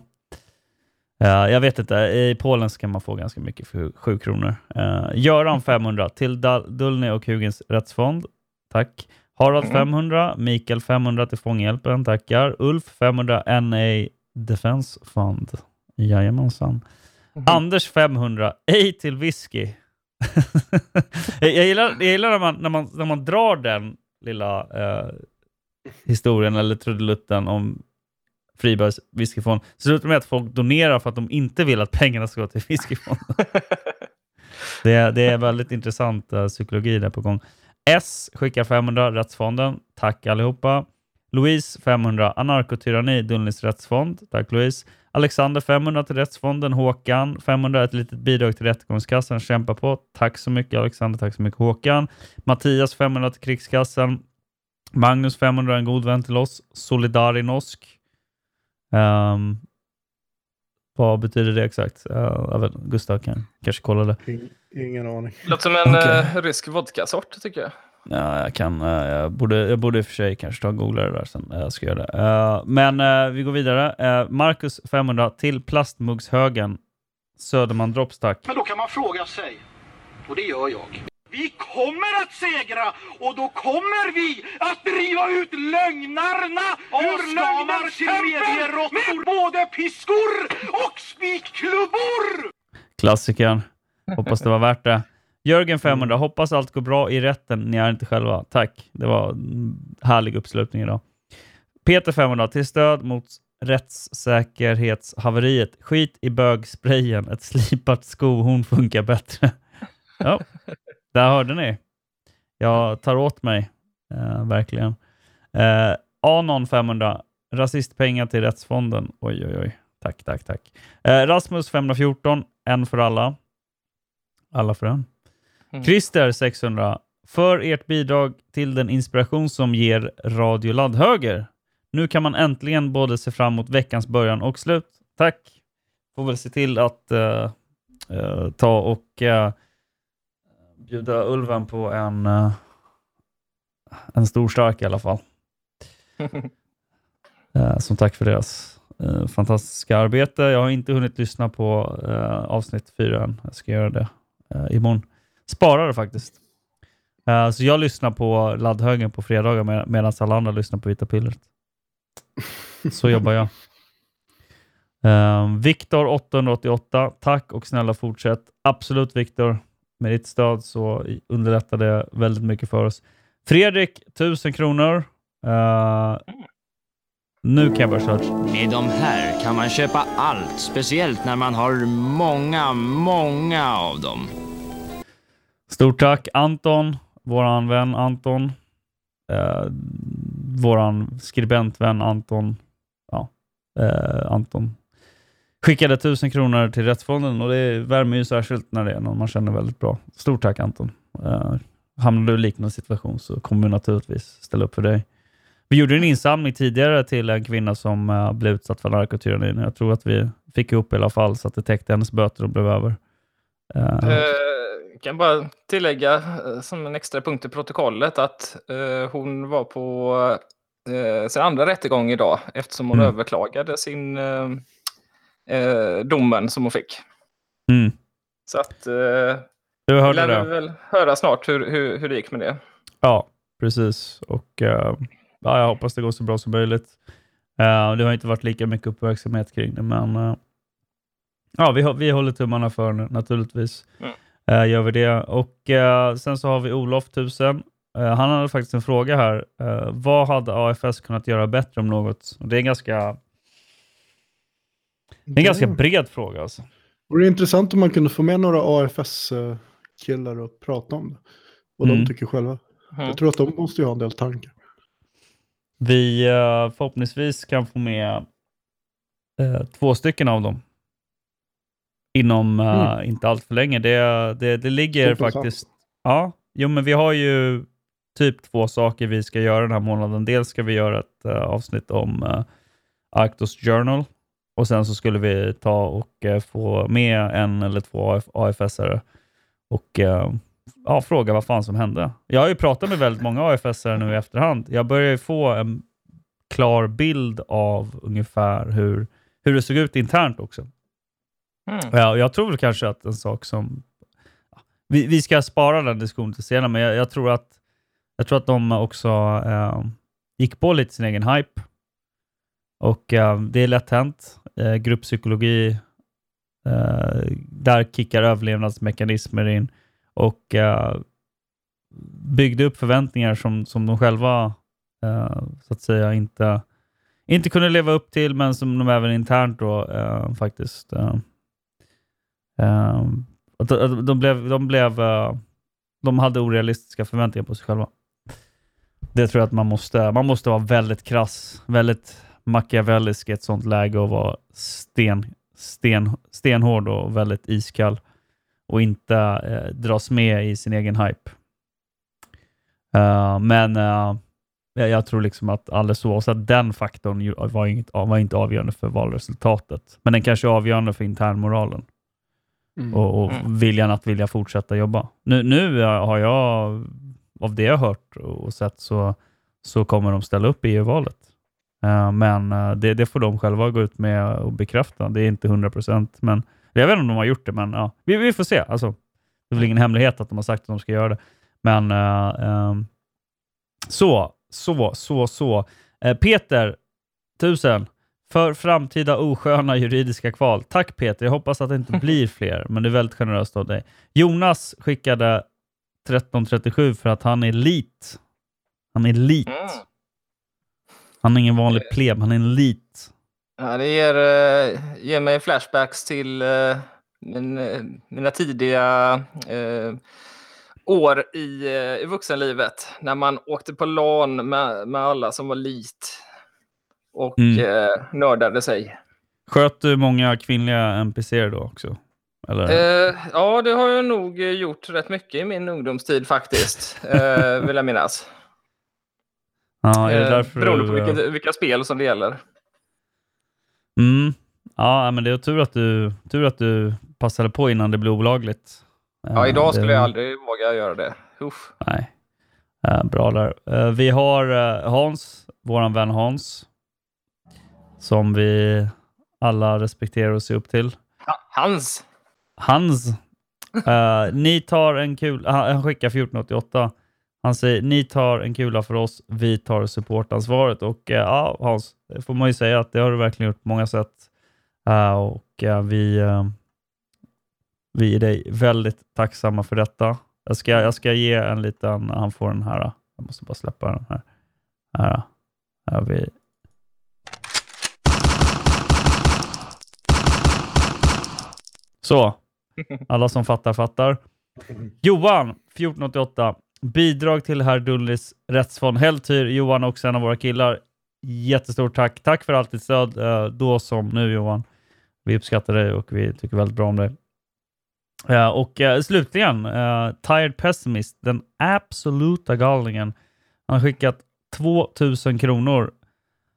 Uh, jag vet inte, i Polen kan man få ganska mycket för 7 kronor. Uh, Göran 500 till Dulny och Hugens rättsfond. Tack. Harald 500, mm. Mikael 500 till Fånghjälpen. Tackar. Ulf 500 NA Defense Fund. Jajamensan. Mm. Anders 500, ej till whisky. jag, gillar, jag gillar när, man, när, man, när man drar den lilla uh, historien eller trudelutten om Fribergs whiskyfond. Så slutar med att folk donerar för att de inte vill att pengarna ska gå till whiskyfonden. det, är, det är väldigt intressant uh, psykologi där på gång. S skickar 500, Rättsfonden. Tack allihopa. Louise 500, Anarkotyranni, Dullnys rättsfond. Tack Louise. Alexander 500 till Rättsfonden. Håkan 500, ett litet bidrag till Rättegångskassan. Kämpa på. Tack så mycket Alexander, tack så mycket Håkan. Mattias 500 till Krigskassan. Magnus 500, en god vän till oss. Solidarinorsk. Um, vad betyder det exakt? Uh, vet, Gustav kan kanske kolla det. Ingen aning. Låter som en okay. uh, rysk vodkasort tycker jag. Ja, jag kan. Uh, jag, borde, jag borde i och för sig kanske ta och googla det där sen. Jag ska göra det. Uh, men vi går vidare. Marcus 500 till plastmuggshögen. Söderman Drops, tack. Men då kan man fråga sig, och det gör jag. Vi kommer att segra och då kommer vi att driva ut lögnarna ur lögnarkämpen med både piskor och spikklubbor! Klassikern. Hoppas det var värt det. Jörgen 500, hoppas allt går bra i rätten. Ni är inte själva. Tack. Det var en härlig uppslutning idag. Peter 500, till stöd mot rättssäkerhetshaveriet. Skit i bögsprayen. Ett slipat skohorn funkar bättre. ja, där hörde ni. Jag tar åt mig, eh, verkligen. Eh, Anon 500. Rasistpengar till Rättsfonden. Oj, oj, oj. Tack, tack, tack. Eh, Rasmus 514. En för alla. Alla för en. Mm. Christer 600. För ert bidrag till den inspiration som ger Radio Laddhöger. Nu kan man äntligen både se fram emot veckans början och slut. Tack! Får väl se till att eh, eh, ta och eh, bjuda Ulven på en, eh, en stor stark i alla fall. Eh, som tack för deras eh, fantastiska arbete. Jag har inte hunnit lyssna på eh, avsnitt fyra än. Jag ska göra det eh, imorgon. Sparar det faktiskt. Eh, så jag lyssnar på laddhögen på fredagar med, medan alla andra lyssnar på Vita pillret. Så jobbar jag. Um, Viktor 888, tack och snälla fortsätt. Absolut Viktor, med ditt stöd så underlättar det väldigt mycket för oss. Fredrik, 1000 kronor. Uh, nu kan jag börja köra. Med de här kan man köpa allt, speciellt när man har många, många av dem. Stort tack Anton, våran vän Anton. Uh, våran skribentvän Anton. Ja, uh, Anton skickade 1000 kronor till Rättsfonden och det värmer ju särskilt när det är någon man känner väldigt bra. Stort tack Anton. Uh, hamnar du i liknande situation så kommer vi naturligtvis ställa upp för dig. Vi gjorde en insamling tidigare till en kvinna som uh, blev utsatt för narkotyraneri. Jag tror att vi fick ihop i alla fall så att det täckte hennes böter och blev över. Uh, uh, kan bara tillägga som en extra punkt i protokollet att uh, hon var på sin andra rättegång idag eftersom hon Mm. överklagade sin uh, domen som hon fick. mm. Så att uh, Du vi hörde lär det? väl höra snart hur, hur, hur det gick med det. Ja, precis. Och eh, ja, Jag hoppas det går så bra som möjligt. Eh, det har inte varit lika mycket uppmärksamhet kring det, men eh, ja, vi, vi håller tummarna för nu, naturligtvis. Mm. Eh, gör vi det. Och eh, Sen så har vi Olof 1000. Eh, han hade faktiskt en fråga här. Eh, vad hade AFS kunnat göra bättre om något? Och det är en ganska, det är en ganska bred fråga. Alltså. Det vore intressant om man kunde få med några AFS-killar och prata om det. Vad Mm. de tycker själva. Mm. Jag tror att de måste ju ha en del tankar. Vi eh, förhoppningsvis kan få med eh, två stycken av dem inom eh, Mm. inte allt för länge. Det, det, det ligger Intressant. faktiskt... Ja, jo, men vi har ju typ två saker vi ska göra den här månaden. Dels ska vi göra ett eh, avsnitt om Arctos Journal och sen så skulle vi ta och eh, få med en eller två AF, AFS-are och eh, ja, fråga vad fan som hände. Jag har ju pratat med väldigt många AFS-are nu i efterhand. Jag börjar ju få en klar bild av ungefär hur, hur det såg ut internt också. Mm. Ja, jag tror kanske att en sak som... Vi, vi ska spara den diskussionen till senare, men jag, jag, tror att, jag tror att de också eh, gick på lite sin egen hype. Och eh, det är lätt hänt. Eh, grupppsykologi, eh, där kickar överlevnadsmekanismer in och eh, byggde upp förväntningar som, som de själva eh, så att säga inte, inte kunde leva upp till, men som de även internt då eh, faktiskt eh, eh, de, blev, de blev eh, de hade orealistiska förväntningar på sig själva. Det tror jag att man måste, man måste vara väldigt krass, väldigt machiavellisk i ett sånt läge och vara sten, sten, stenhård och väldigt iskall och inte eh, dras med i sin egen hype. Eh, men eh, jag, jag tror liksom att alldeles oavsett den faktorn var, inget, var inte avgörande för valresultatet. Men den kanske är avgörande för internmoralen Mm. och, och viljan att vilja fortsätta jobba. Nu, nu eh, har jag, av det jag har hört och sett, så, så kommer de ställa upp i EU-valet. Eh, men eh, det, det får de själva gå ut med och bekräfta. Det är inte 100 procent, men jag vet inte om de har gjort det, men ja, vi, vi får se. Alltså, det är väl ingen hemlighet att de har sagt att de ska göra det. Men ehm, så, så, så, så. Eh, Peter, tusen. För framtida osköna juridiska kval. Tack Peter, jag hoppas att det inte blir fler, men det är väldigt generöst av dig. Jonas skickade 1337 för att han är lit. Han är lit. Han är ingen vanlig pleb, han är en lit. Ja, det ger, eh, ger mig flashbacks till eh, min, eh, mina tidiga eh, år i, eh, i vuxenlivet. När man åkte på LAN med, med alla som var lit och Mm. eh, nördade sig. Sköt du många kvinnliga NPCer då också? Eh, ja, det har jag nog eh, gjort rätt mycket i min ungdomstid faktiskt, eh, vill jag minnas. Ja, är det Eh, därför beroende på du, vilket, vilka spel som det gäller. Mm. Ja, men det är tur att du, tur att du passade på innan det blev olagligt. Ja, Eh, idag det- skulle jag aldrig våga göra det. Uff. Nej. Eh, bra där. Vi har Hans, våran vän Hans, som vi alla respekterar och ser upp till. Ha- Hans! Hans. Eh, ni tar en kul, han skickar 1488. Han säger ni tar en kula för oss, vi tar supportansvaret. Och eh, ja, Hans, det får man ju säga att det har du verkligen gjort på många sätt. Eh, och eh, vi, eh, vi är dig väldigt tacksamma för detta. Jag ska, jag ska ge en liten, han får den här. Eh, jag måste bara släppa den här. Här, eh, här vi. Så, alla som fattar fattar. Johan, 1488. Bidrag till herr Dullis rättsfond. Helltyr, Johan och en av våra killar. Jättestort tack. Tack för allt ditt stöd, eh, då som nu Johan. Vi uppskattar dig och vi tycker väldigt bra om dig. Eh, och eh, slutligen, Tired Pessimist, den absoluta galningen. Han har skickat 2000 kronor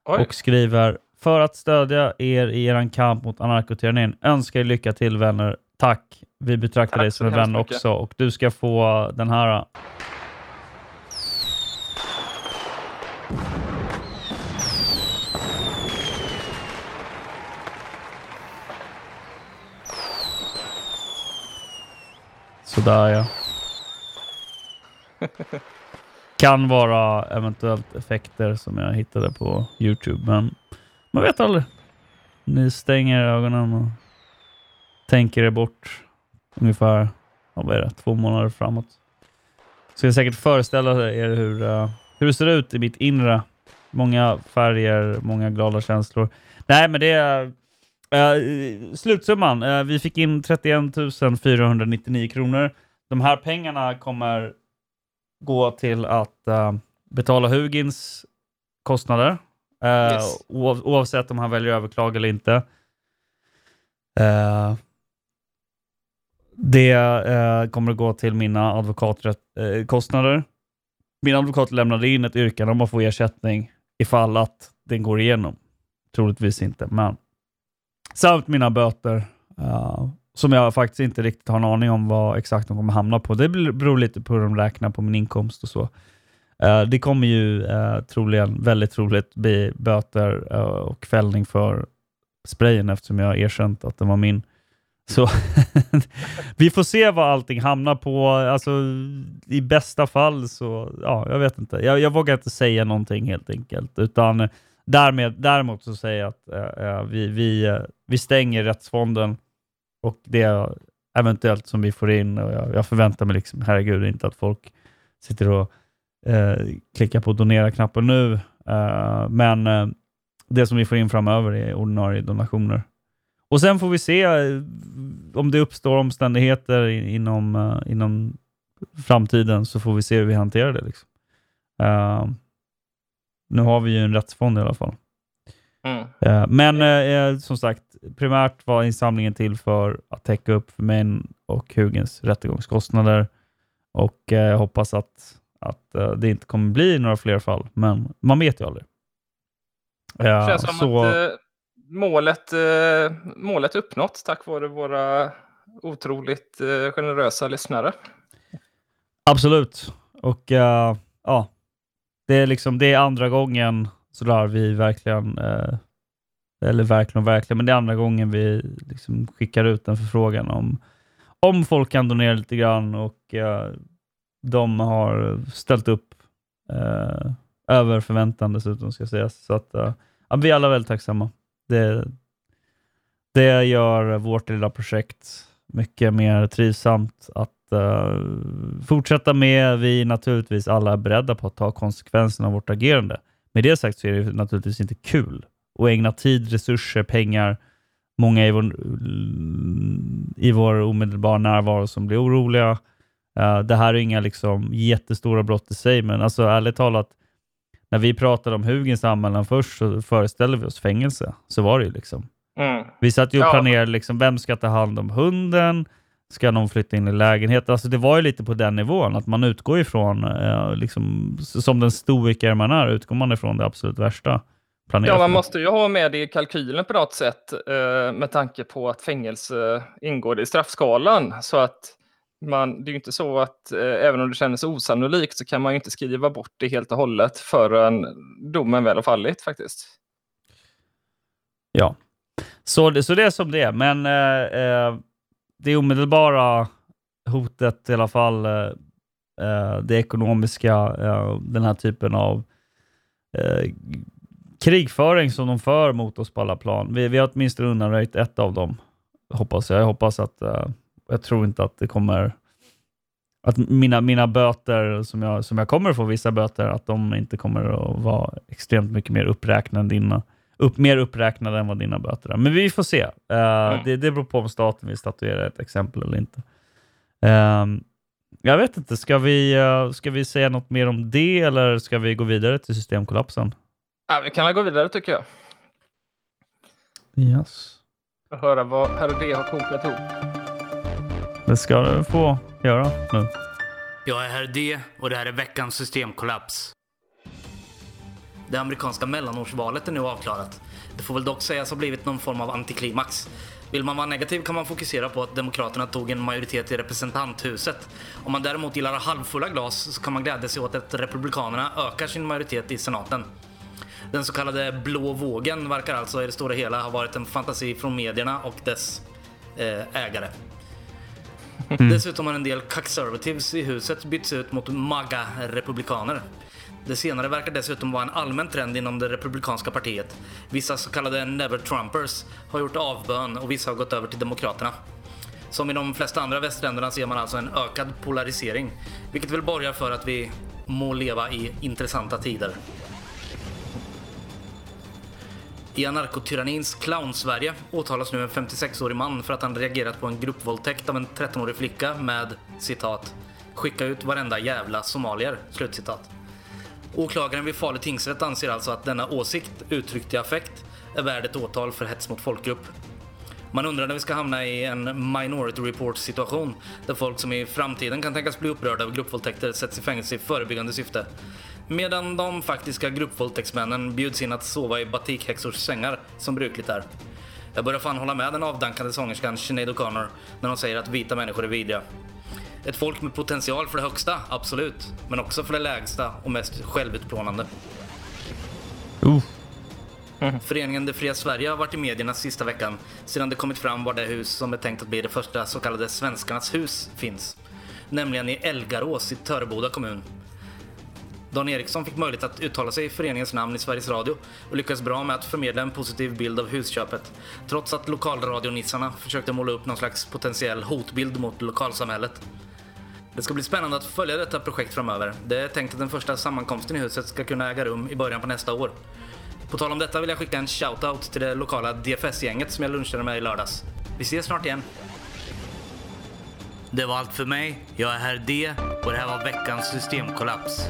Oj. och skriver för att stödja er i er kamp mot anarkotyrannin. Önskar er lycka till vänner. Tack. Vi betraktar Tack dig som en vän också och du ska få den här. Sådär ja. Kan vara eventuellt effekter som jag hittade på Youtube, men man vet aldrig. Ni stänger ögonen och tänker er bort ungefär vad är det, två månader framåt. Så jag säkert föreställa er hur, uh, hur det ser ut i mitt inre. Många färger, många glada känslor. Nej, men det är eh, slutsumman. Eh, vi fick in 31 499 kronor. De här pengarna kommer gå till att eh, betala Hugins kostnader. Yes. oav- oavsett om han väljer att överklaga eller inte. Det kommer att gå till mina advokatkostnader. Kostnader. Min advokat lämnade in ett yrkande om att få ersättning ifall att den går igenom. Troligtvis inte, men samt mina böter Uh, som jag faktiskt inte riktigt har en aning om vad exakt de kommer hamna på. Det beror lite på hur de räknar på min inkomst och så. Uh, det kommer ju uh, troligen, väldigt troligt bli böter uh, och fällning för sprayen eftersom jag har erkänt att den var min. Så vi får se vad allting hamnar på. Alltså, I bästa fall så, ja, jag vet inte. Jag, jag vågar inte säga någonting helt enkelt. Utan därmed, däremot så säger jag att eh, eh, vi, vi, eh, vi stänger rättsfonden och det eventuellt som vi får in. Och jag, jag förväntar mig liksom, herregud, inte att folk sitter och eh, klickar på donera-knappen nu. Eh, men eh, det som vi får in framöver är ordinarie donationer. Och sen får vi se eh, om det uppstår omständigheter inom, eh, inom framtiden så får vi se hur vi hanterar det. Liksom. Eh, nu har vi ju en rättsfond i alla fall. Mm. Eh, men eh, som sagt, primärt var insamlingen till för att täcka upp för mig och Hugens rättegångskostnader. Och eh, jag hoppas att, att eh, det inte kommer bli några fler fall, men man vet ju aldrig. Eh, känns som så, att eh, målet, eh, målet uppnåtts tack vare våra otroligt eh, generösa lyssnare. Absolut. Och eh, ja, det är liksom det är andra gången sådär vi verkligen, eh, eller verkligen verkligen, men det är andra gången vi liksom skickar ut en förfrågan om, om folk kan donera lite grann och eh, de har ställt upp eh, över förväntan dessutom ska sägas. Så att eh, ja, vi är alla väldigt tacksamma. Det, det gör vårt lilla projekt mycket mer trivsamt att eh, fortsätta med. Vi är naturligtvis alla beredda på att ta konsekvenserna av vårt agerande. Med det sagt så är det naturligtvis inte kul och ägna tid, resurser, pengar, många i vår, i vår omedelbara närvaro som blir oroliga. Uh, det här är inga liksom, jättestora brott i sig, men alltså, ärligt talat, när vi pratade om Hugens anmälan först så föreställde vi oss fängelse. Så var det ju. liksom. Mm. Vi satt ju och planerade liksom, vem ska ta hand om hunden? Ska någon flytta in i lägenheten? Alltså det var ju lite på den nivån, att man utgår ifrån, eh, liksom, som den stoiker man är, utgår man ifrån det absolut värsta. Planerar Ja, man måste ju ha med det i kalkylen på något sätt eh, med tanke på att fängelse ingår i straffskalan. Så att man, det är ju inte så att eh, även om det känns osannolikt så kan man ju inte skriva bort det helt och hållet förrän domen väl har fallit faktiskt. Ja, så det, så det är som det är. Men eh, eh, det omedelbara hotet i alla fall, eh, eh, det ekonomiska, eh, den här typen av eh, krigföring som de för mot oss på alla plan. Vi, vi har åtminstone undanröjt ett av dem, hoppas jag. Jag hoppas att, eh, jag tror inte att det kommer, att mina, mina böter, som jag, som jag kommer få vissa böter, att de inte kommer att vara extremt mycket mer uppräknade än dina upp, mer uppräknade än vad dina böter är. Men vi får se. Eh, det, det beror på om staten vill statuera ett exempel eller inte. Ehm, jag vet inte, ska vi, eh, ska vi säga något mer om det eller ska vi gå vidare till systemkollapsen? Ja, vi kan väl gå vidare tycker jag. Yes. Och höra vad herr D har kokat ihop. Det ska du få göra nu. Jag är herr D och det här är veckans systemkollaps. Det amerikanska mellanårsvalet är nu avklarat. Det får väl dock sägas ha blivit någon form av antiklimax. Vill man vara negativ kan man fokusera på att Demokraterna tog en majoritet i representanthuset. Om man däremot gillar halvfulla glas så kan man glädja sig åt att Republikanerna ökar sin majoritet i senaten. Den så kallade blå vågen verkar alltså i det stora hela ha varit en fantasi från medierna och dess eh, ägare. Dessutom har en del conservatives i huset bytts ut mot MAGA-republikaner. Det senare verkar dessutom vara en allmän trend inom det republikanska partiet. Vissa så kallade never-trumpers har gjort avbön och vissa har gått över till demokraterna. Som i de flesta andra västländerna ser man alltså en ökad polarisering, vilket väl borgar för att vi må leva i intressanta tider. I anarkotyrannins clown-Sverige åtalas nu en 56-årig man för att han reagerat på en gruppvåldtäkt av en 13-årig flicka med citat “skicka ut varenda jävla somalier”. Slutcitat. Åklagaren vid Falu tingsrätt anser alltså att denna åsikt, uttryckt i affekt, är värd ett åtal för hets mot folkgrupp. Man undrar när vi ska hamna i en minority report situation där folk som i framtiden kan tänkas bli upprörda över gruppvåldtäkter sätts i fängelse i förebyggande syfte. Medan de faktiska gruppvåldtäktsmännen bjuds in att sova i batikhäxors sängar som brukligt är. Jag börjar fan hålla med den avdankade sångerskan Sinead O'Connor när hon säger att vita människor är vidriga. Ett folk med potential för det högsta, absolut. Men också för det lägsta och mest självutplånande. Föreningen Det Fria Sverige har varit i medierna sista veckan sedan det kommit fram var det hus som är tänkt att bli det första så kallade Svenskarnas hus finns. Nämligen i Elgarås i Töreboda kommun. Dan Eriksson fick möjlighet att uttala sig i föreningens namn i Sveriges Radio och lyckades bra med att förmedla en positiv bild av husköpet. Trots att lokalradionissarna försökte måla upp någon slags potentiell hotbild mot lokalsamhället. Det ska bli spännande att följa detta projekt framöver. Det är tänkt att den första sammankomsten i huset ska kunna äga rum i början på nästa år. På tal om detta vill jag skicka en shoutout till det lokala DFS-gänget som jag lunchade med i lördags. Vi ses snart igen. Det var allt för mig. Jag är herr D och det här var veckans systemkollaps.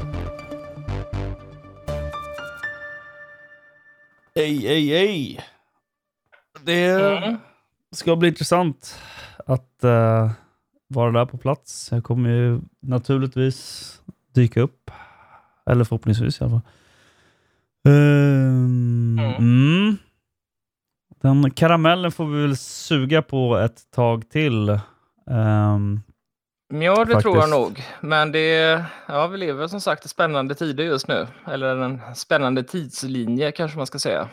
Ej, ej, ej. Det ska bli intressant att eh, vara där på plats. Jag kommer ju naturligtvis dyka upp. Eller förhoppningsvis i alla fall. Ehm, mm. Den karamellen får vi väl suga på ett tag till. Ehm, Ja, det tror jag Faktiskt. nog. Men det, ja, vi lever som sagt i spännande tider just nu. Eller en spännande tidslinje kanske man ska säga.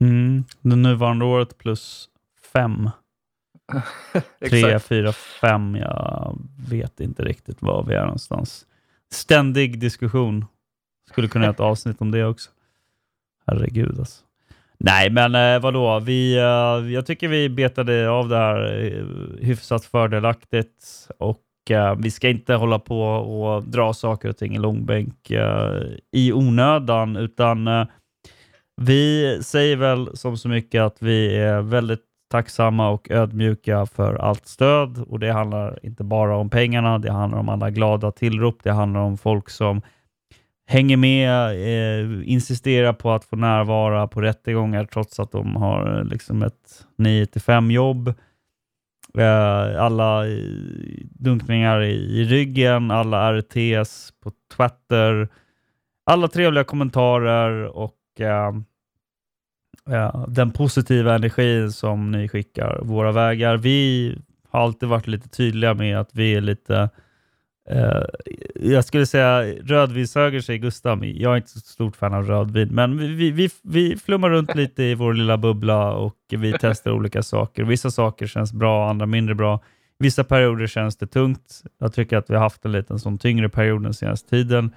mm, det nuvarande året plus fem. Tre, fyra, fem. Jag vet inte riktigt var vi är någonstans. Ständig diskussion. Skulle kunna göra ett avsnitt om det också. Herregud alltså. Nej, men eh, vadå? Vi, eh, jag tycker vi betade av det här eh, hyfsat fördelaktigt och vi ska inte hålla på och dra saker och ting i långbänk i onödan, utan Vi säger väl som så mycket att vi är väldigt tacksamma och ödmjuka för allt stöd. Och det handlar inte bara om pengarna, det handlar om alla glada tillrop, det handlar om folk som hänger med, eh, insisterar på att få närvara på rättegångar trots att de har eh, liksom ett 9-5 jobb. Eh, alla eh, dunkningar i, i ryggen, alla RTs på Twitter, alla trevliga kommentarer och eh, den positiva energin som ni skickar våra vägar. Vi har alltid varit lite tydliga med att vi är lite Uh, jag skulle säga rödvinshöger, säger Gustav. Jag är inte så stort fan av rödvin, men vi, vi, vi flummar runt lite i vår lilla bubbla och vi testar olika saker. Vissa saker känns bra, andra mindre bra. Vissa perioder känns det tungt. Jag tycker att vi har haft en liten sån tyngre period den senaste tiden.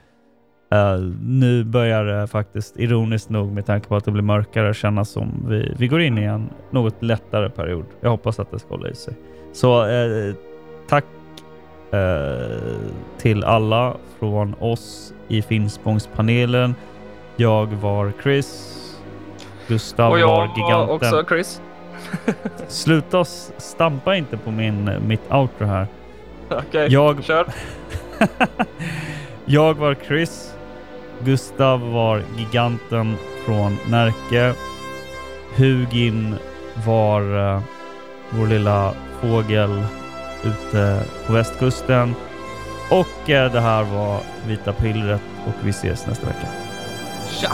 Uh, nu börjar det faktiskt, ironiskt nog med tanke på att det blir mörkare, kännas som vi, vi går in i en något lättare period. Jag hoppas att det ska hålla i sig. Så uh, tack uh, till alla från oss i Finspångspanelen. Jag var Chris. Gustav Och jag var giganten. också Chris. Sluta stampa inte på min, mitt outro här. Okej, jag... kör. jag var Chris. Gustav var giganten från Närke. Hugin var uh, vår lilla fågel ute på västkusten. Och uh, det här var Vita Pillret och vi ses nästa vecka. Tja!